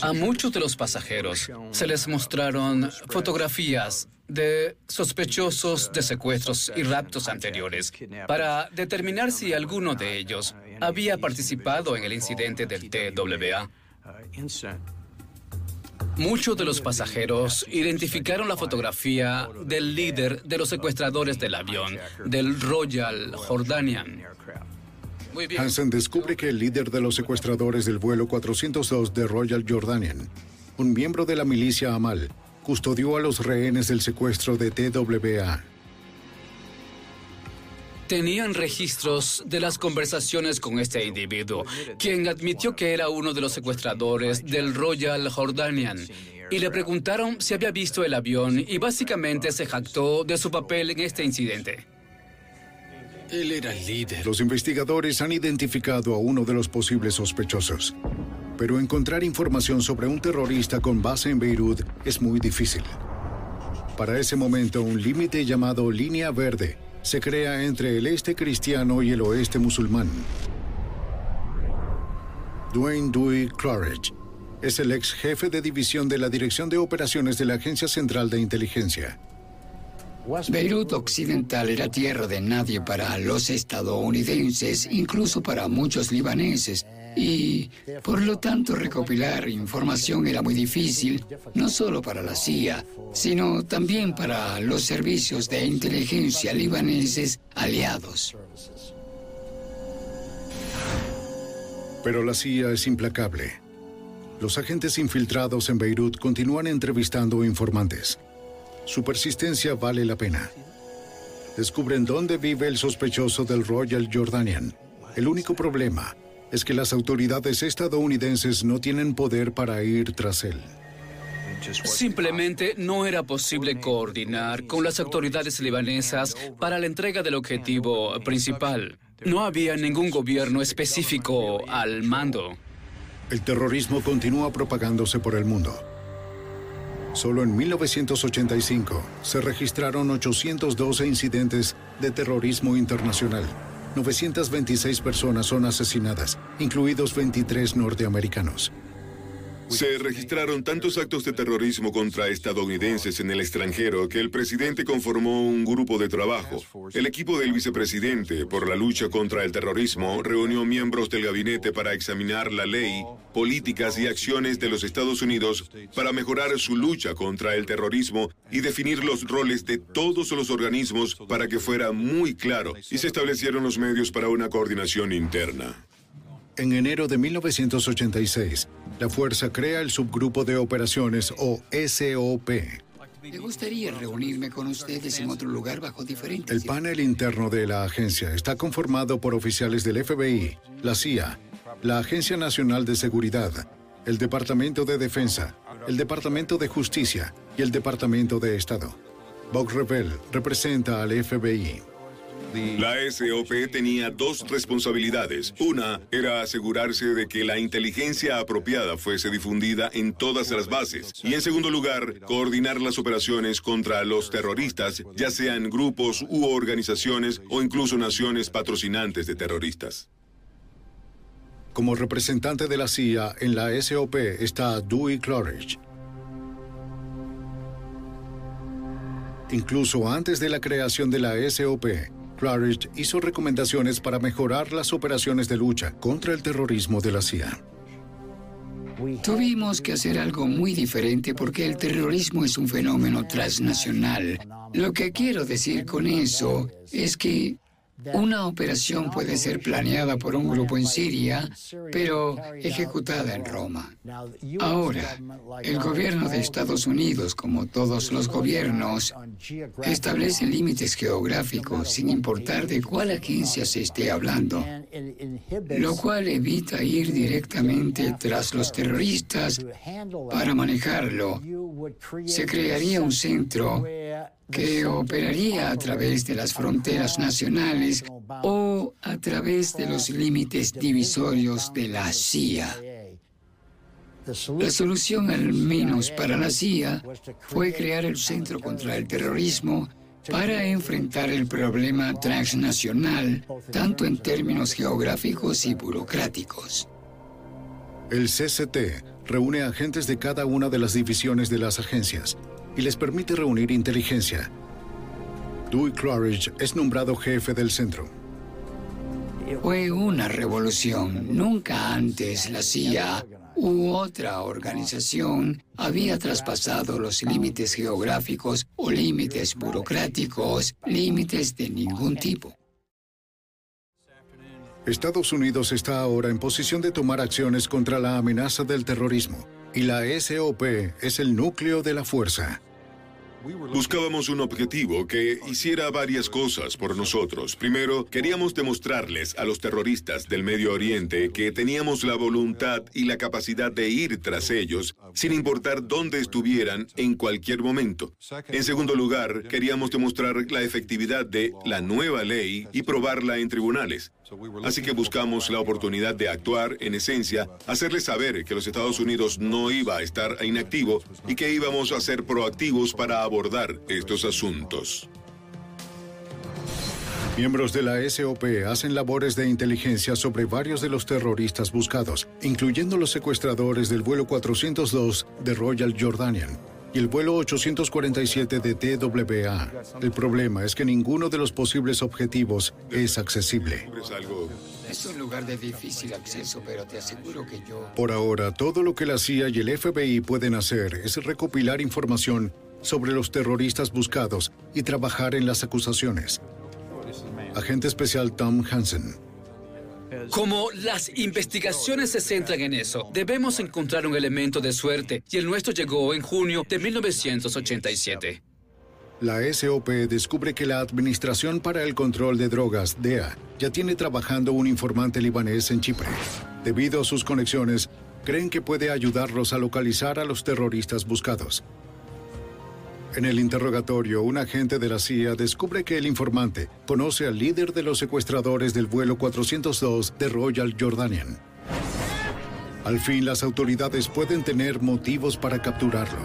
A muchos de los pasajeros se les mostraron fotografías de sospechosos de secuestros y raptos anteriores para determinar si alguno de ellos había participado en el incidente del TWA. Muchos de los pasajeros identificaron la fotografía del líder de los secuestradores del avión, del Royal Jordanian. Hansen descubre que el líder de los secuestradores del vuelo 402 de Royal Jordanian, un miembro de la milicia Amal, custodió a los rehenes del secuestro de TWA. Tenían registros de las conversaciones con este individuo, quien admitió que era uno de los secuestradores del Royal Jordanian. Y le preguntaron si había visto el avión y básicamente se jactó de su papel en este incidente. Él era el líder. Los investigadores han identificado a uno de los posibles sospechosos. Pero encontrar información sobre un terrorista con base en Beirut es muy difícil. Para ese momento, un límite llamado Línea Verde se crea entre el este cristiano y el oeste musulmán. Dwayne Dewey Claridge es el ex jefe de división de la Dirección de Operaciones de la Agencia Central de Inteligencia. Beirut Occidental era tierra de nadie para los estadounidenses, incluso para muchos libaneses. Y por lo tanto recopilar información era muy difícil, no solo para la CIA, sino también para los servicios de inteligencia libaneses aliados. Pero la CIA es implacable. Los agentes infiltrados en Beirut continúan entrevistando informantes. Su persistencia vale la pena. Descubren dónde vive el sospechoso del Royal Jordanian. El único problema es que las autoridades estadounidenses no tienen poder para ir tras él. Simplemente no era posible coordinar con las autoridades libanesas para la entrega del objetivo principal. No había ningún gobierno específico al mando. El terrorismo continúa propagándose por el mundo. Solo en 1985 se registraron 812 incidentes de terrorismo internacional. 926 personas son asesinadas, incluidos 23 norteamericanos. Se registraron tantos actos de terrorismo contra estadounidenses en el extranjero que el presidente conformó un grupo de trabajo. El equipo del vicepresidente por la lucha contra el terrorismo reunió miembros del gabinete para examinar la ley, políticas y acciones de los Estados Unidos para mejorar su lucha contra el terrorismo y definir los roles de todos los organismos para que fuera muy claro y se establecieron los medios para una coordinación interna. En enero de 1986, la fuerza crea el subgrupo de operaciones o SOP. Me gustaría reunirme con ustedes en otro lugar bajo diferentes... El panel interno de la agencia está conformado por oficiales del FBI, la CIA, la Agencia Nacional de Seguridad, el Departamento de Defensa, el Departamento de Justicia y el Departamento de Estado. Bob Revell representa al FBI. La SOP tenía dos responsabilidades. Una era asegurarse de que la inteligencia apropiada fuese difundida en todas las bases. Y en segundo lugar, coordinar las operaciones contra los terroristas, ya sean grupos u organizaciones o incluso naciones patrocinantes de terroristas. Como representante de la CIA en la SOP está Dewey Claridge. Incluso antes de la creación de la SOP, Claridge hizo recomendaciones para mejorar las operaciones de lucha contra el terrorismo de la CIA. Tuvimos que hacer algo muy diferente porque el terrorismo es un fenómeno transnacional. Lo que quiero decir con eso es que una operación puede ser planeada por un grupo en Siria, pero ejecutada en Roma. Ahora, el gobierno de Estados Unidos, como todos los gobiernos, establece límites geográficos sin importar de cuál agencia se esté hablando, lo cual evita ir directamente tras los terroristas para manejarlo. Se crearía un centro que operaría a través de las fronteras nacionales o a través de los límites divisorios de la CIA. La solución, al menos para la CIA, fue crear el Centro contra el Terrorismo para enfrentar el problema transnacional, tanto en términos geográficos y burocráticos. El CCT reúne agentes de cada una de las divisiones de las agencias y les permite reunir inteligencia. Dewey Claridge es nombrado jefe del centro. Fue una revolución. Nunca antes la CIA u otra organización había traspasado los límites geográficos o límites burocráticos, límites de ningún tipo. Estados Unidos está ahora en posición de tomar acciones contra la amenaza del terrorismo y la SOP es el núcleo de la fuerza. Buscábamos un objetivo que hiciera varias cosas por nosotros. Primero, queríamos demostrarles a los terroristas del Medio Oriente que teníamos la voluntad y la capacidad de ir tras ellos, sin importar dónde estuvieran en cualquier momento. En segundo lugar, queríamos demostrar la efectividad de la nueva ley y probarla en tribunales. Así que buscamos la oportunidad de actuar, en esencia, hacerles saber que los Estados Unidos no iba a estar inactivo y que íbamos a ser proactivos para abordar estos asuntos. Miembros de la SOP hacen labores de inteligencia sobre varios de los terroristas buscados, incluyendo los secuestradores del vuelo 402 de Royal Jordanian y el vuelo 847 de TWA. El problema es que ninguno de los posibles objetivos es accesible. Es un lugar de difícil acceso, pero te aseguro que yo... Por ahora, todo lo que la CIA y el FBI pueden hacer es recopilar información sobre los terroristas buscados y trabajar en las acusaciones. Agente especial Tom Hansen. Como las investigaciones se centran en eso, debemos encontrar un elemento de suerte, y el nuestro llegó en junio de 1987. La SOP descubre que la Administración para el Control de Drogas, DEA, ya tiene trabajando un informante libanés en Chipre. Debido a sus conexiones, creen que puede ayudarlos a localizar a los terroristas buscados. En el interrogatorio, un agente de la CIA descubre que el informante conoce al líder de los secuestradores del vuelo 402 de Royal Jordanian. Al fin, las autoridades pueden tener motivos para capturarlo.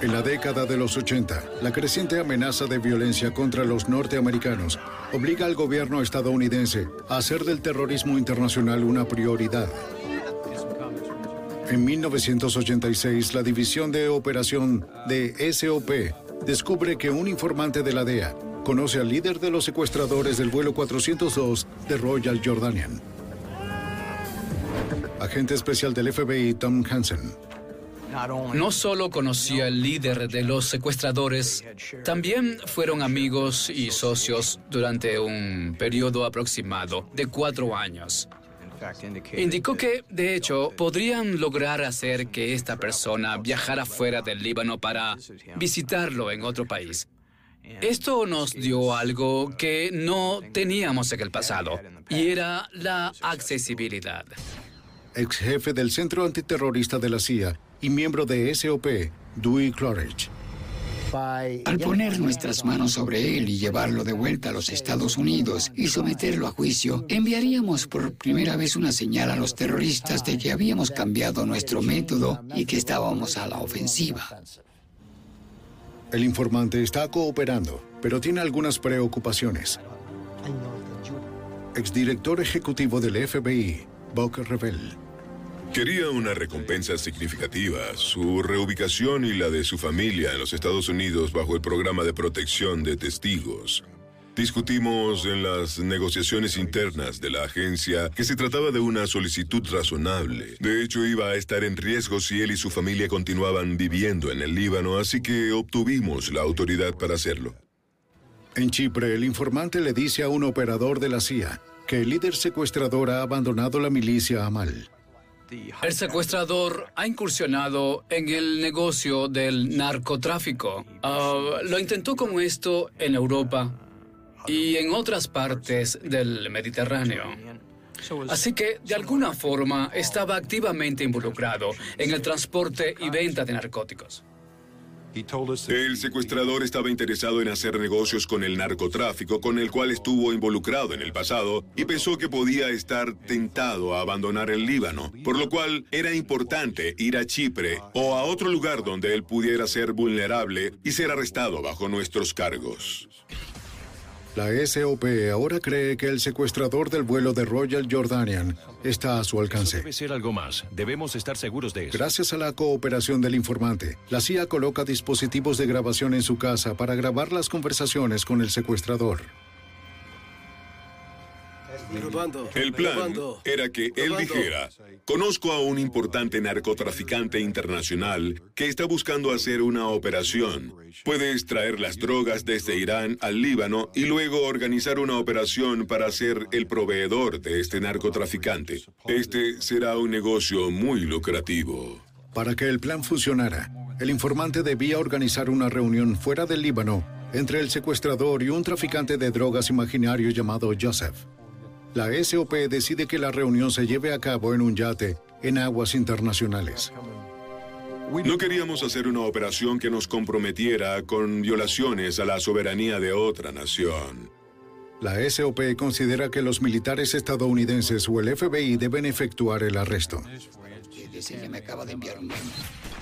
En la década de los 80, la creciente amenaza de violencia contra los norteamericanos obliga al gobierno estadounidense a hacer del terrorismo internacional una prioridad. En 1986, la División de Operación de SOP descubre que un informante de la DEA conoce al líder de los secuestradores del vuelo 402 de Royal Jordanian. Agente especial del FBI Tom Hansen. No solo conocía al líder de los secuestradores, también fueron amigos y socios durante un periodo aproximado de cuatro años. Indicó que, de hecho, podrían lograr hacer que esta persona viajara fuera del Líbano para visitarlo en otro país. Esto nos dio algo que no teníamos en el pasado, y era la accesibilidad. Ex jefe del Centro Antiterrorista de la CIA y miembro de SOP, Dewey Claridge. Al poner nuestras manos sobre él y llevarlo de vuelta a los Estados Unidos y someterlo a juicio, enviaríamos por primera vez una señal a los terroristas de que habíamos cambiado nuestro método y que estábamos a la ofensiva. El informante está cooperando, pero tiene algunas preocupaciones. Exdirector ejecutivo del FBI, Buck Revell. Quería una recompensa significativa, su reubicación y la de su familia en los Estados Unidos bajo el programa de protección de testigos. Discutimos en las negociaciones internas de la agencia que se trataba de una solicitud razonable. De hecho, iba a estar en riesgo si él y su familia continuaban viviendo en el Líbano, así que obtuvimos la autoridad para hacerlo. En Chipre, el informante le dice a un operador de la CIA que el líder secuestrador ha abandonado la milicia Amal. El secuestrador ha incursionado en el negocio del narcotráfico. Ah, lo intentó como esto en Europa y en otras partes del Mediterráneo. Así que, de alguna forma, estaba activamente involucrado en el transporte y venta de narcóticos. El secuestrador estaba interesado en hacer negocios con el narcotráfico con el cual estuvo involucrado en el pasado y pensó que podía estar tentado a abandonar el Líbano, por lo cual era importante ir a Chipre o a otro lugar donde él pudiera ser vulnerable y ser arrestado bajo nuestros cargos. La SOP ahora cree que el secuestrador del vuelo de Royal Jordanian está a su alcance. debe ser algo más. Debemos estar seguros de eso. Gracias a la cooperación del informante, la CIA coloca dispositivos de grabación en su casa para grabar las conversaciones con el secuestrador. El plan era que él dijera, conozco a un importante narcotraficante internacional que está buscando hacer una operación. Puede extraer las drogas desde Irán al Líbano y luego organizar una operación para ser el proveedor de este narcotraficante. Este será un negocio muy lucrativo. Para que el plan funcionara, el informante debía organizar una reunión fuera del Líbano entre el secuestrador y un traficante de drogas imaginario llamado Joseph. La SOP decide que la reunión se lleve a cabo en un yate en aguas internacionales. No queríamos hacer una operación que nos comprometiera con violaciones a la soberanía de otra nación. La SOP considera que los militares estadounidenses o el FBI deben efectuar el arresto.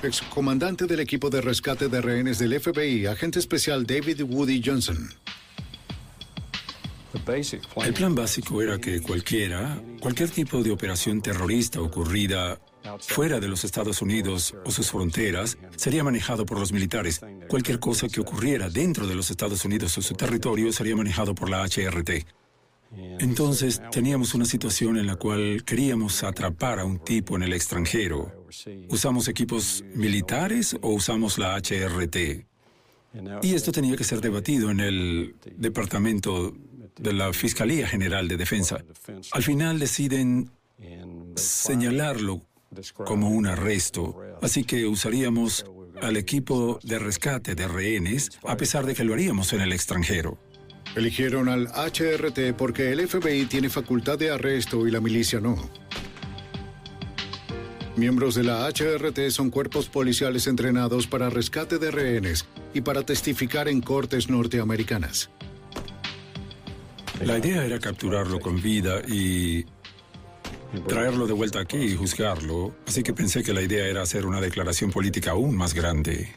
Excomandante del equipo de rescate de rehenes del FBI, agente especial David Woody Johnson. El plan básico era que cualquiera, cualquier tipo de operación terrorista ocurrida fuera de los Estados Unidos o sus fronteras sería manejado por los militares. Cualquier cosa que ocurriera dentro de los Estados Unidos o su territorio sería manejado por la HRT. Entonces teníamos una situación en la cual queríamos atrapar a un tipo en el extranjero. ¿Usamos equipos militares o usamos la HRT? Y esto tenía que ser debatido en el Departamento de la Fiscalía General de Defensa. Al final deciden señalarlo como un arresto, así que usaríamos al equipo de rescate de rehenes, a pesar de que lo haríamos en el extranjero. Eligieron al HRT porque el FBI tiene facultad de arresto y la milicia no. Miembros de la HRT son cuerpos policiales entrenados para rescate de rehenes y para testificar en cortes norteamericanas. La idea era capturarlo con vida y traerlo de vuelta aquí y juzgarlo, así que pensé que la idea era hacer una declaración política aún más grande.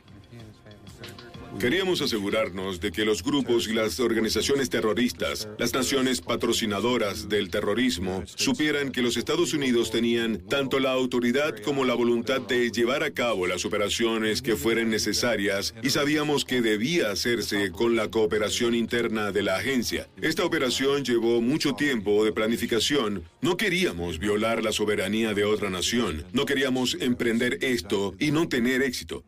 Queríamos asegurarnos de que los grupos y las organizaciones terroristas, las naciones patrocinadoras del terrorismo, supieran que los Estados Unidos tenían tanto la autoridad como la voluntad de llevar a cabo las operaciones que fueran necesarias y sabíamos que debía hacerse con la cooperación interna de la agencia. Esta operación llevó mucho tiempo de planificación. No queríamos violar la soberanía de otra nación. No queríamos emprender esto y no tener éxito.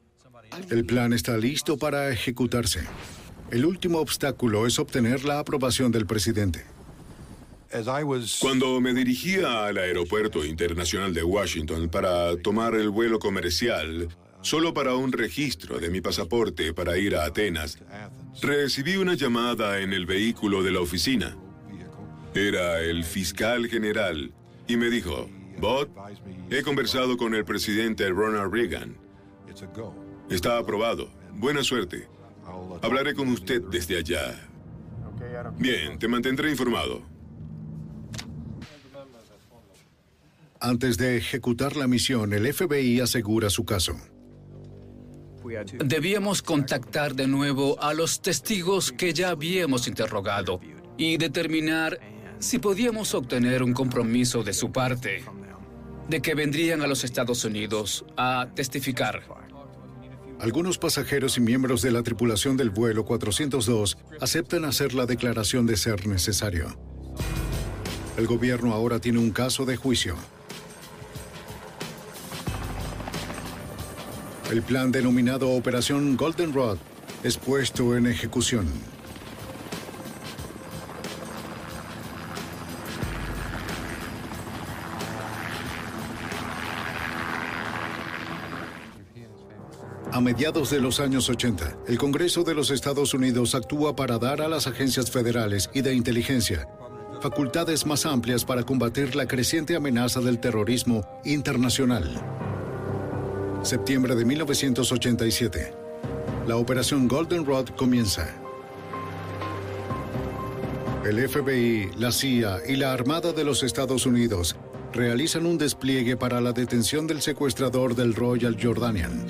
El plan está listo para ejecutarse. El último obstáculo es obtener la aprobación del presidente. Cuando me dirigía al aeropuerto internacional de Washington para tomar el vuelo comercial, solo para un registro de mi pasaporte para ir a Atenas, recibí una llamada en el vehículo de la oficina. Era el fiscal general y me dijo, Bob, he conversado con el presidente Ronald Reagan. Está aprobado. Buena suerte. Hablaré con usted desde allá. Bien, te mantendré informado. Antes de ejecutar la misión, el FBI asegura su caso. Debíamos contactar de nuevo a los testigos que ya habíamos interrogado y determinar si podíamos obtener un compromiso de su parte de que vendrían a los Estados Unidos a testificar. Algunos pasajeros y miembros de la tripulación del vuelo 402 aceptan hacer la declaración de ser necesario. El gobierno ahora tiene un caso de juicio. El plan denominado Operación Goldenrod es puesto en ejecución. A mediados de los años 80, el Congreso de los Estados Unidos actúa para dar a las agencias federales y de inteligencia facultades más amplias para combatir la creciente amenaza del terrorismo internacional. Septiembre de 1987. La operación Golden Rod comienza. El FBI, la CIA y la Armada de los Estados Unidos realizan un despliegue para la detención del secuestrador del Royal Jordanian.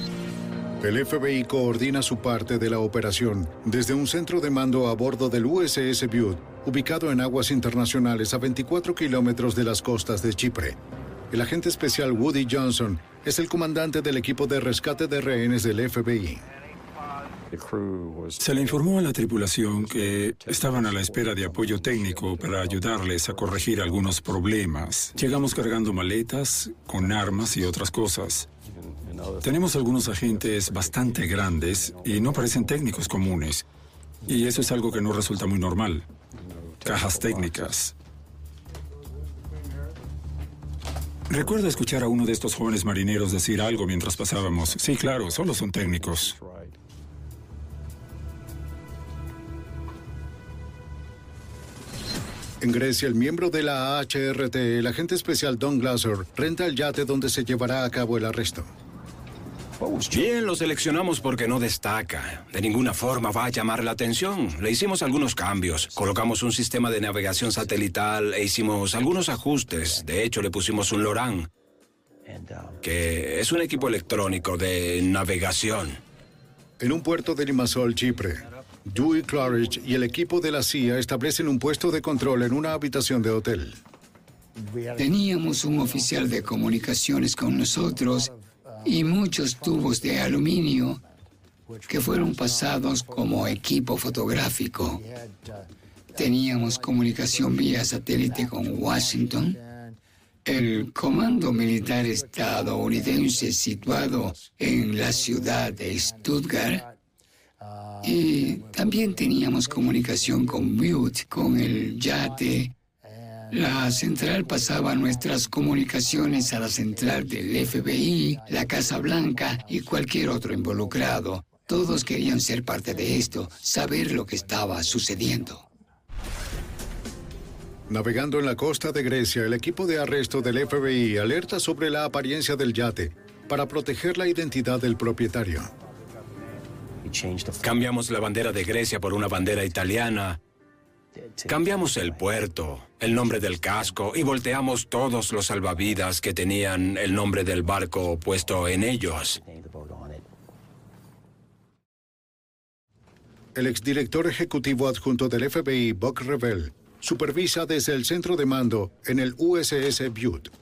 El FBI coordina su parte de la operación desde un centro de mando a bordo del USS Butte, ubicado en aguas internacionales a 24 kilómetros de las costas de Chipre. El agente especial Woody Johnson es el comandante del equipo de rescate de rehenes del FBI. Se le informó a la tripulación que estaban a la espera de apoyo técnico para ayudarles a corregir algunos problemas. Llegamos cargando maletas, con armas y otras cosas. Tenemos algunos agentes bastante grandes y no parecen técnicos comunes. Y eso es algo que no resulta muy normal. Cajas técnicas. Recuerdo escuchar a uno de estos jóvenes marineros decir algo mientras pasábamos. Sí, claro, solo son técnicos. En Grecia, el miembro de la HRT, el agente especial Don Glasser, renta el yate donde se llevará a cabo el arresto. Bien, lo seleccionamos porque no destaca. De ninguna forma va a llamar la atención. Le hicimos algunos cambios. Colocamos un sistema de navegación satelital e hicimos algunos ajustes. De hecho, le pusimos un LORAN, que es un equipo electrónico de navegación. En un puerto de Limassol, Chipre, Dewey Claridge y el equipo de la CIA establecen un puesto de control en una habitación de hotel. Teníamos un oficial de comunicaciones con nosotros y muchos tubos de aluminio que fueron pasados como equipo fotográfico. Teníamos comunicación vía satélite con Washington, el Comando Militar estadounidense situado en la ciudad de Stuttgart, y también teníamos comunicación con Butte, con el yate la central pasaba nuestras comunicaciones a la central del FBI, la Casa Blanca y cualquier otro involucrado. Todos querían ser parte de esto, saber lo que estaba sucediendo. Navegando en la costa de Grecia, el equipo de arresto del FBI alerta sobre la apariencia del yate para proteger la identidad del propietario. Cambiamos la bandera de Grecia por una bandera italiana Cambiamos el puerto, el nombre del casco y volteamos todos los salvavidas que tenían el nombre del barco puesto en ellos. El exdirector ejecutivo adjunto del FBI, Buck Revell, supervisa desde el centro de mando en el USS Butte.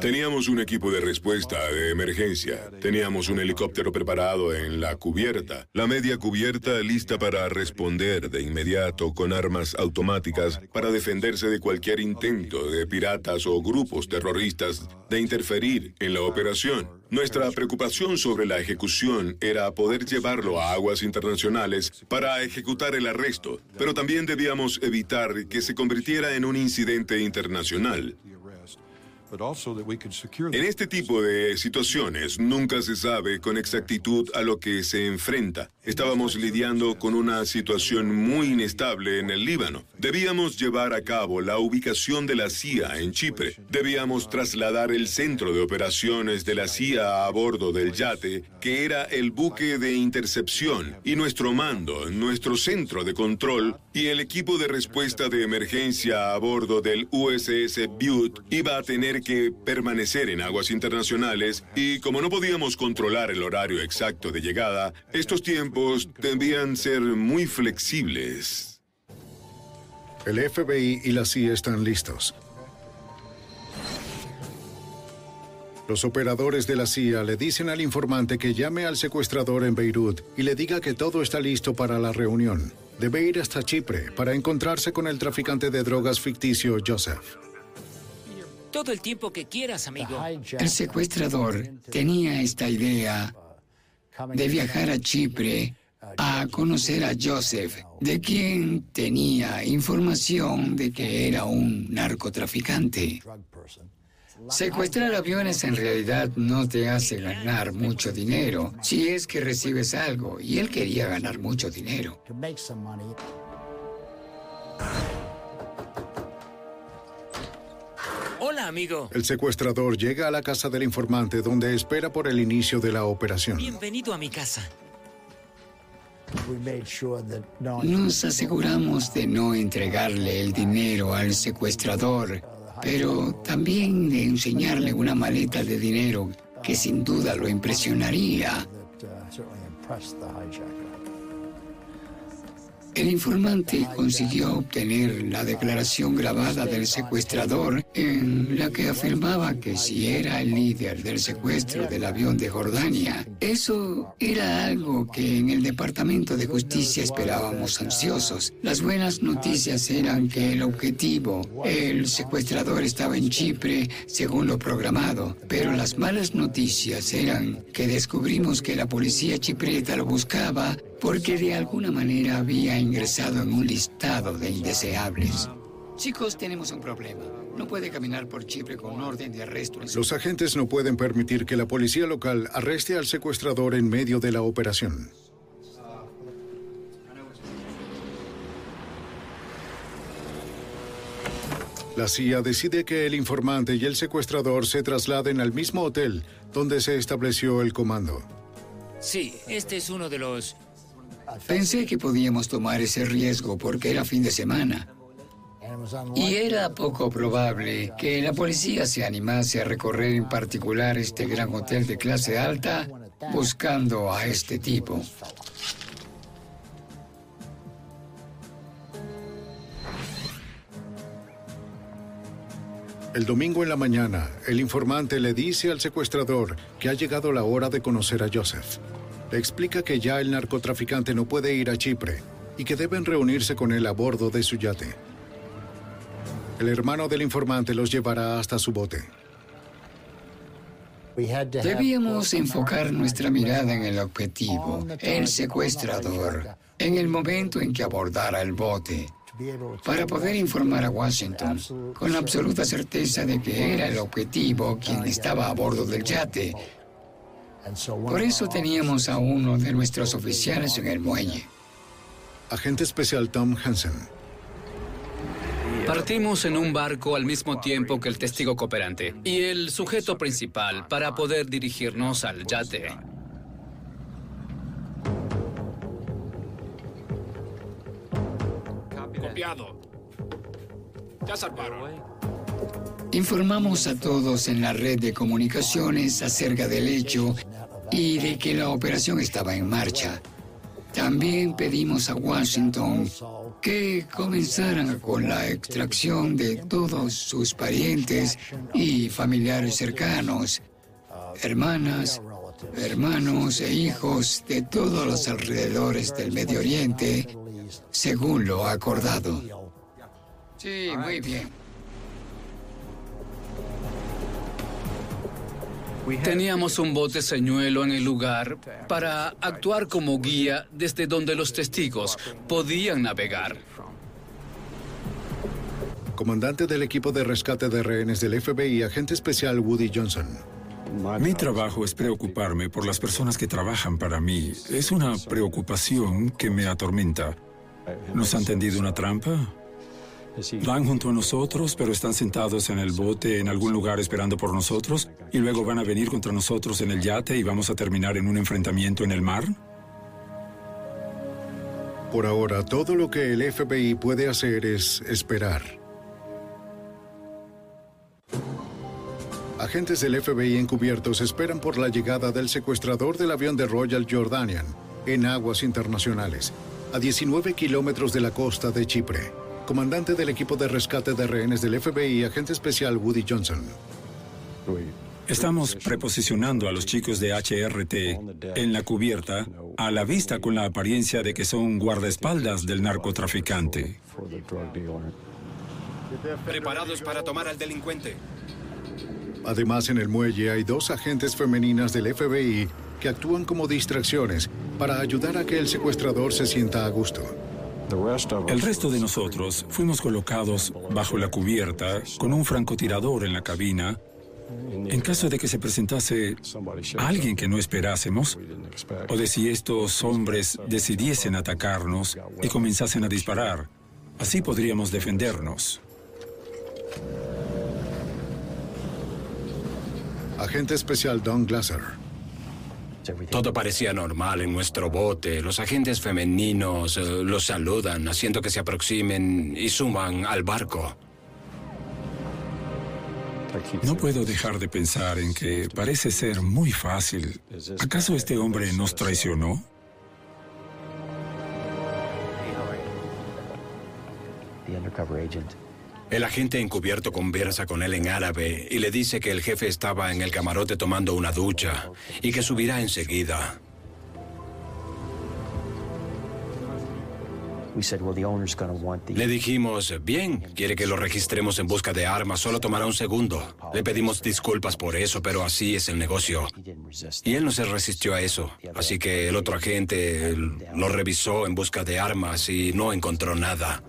Teníamos un equipo de respuesta de emergencia. Teníamos un helicóptero preparado en la cubierta. La media cubierta lista para responder de inmediato con armas automáticas para defenderse de cualquier intento de piratas o grupos terroristas de interferir en la operación. Nuestra preocupación sobre la ejecución era poder llevarlo a aguas internacionales para ejecutar el arresto, pero también debíamos evitar que se convirtiera en un incidente internacional. En este tipo de situaciones nunca se sabe con exactitud a lo que se enfrenta. Estábamos lidiando con una situación muy inestable en el Líbano. Debíamos llevar a cabo la ubicación de la CIA en Chipre. Debíamos trasladar el centro de operaciones de la CIA a bordo del yate, que era el buque de intercepción, y nuestro mando, nuestro centro de control y el equipo de respuesta de emergencia a bordo del USS Butte iba a tener que permanecer en aguas internacionales y como no podíamos controlar el horario exacto de llegada, estos tiempos debían ser muy flexibles. El FBI y la CIA están listos. Los operadores de la CIA le dicen al informante que llame al secuestrador en Beirut y le diga que todo está listo para la reunión. Debe ir hasta Chipre para encontrarse con el traficante de drogas ficticio Joseph. Todo el tiempo que quieras, amigo. El secuestrador tenía esta idea de viajar a Chipre a conocer a Joseph, de quien tenía información de que era un narcotraficante. Secuestrar aviones en realidad no te hace ganar mucho dinero, si es que recibes algo, y él quería ganar mucho dinero. Hola, amigo. El secuestrador llega a la casa del informante donde espera por el inicio de la operación. Bienvenido a mi casa. Nos aseguramos de no entregarle el dinero al secuestrador, pero también de enseñarle una maleta de dinero que sin duda lo impresionaría. El informante consiguió obtener la declaración grabada del secuestrador en la que afirmaba que si era el líder del secuestro del avión de Jordania, eso era algo que en el Departamento de Justicia esperábamos ansiosos. Las buenas noticias eran que el objetivo, el secuestrador estaba en Chipre según lo programado, pero las malas noticias eran que descubrimos que la policía chiprieta lo buscaba porque de alguna manera había ingresado en un listado de indeseables. Chicos, tenemos un problema. No puede caminar por Chipre con orden de arresto. Los agentes no pueden permitir que la policía local arreste al secuestrador en medio de la operación. La CIA decide que el informante y el secuestrador se trasladen al mismo hotel donde se estableció el comando. Sí, este es uno de los Pensé que podíamos tomar ese riesgo porque era fin de semana. Y era poco probable que la policía se animase a recorrer en particular este gran hotel de clase alta buscando a este tipo. El domingo en la mañana, el informante le dice al secuestrador que ha llegado la hora de conocer a Joseph explica que ya el narcotraficante no puede ir a Chipre y que deben reunirse con él a bordo de su yate. El hermano del informante los llevará hasta su bote. Debíamos enfocar nuestra mirada en el objetivo, el secuestrador, en el momento en que abordara el bote, para poder informar a Washington con la absoluta certeza de que era el objetivo quien estaba a bordo del yate por eso teníamos a uno de nuestros oficiales en el muelle. Agente especial Tom Hansen. Partimos en un barco al mismo tiempo que el testigo cooperante y el sujeto principal para poder dirigirnos al yate. Copiado. Ya Informamos a todos en la red de comunicaciones acerca del hecho y de que la operación estaba en marcha. También pedimos a Washington que comenzaran con la extracción de todos sus parientes y familiares cercanos, hermanas, hermanos e hijos de todos los alrededores del Medio Oriente, según lo acordado. Sí, muy bien. Teníamos un bote señuelo en el lugar para actuar como guía desde donde los testigos podían navegar. Comandante del equipo de rescate de rehenes del FBI, agente especial Woody Johnson. Mi trabajo es preocuparme por las personas que trabajan para mí. Es una preocupación que me atormenta. ¿Nos han tendido una trampa? Van junto a nosotros, pero están sentados en el bote en algún lugar esperando por nosotros, y luego van a venir contra nosotros en el yate y vamos a terminar en un enfrentamiento en el mar. Por ahora, todo lo que el FBI puede hacer es esperar. Agentes del FBI encubiertos esperan por la llegada del secuestrador del avión de Royal Jordanian en aguas internacionales, a 19 kilómetros de la costa de Chipre comandante del equipo de rescate de rehenes del FBI, agente especial Woody Johnson. Estamos preposicionando a los chicos de HRT en la cubierta a la vista con la apariencia de que son guardaespaldas del narcotraficante. Preparados para tomar al delincuente. Además, en el muelle hay dos agentes femeninas del FBI que actúan como distracciones para ayudar a que el secuestrador se sienta a gusto. El resto de nosotros fuimos colocados bajo la cubierta con un francotirador en la cabina en caso de que se presentase alguien que no esperásemos o de si estos hombres decidiesen atacarnos y comenzasen a disparar. Así podríamos defendernos. Agente especial Don Glasser. Todo parecía normal en nuestro bote. Los agentes femeninos eh, los saludan, haciendo que se aproximen y suman al barco. No puedo dejar de pensar en que parece ser muy fácil. ¿Acaso este hombre nos traicionó? El agente encubierto conversa con él en árabe y le dice que el jefe estaba en el camarote tomando una ducha y que subirá enseguida. Le dijimos, bien, quiere que lo registremos en busca de armas, solo tomará un segundo. Le pedimos disculpas por eso, pero así es el negocio. Y él no se resistió a eso, así que el otro agente lo revisó en busca de armas y no encontró nada.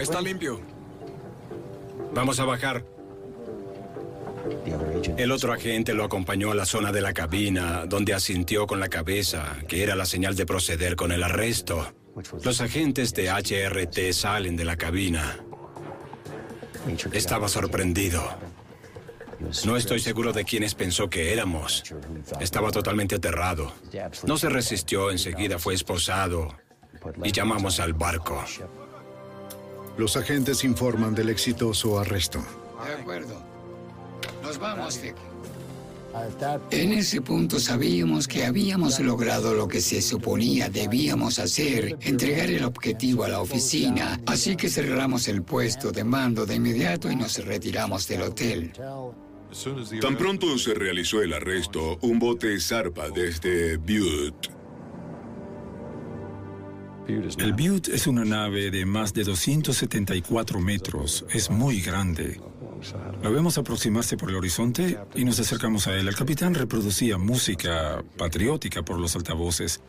Está limpio. Vamos a bajar. El otro agente lo acompañó a la zona de la cabina, donde asintió con la cabeza, que era la señal de proceder con el arresto. Los agentes de HRT salen de la cabina. Estaba sorprendido. No estoy seguro de quiénes pensó que éramos. Estaba totalmente aterrado. No se resistió, enseguida fue esposado y llamamos al barco. Los agentes informan del exitoso arresto. De acuerdo. Nos vamos de En ese punto sabíamos que habíamos logrado lo que se suponía debíamos hacer, entregar el objetivo a la oficina, así que cerramos el puesto de mando de inmediato y nos retiramos del hotel. Tan pronto se realizó el arresto, un bote zarpa desde Butte. El Butte es una nave de más de 274 metros. Es muy grande. Lo vemos aproximarse por el horizonte y nos acercamos a él. El capitán reproducía música patriótica por los altavoces.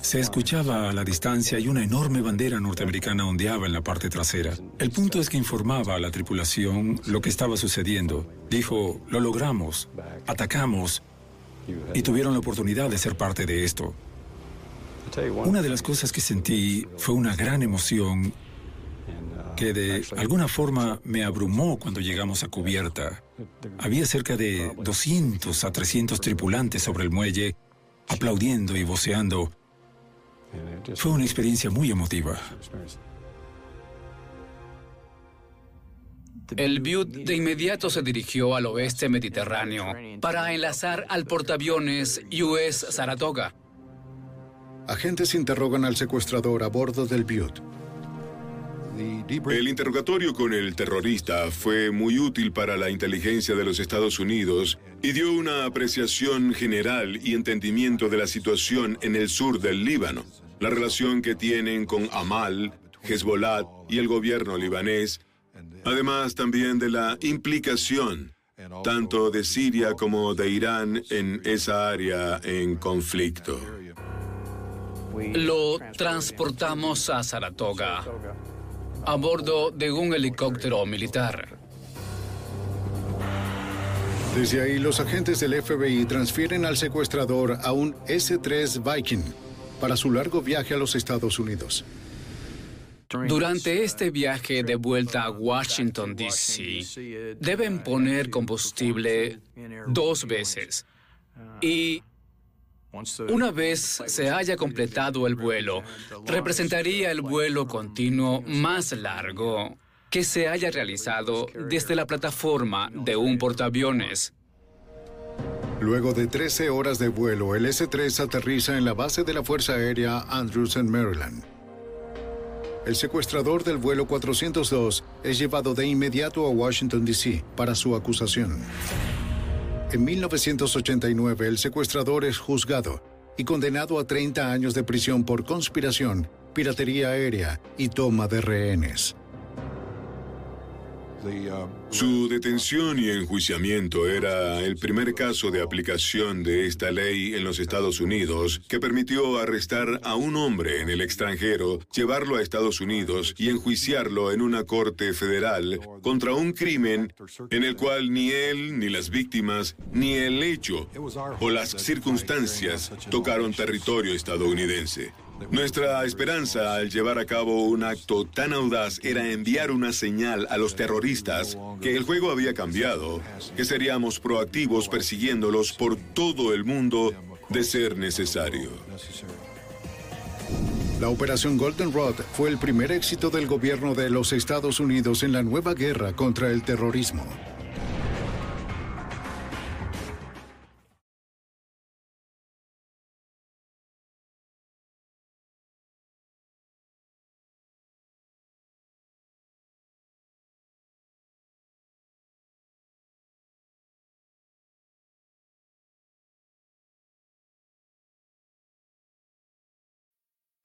Se escuchaba a la distancia y una enorme bandera norteamericana ondeaba en la parte trasera. El punto es que informaba a la tripulación lo que estaba sucediendo. Dijo, lo logramos, atacamos y tuvieron la oportunidad de ser parte de esto. Una de las cosas que sentí fue una gran emoción que de alguna forma me abrumó cuando llegamos a cubierta. Había cerca de 200 a 300 tripulantes sobre el muelle, aplaudiendo y voceando. Fue una experiencia muy emotiva. El Butte de inmediato se dirigió al oeste mediterráneo para enlazar al portaaviones US Saratoga. Agentes interrogan al secuestrador a bordo del Butte. El interrogatorio con el terrorista fue muy útil para la inteligencia de los Estados Unidos y dio una apreciación general y entendimiento de la situación en el sur del Líbano, la relación que tienen con Amal, Hezbollah y el gobierno libanés, además también de la implicación tanto de Siria como de Irán en esa área en conflicto. Lo transportamos a Saratoga a bordo de un helicóptero militar. Desde ahí, los agentes del FBI transfieren al secuestrador a un S-3 Viking para su largo viaje a los Estados Unidos. Durante este viaje de vuelta a Washington, D.C., deben poner combustible dos veces. Y una vez se haya completado el vuelo, representaría el vuelo continuo más largo que se haya realizado desde la plataforma de un portaaviones. Luego de 13 horas de vuelo, el S-3 aterriza en la base de la Fuerza Aérea Andrews en Maryland. El secuestrador del vuelo 402 es llevado de inmediato a Washington, D.C. para su acusación. En 1989, el secuestrador es juzgado y condenado a 30 años de prisión por conspiración, piratería aérea y toma de rehenes. Su detención y enjuiciamiento era el primer caso de aplicación de esta ley en los Estados Unidos que permitió arrestar a un hombre en el extranjero, llevarlo a Estados Unidos y enjuiciarlo en una corte federal contra un crimen en el cual ni él, ni las víctimas, ni el hecho o las circunstancias tocaron territorio estadounidense. Nuestra esperanza al llevar a cabo un acto tan audaz era enviar una señal a los terroristas que el juego había cambiado, que seríamos proactivos persiguiéndolos por todo el mundo de ser necesario. La operación Golden Rod fue el primer éxito del gobierno de los Estados Unidos en la nueva guerra contra el terrorismo.